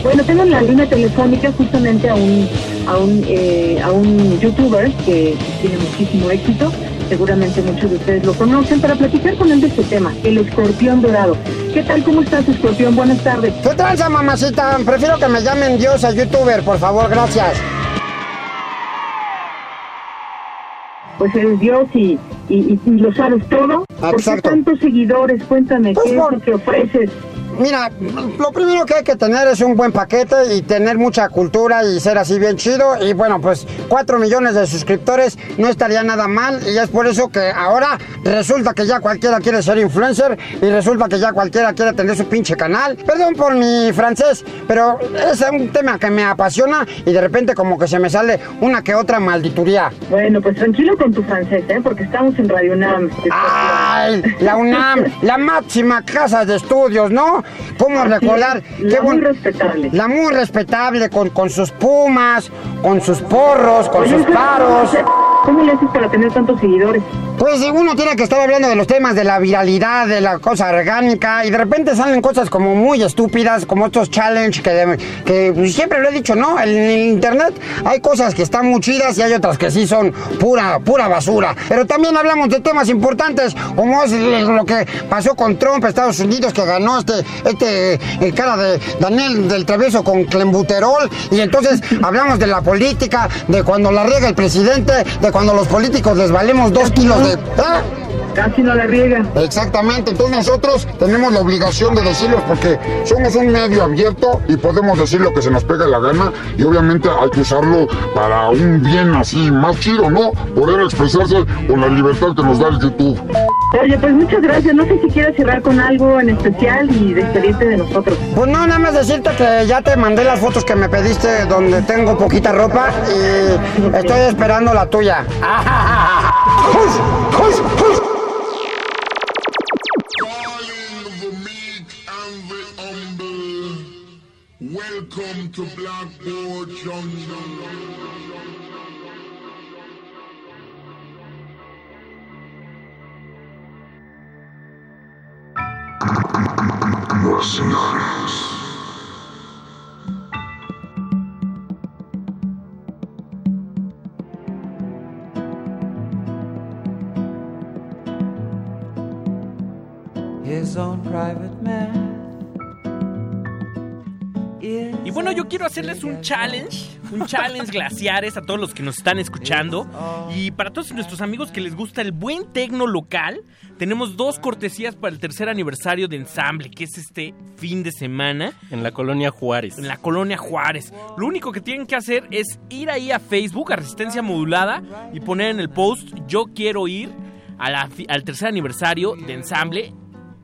Bueno, tengo en la línea telefónica justamente a un, a un, eh, a un youtuber que tiene muchísimo éxito. Seguramente muchos de ustedes lo conocen para platicar con él de este tema, el escorpión dorado. ¿Qué tal? ¿Cómo estás, escorpión? Buenas tardes. ¿Qué tranza, mamacita? Prefiero que me llamen Dios a youtuber, por favor, gracias. Pues eres Dios y, y, y- y lo sabes todo. ¿Por qué Exacto. tantos seguidores? Cuéntame, ¿qué es lo que ofreces? Mira, lo primero que hay que tener es un buen paquete y tener mucha cultura y ser así bien chido. Y bueno, pues 4 millones de suscriptores no estaría nada mal. Y es por eso que ahora resulta que ya cualquiera quiere ser influencer y resulta que ya cualquiera quiere tener su pinche canal. Perdón por mi francés, pero es un tema que me apasiona y de repente como que se me sale una que otra maldituría. Bueno, pues tranquilo con tu francés, ¿eh? Porque estamos en Radio UNAM. ¡Ay! La UNAM, la máxima casa de estudios, ¿no? ¿Cómo recordar? es, la muy respetable. La muy respetable, con, con sus pumas, con sus porros, con Oye, sus paros. ¿Cómo le haces para tener tantos seguidores? Pues uno tiene que estar hablando de los temas de la viralidad, de la cosa orgánica, y de repente salen cosas como muy estúpidas, como estos challenge que, que siempre lo he dicho, ¿no? En el internet hay cosas que están muy chidas y hay otras que sí son pura, pura basura. Pero también hablamos de temas importantes, como es lo que pasó con Trump, Estados Unidos, que ganó este, este, el cara de Daniel del Travieso con clembuterol, y entonces hablamos de la política, de cuando la riega el presidente, de cuando los políticos les valemos dos kilos de... ¿Ah? Casi no la riega. Exactamente, entonces nosotros tenemos la obligación de decirlos porque somos un medio abierto y podemos decir lo que se nos pega la gana y obviamente hay que usarlo para un bien así más chido, ¿no? Poder expresarse con la libertad que nos da el YouTube. Oye, pues muchas gracias. No sé si quieres cerrar con algo en especial y despedirte de nosotros. Pues no, nada más decirte que ya te mandé las fotos que me pediste donde tengo poquita ropa y estoy esperando la tuya. Welcome to Blackboard Junction. His own private man. Bueno, yo quiero hacerles un challenge, un challenge glaciares a todos los que nos están escuchando. Y para todos nuestros amigos que les gusta el buen tecno local, tenemos dos cortesías para el tercer aniversario de Ensamble, que es este fin de semana. En la colonia Juárez. En la colonia Juárez. Lo único que tienen que hacer es ir ahí a Facebook, a Resistencia Modulada, y poner en el post, yo quiero ir a la fi- al tercer aniversario de Ensamble.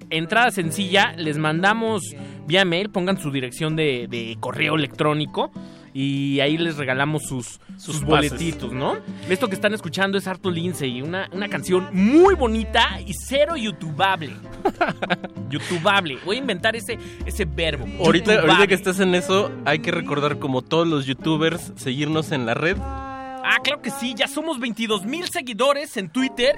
Entrada sencilla, les mandamos vía mail, pongan su dirección de, de correo electrónico y ahí les regalamos sus, sus, Sus boletitos, ¿no? Esto que están escuchando es Arto Lindsay, una, una canción muy bonita y cero youtubable. youtubable. Voy a inventar ese, ese verbo. Ahorita, ahorita que estás en eso, hay que recordar, como todos los youtubers, seguirnos en la red. Ah, claro que sí, ya somos 22 mil seguidores en Twitter,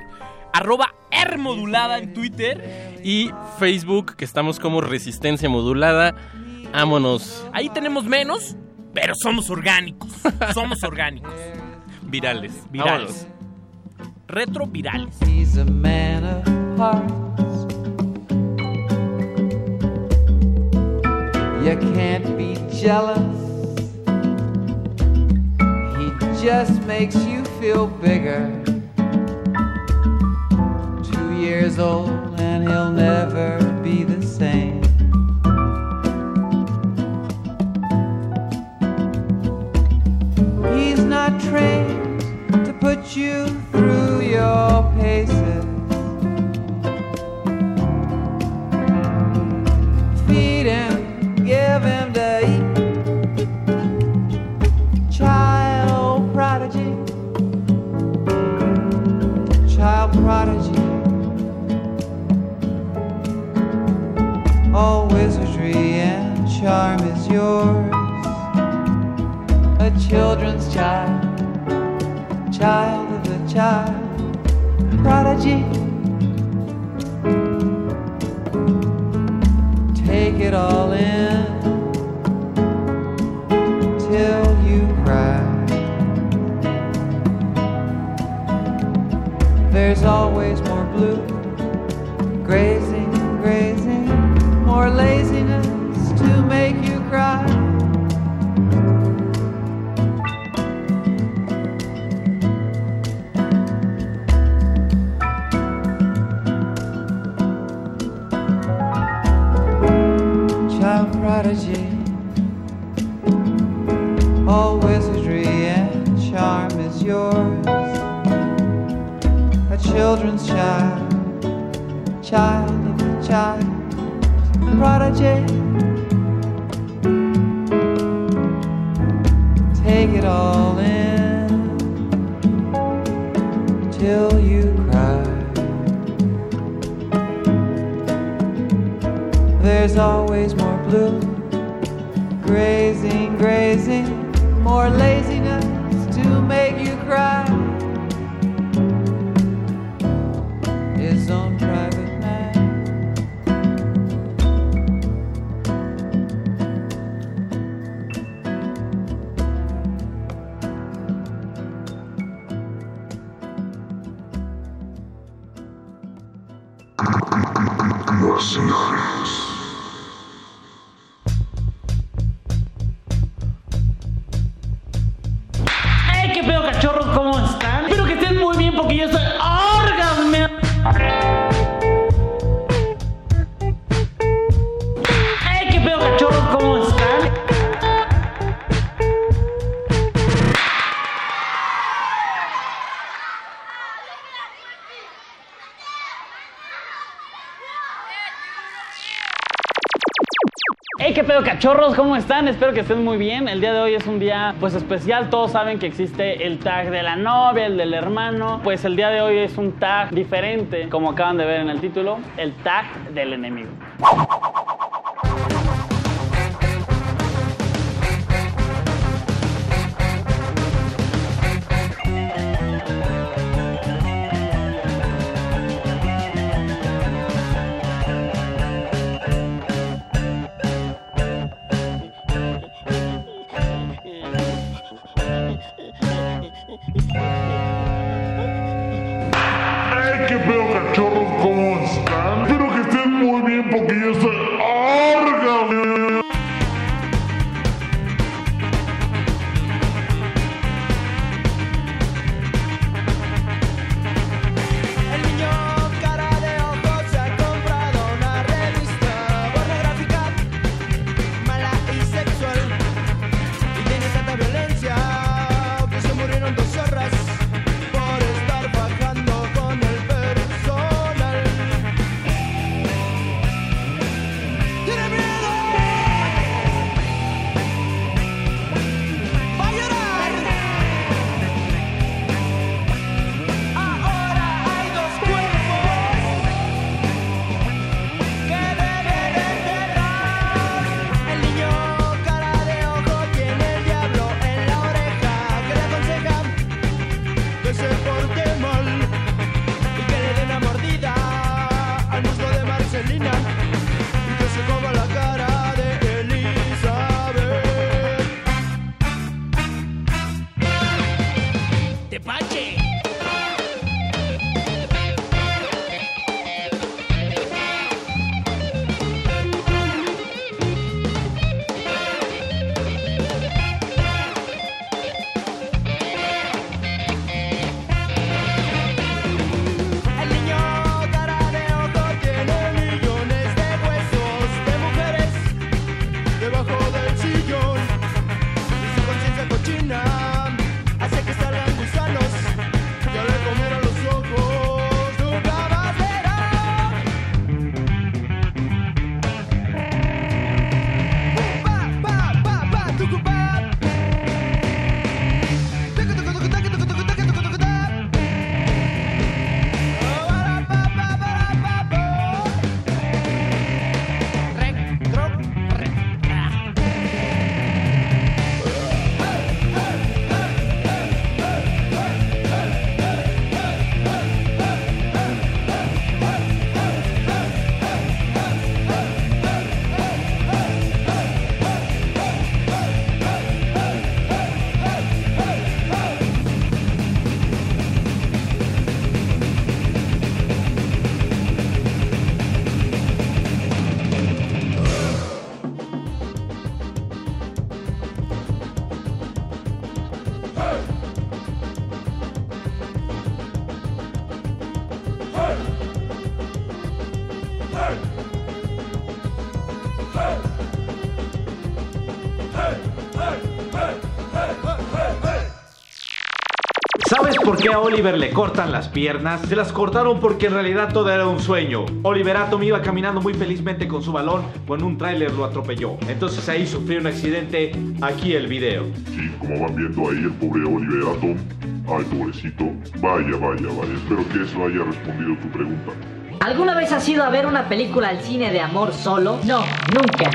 arroba Rmodulada en Twitter. Y Facebook, que estamos como Resistencia Modulada. Ámonos. Ahí tenemos menos, pero somos orgánicos. Somos orgánicos. Virales. Virales. Retro virales. He's a man of parts. You can't be jealous. He just makes you feel bigger. Years old and he'll never be the same. He's not trained to put you through your paces. Feed him, give him to eat. Child prodigy, child prodigy. Charm is yours. A children's child child of a child, prodigy. Take it all in till you cry. There's always more blue, grazing, grazing, more laziness All wizardry and charm is yours. A children's child, child of a child, prodigy. Take it all in till you cry. There's always more blue, grazing, grazing, more lazy. Qué pedo cachorros, ¿cómo están? Espero que estén muy bien. El día de hoy es un día pues especial. Todos saben que existe el tag de la novia, el del hermano. Pues el día de hoy es un tag diferente, como acaban de ver en el título, el tag del enemigo. Oliver le cortan las piernas? Se las cortaron porque en realidad todo era un sueño. Oliver Atom iba caminando muy felizmente con su balón cuando un tráiler lo atropelló. Entonces ahí sufrió un accidente. Aquí el video. Sí, como van viendo ahí el pobre Oliver Atom. Ay, pobrecito. Vaya, vaya, vaya. Espero que eso haya respondido tu pregunta. ¿Alguna vez has ido a ver una película al cine de amor solo? No, nunca.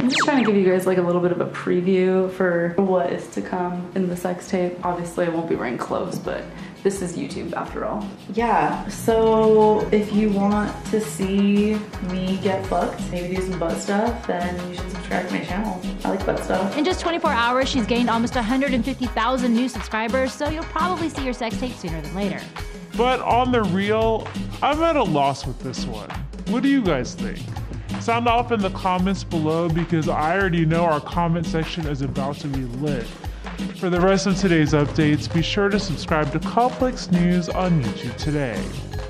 I'm just trying to give you guys like a little bit of a preview for what is to come in the sex tape. Obviously, I won't be wearing clothes, but this is YouTube after all. Yeah, so if you want to see me get fucked, maybe do some butt stuff, then you should subscribe to my channel. I like butt stuff. In just 24 hours, she's gained almost 150,000 new subscribers, so you'll probably see your sex tape sooner than later. But on the real, I'm at a loss with this one. What do you guys think? Sound off in the comments below because I already know our comment section is about to be lit. For the rest of today's updates, be sure to subscribe to Complex News on YouTube today.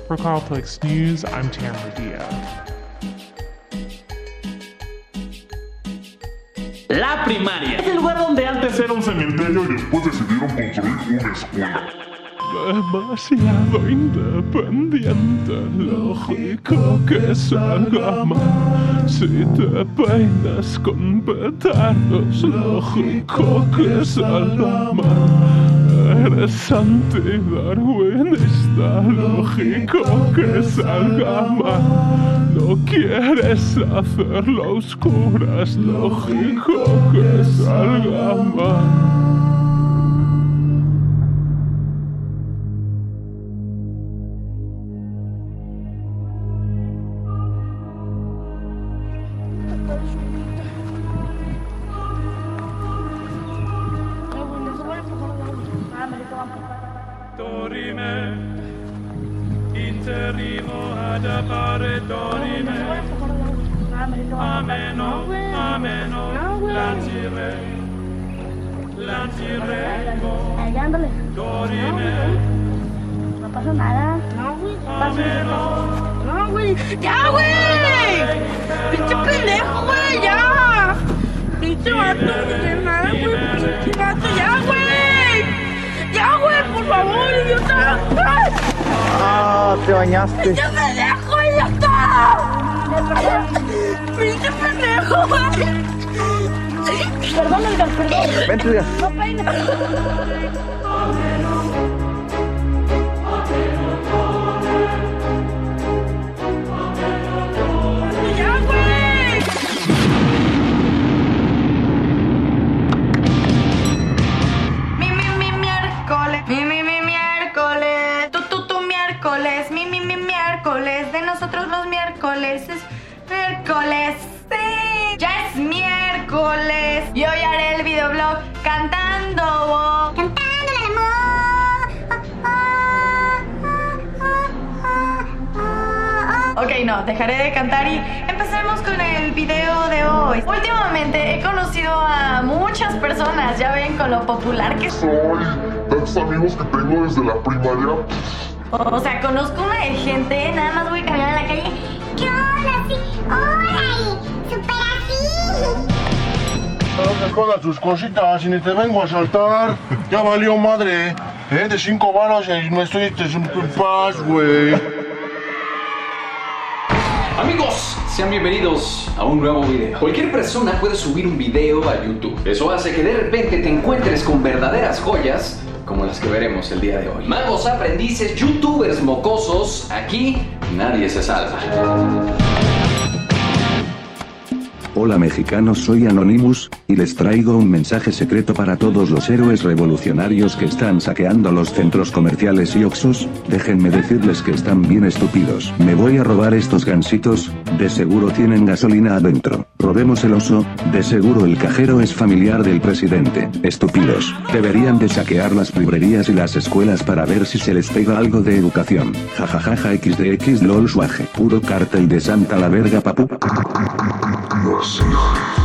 For Complex News, I'm Tamara Diaz. La primaria es el lugar donde antes era un cementerio y después decidieron construir una escuela. Demasiado independiente, lógico que salga mal. Si te peinas con petardos, lógico que salga mal. Eres antidarwinista, lógico que salga mal. No quieres hacerlo oscuras, lógico que salga mal. Ah, te bañaste. ¡Pinche pendejo, idiota! ¡Pinche pendejo! Perdón, Edgar, perdón. Vente, Edgar. No peines. dejaré de cantar y empecemos con el video de hoy. Últimamente he conocido a muchas personas, ya ven con lo popular que soy, tantos amigos que tengo desde la primaria. O sea, conozco una de gente, nada más voy caminando en la calle. ¿Qué onda? Sí, órale, super así. No tus cositas y ni te vengo a saltar. Ya valió madre. ¿Eh? De cinco balas y me estoy... Te... Paz, güey. Sean bienvenidos a un nuevo video. Cualquier persona puede subir un video a YouTube. Eso hace que de repente te encuentres con verdaderas joyas como las que veremos el día de hoy. Magos, aprendices, youtubers mocosos, aquí nadie se salva. Hola mexicanos soy Anonymous, y les traigo un mensaje secreto para todos los héroes revolucionarios que están saqueando los centros comerciales y oxos, déjenme decirles que están bien estúpidos. Me voy a robar estos gansitos, de seguro tienen gasolina adentro. Robemos el oso, de seguro el cajero es familiar del presidente. Estúpidos, deberían de saquear las librerías y las escuelas para ver si se les pega algo de educación. Jajajaja xdx lol suaje. Puro cartel de santa la verga papu. 沈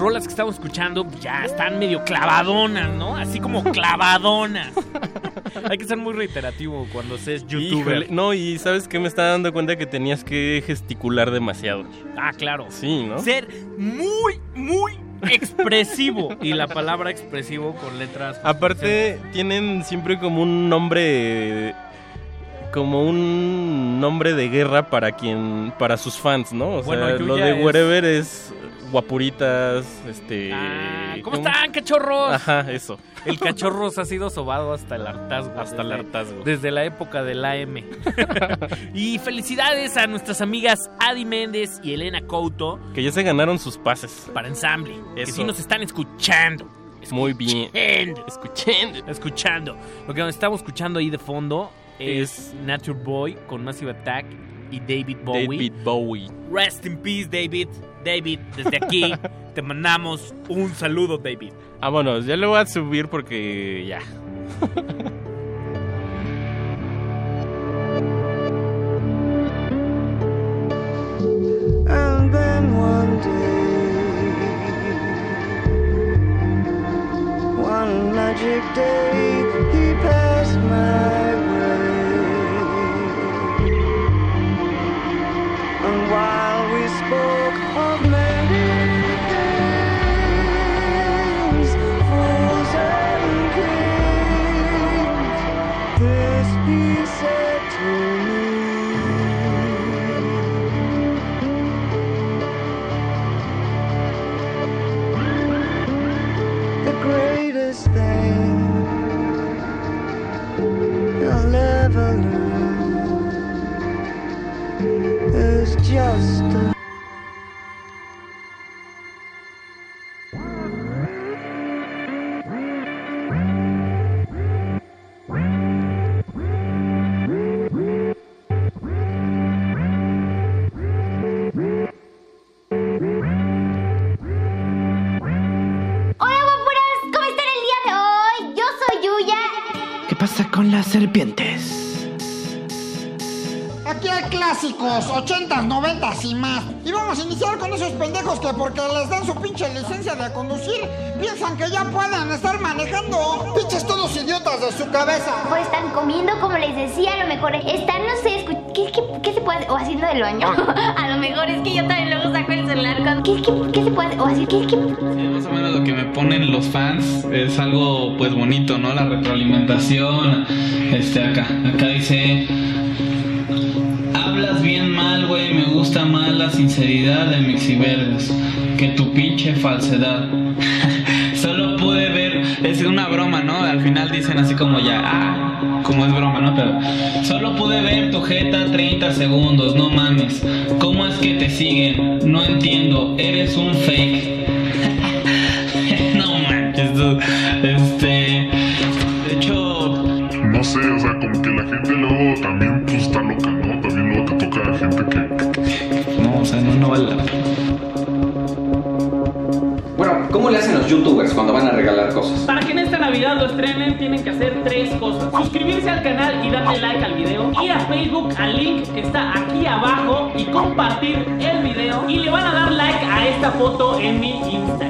rolas que estamos escuchando ya están medio clavadonas, ¿no? Así como clavadonas. Hay que ser muy reiterativo cuando seas youtuber. Híjole, no, y ¿sabes qué? Me estaba dando cuenta que tenías que gesticular demasiado. Ah, claro. Sí, ¿no? Ser muy, muy expresivo. y la palabra expresivo con letras. Aparte, tienen siempre como un nombre. Como un nombre de guerra para quien. para sus fans, ¿no? O Bueno, sea, lo de es- Wherever es guapuritas, este. Ah, ¿Cómo están, cachorros? Ajá, eso. El cachorros ha sido sobado hasta el hartazgo. Hasta el hartazgo. Desde la época del AM. y felicidades a nuestras amigas Adi Méndez y Elena Couto Que ya se ganaron sus pases. para ensamble. Que sí nos están escuchando. Muy bien. Escuchando. Escuchando. Lo que nos estamos escuchando ahí de fondo es Nature Boy con Massive Attack y David Bowie. David Bowie. Rest in peace, David. David, desde aquí te mandamos un saludo, David. Vámonos, ya lo voy a subir porque ya. And then one day, one magic day, he passed my just a clásicos, 80s, 90s y más. Y vamos a iniciar con esos pendejos que porque les dan su pinche licencia de conducir, piensan que ya pueden estar manejando. Pinches todos idiotas de su cabeza. O están comiendo, como les decía, a lo mejor están, no sé, ¿qué, qué, qué se puede? O haciendo del baño. a lo mejor es que yo también luego saco el celular con. ¿Qué, qué, qué se puede? O así, ¿qué, qué? Más o menos lo que me ponen los fans es algo pues bonito, ¿no? La retroalimentación. Este acá, acá dice gusta más la sinceridad de Mixiverdes que tu pinche falsedad. Solo pude ver, es una broma, ¿no? Al final dicen así como ya, ah, como es broma, ¿no? Pero solo pude ver tu jeta 30 segundos, no mames. ¿Cómo es que te siguen? No entiendo, eres un fake. no manches. Este. De hecho. No sé, o sea, como que la gente luego también youtubers cuando van a regalar cosas? Para que en esta Navidad lo estrenen tienen que hacer tres cosas. Suscribirse al canal y darle like al video. Ir a Facebook al link que está aquí abajo y compartir el video. Y le van a dar like a esta foto en mi Instagram.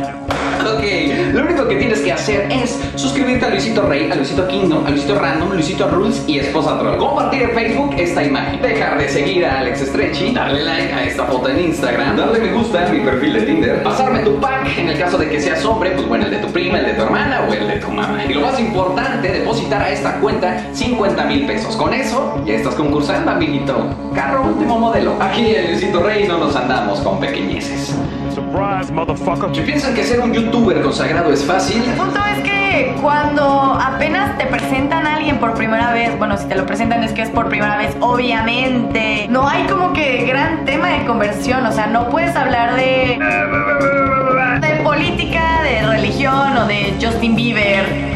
Ok, lo único que tienes que hacer es suscribirte a Luisito Rey, a Luisito Kingdom, a Luisito Random, Luisito Rules y Esposa Troll. Compartir en Facebook esta imagen. Dejar de seguir a Alex Stretchy, darle like a esta foto en Instagram, darle me gusta a mi perfil de Tinder, pasarme tu pack en el caso de que seas hombre, pues bueno, el de tu prima, el de tu hermana o el de tu mamá. Y lo más importante, depositar a esta cuenta 50 mil pesos. Con eso ya estás concursando, amiguito. Carro último modelo. Aquí en Luisito Rey no nos andamos con pequeñeces. Si piensan que ser un youtuber consagrado es fácil, El punto es que cuando apenas te presentan a alguien por primera vez, bueno, si te lo presentan es que es por primera vez, obviamente, no hay como que gran tema de conversión, o sea, no puedes hablar de de política, de religión o de Justin Bieber.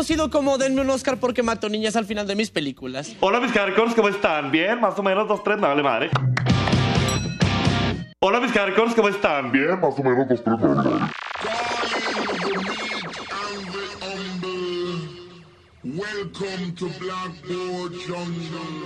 Conocido como Denme un Oscar porque mato niñas al final de mis películas. Hola mis hardcores, ¿cómo están? Bien, más o menos dos, tres, no vale madre. Hola mis hardcores, ¿cómo están? Bien, más o menos dos, tres, no vale madre. Welcome to Blackboard Jungle.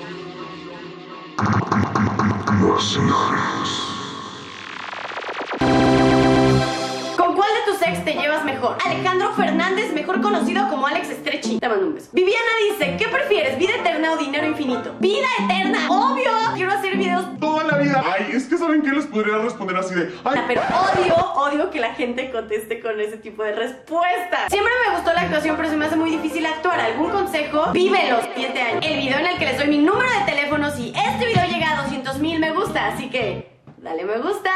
Te llevas mejor? Alejandro Fernández, mejor conocido como Alex Stretchy. Te mando un beso. Viviana dice, ¿qué prefieres? ¿Vida eterna o dinero infinito? ¡Vida eterna! ¡Obvio! Quiero hacer videos Toda la vida. Ay, es que saben que les podría responder así de. Ay, pero odio, odio que la gente conteste con ese tipo de respuestas. Siempre me gustó la actuación, pero se me hace muy difícil actuar. ¿Algún consejo? Vive los 7 años. El video en el que les doy mi número de teléfono si este video llega a 200 mil me gusta, así que dale me gusta.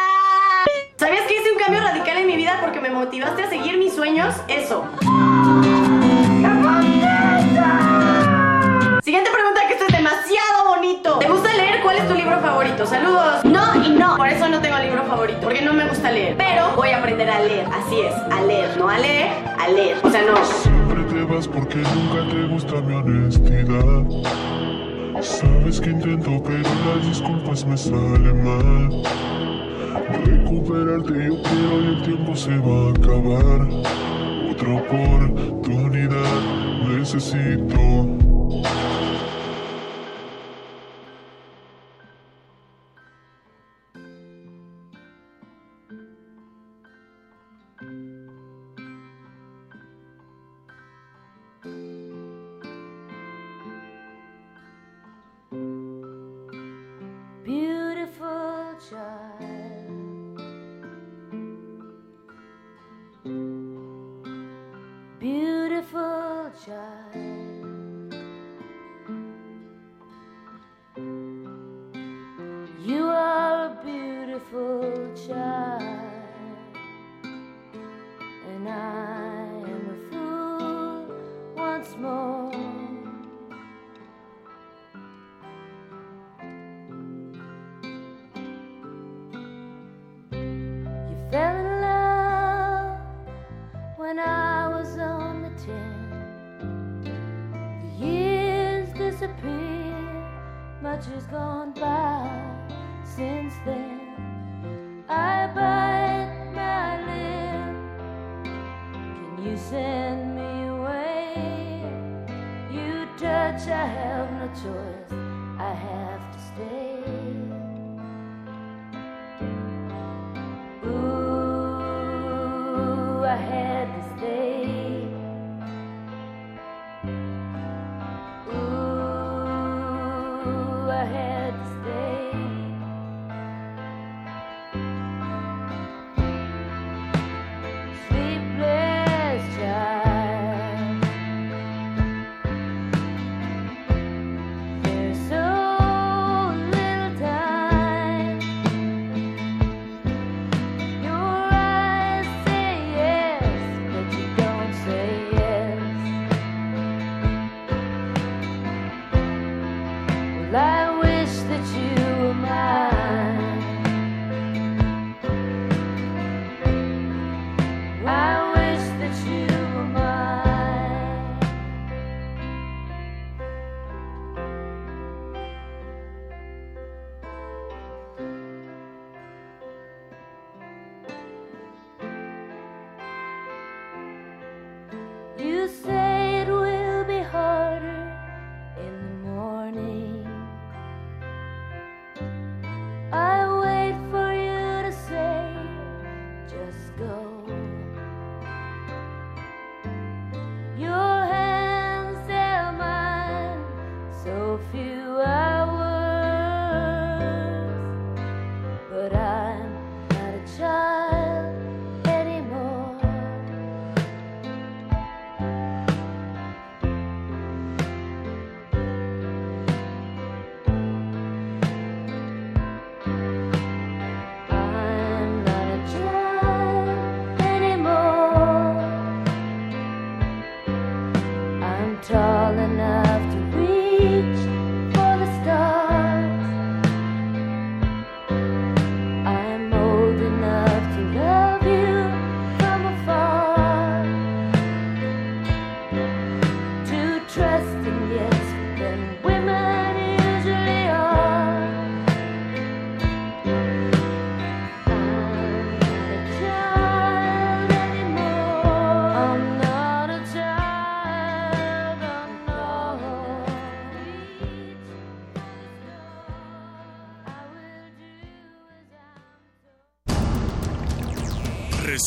¿Sabías que hice un cambio radical en mi vida porque me motivaste a seguir mis sueños? Eso. Siguiente pregunta que esto es demasiado bonito. ¿Te gusta leer? ¿Cuál es tu libro favorito? Saludos. No y no. Por eso no tengo libro favorito, porque no me gusta leer. Pero voy a aprender a leer. Así es, a leer. No a leer, a leer. O sea, no. Siempre te vas porque nunca te gusta mi honestidad. Sabes que intento, pero las disculpas me salen mal. Recuperarte yo quiero y el tiempo se va a acabar. Otra oportunidad necesito.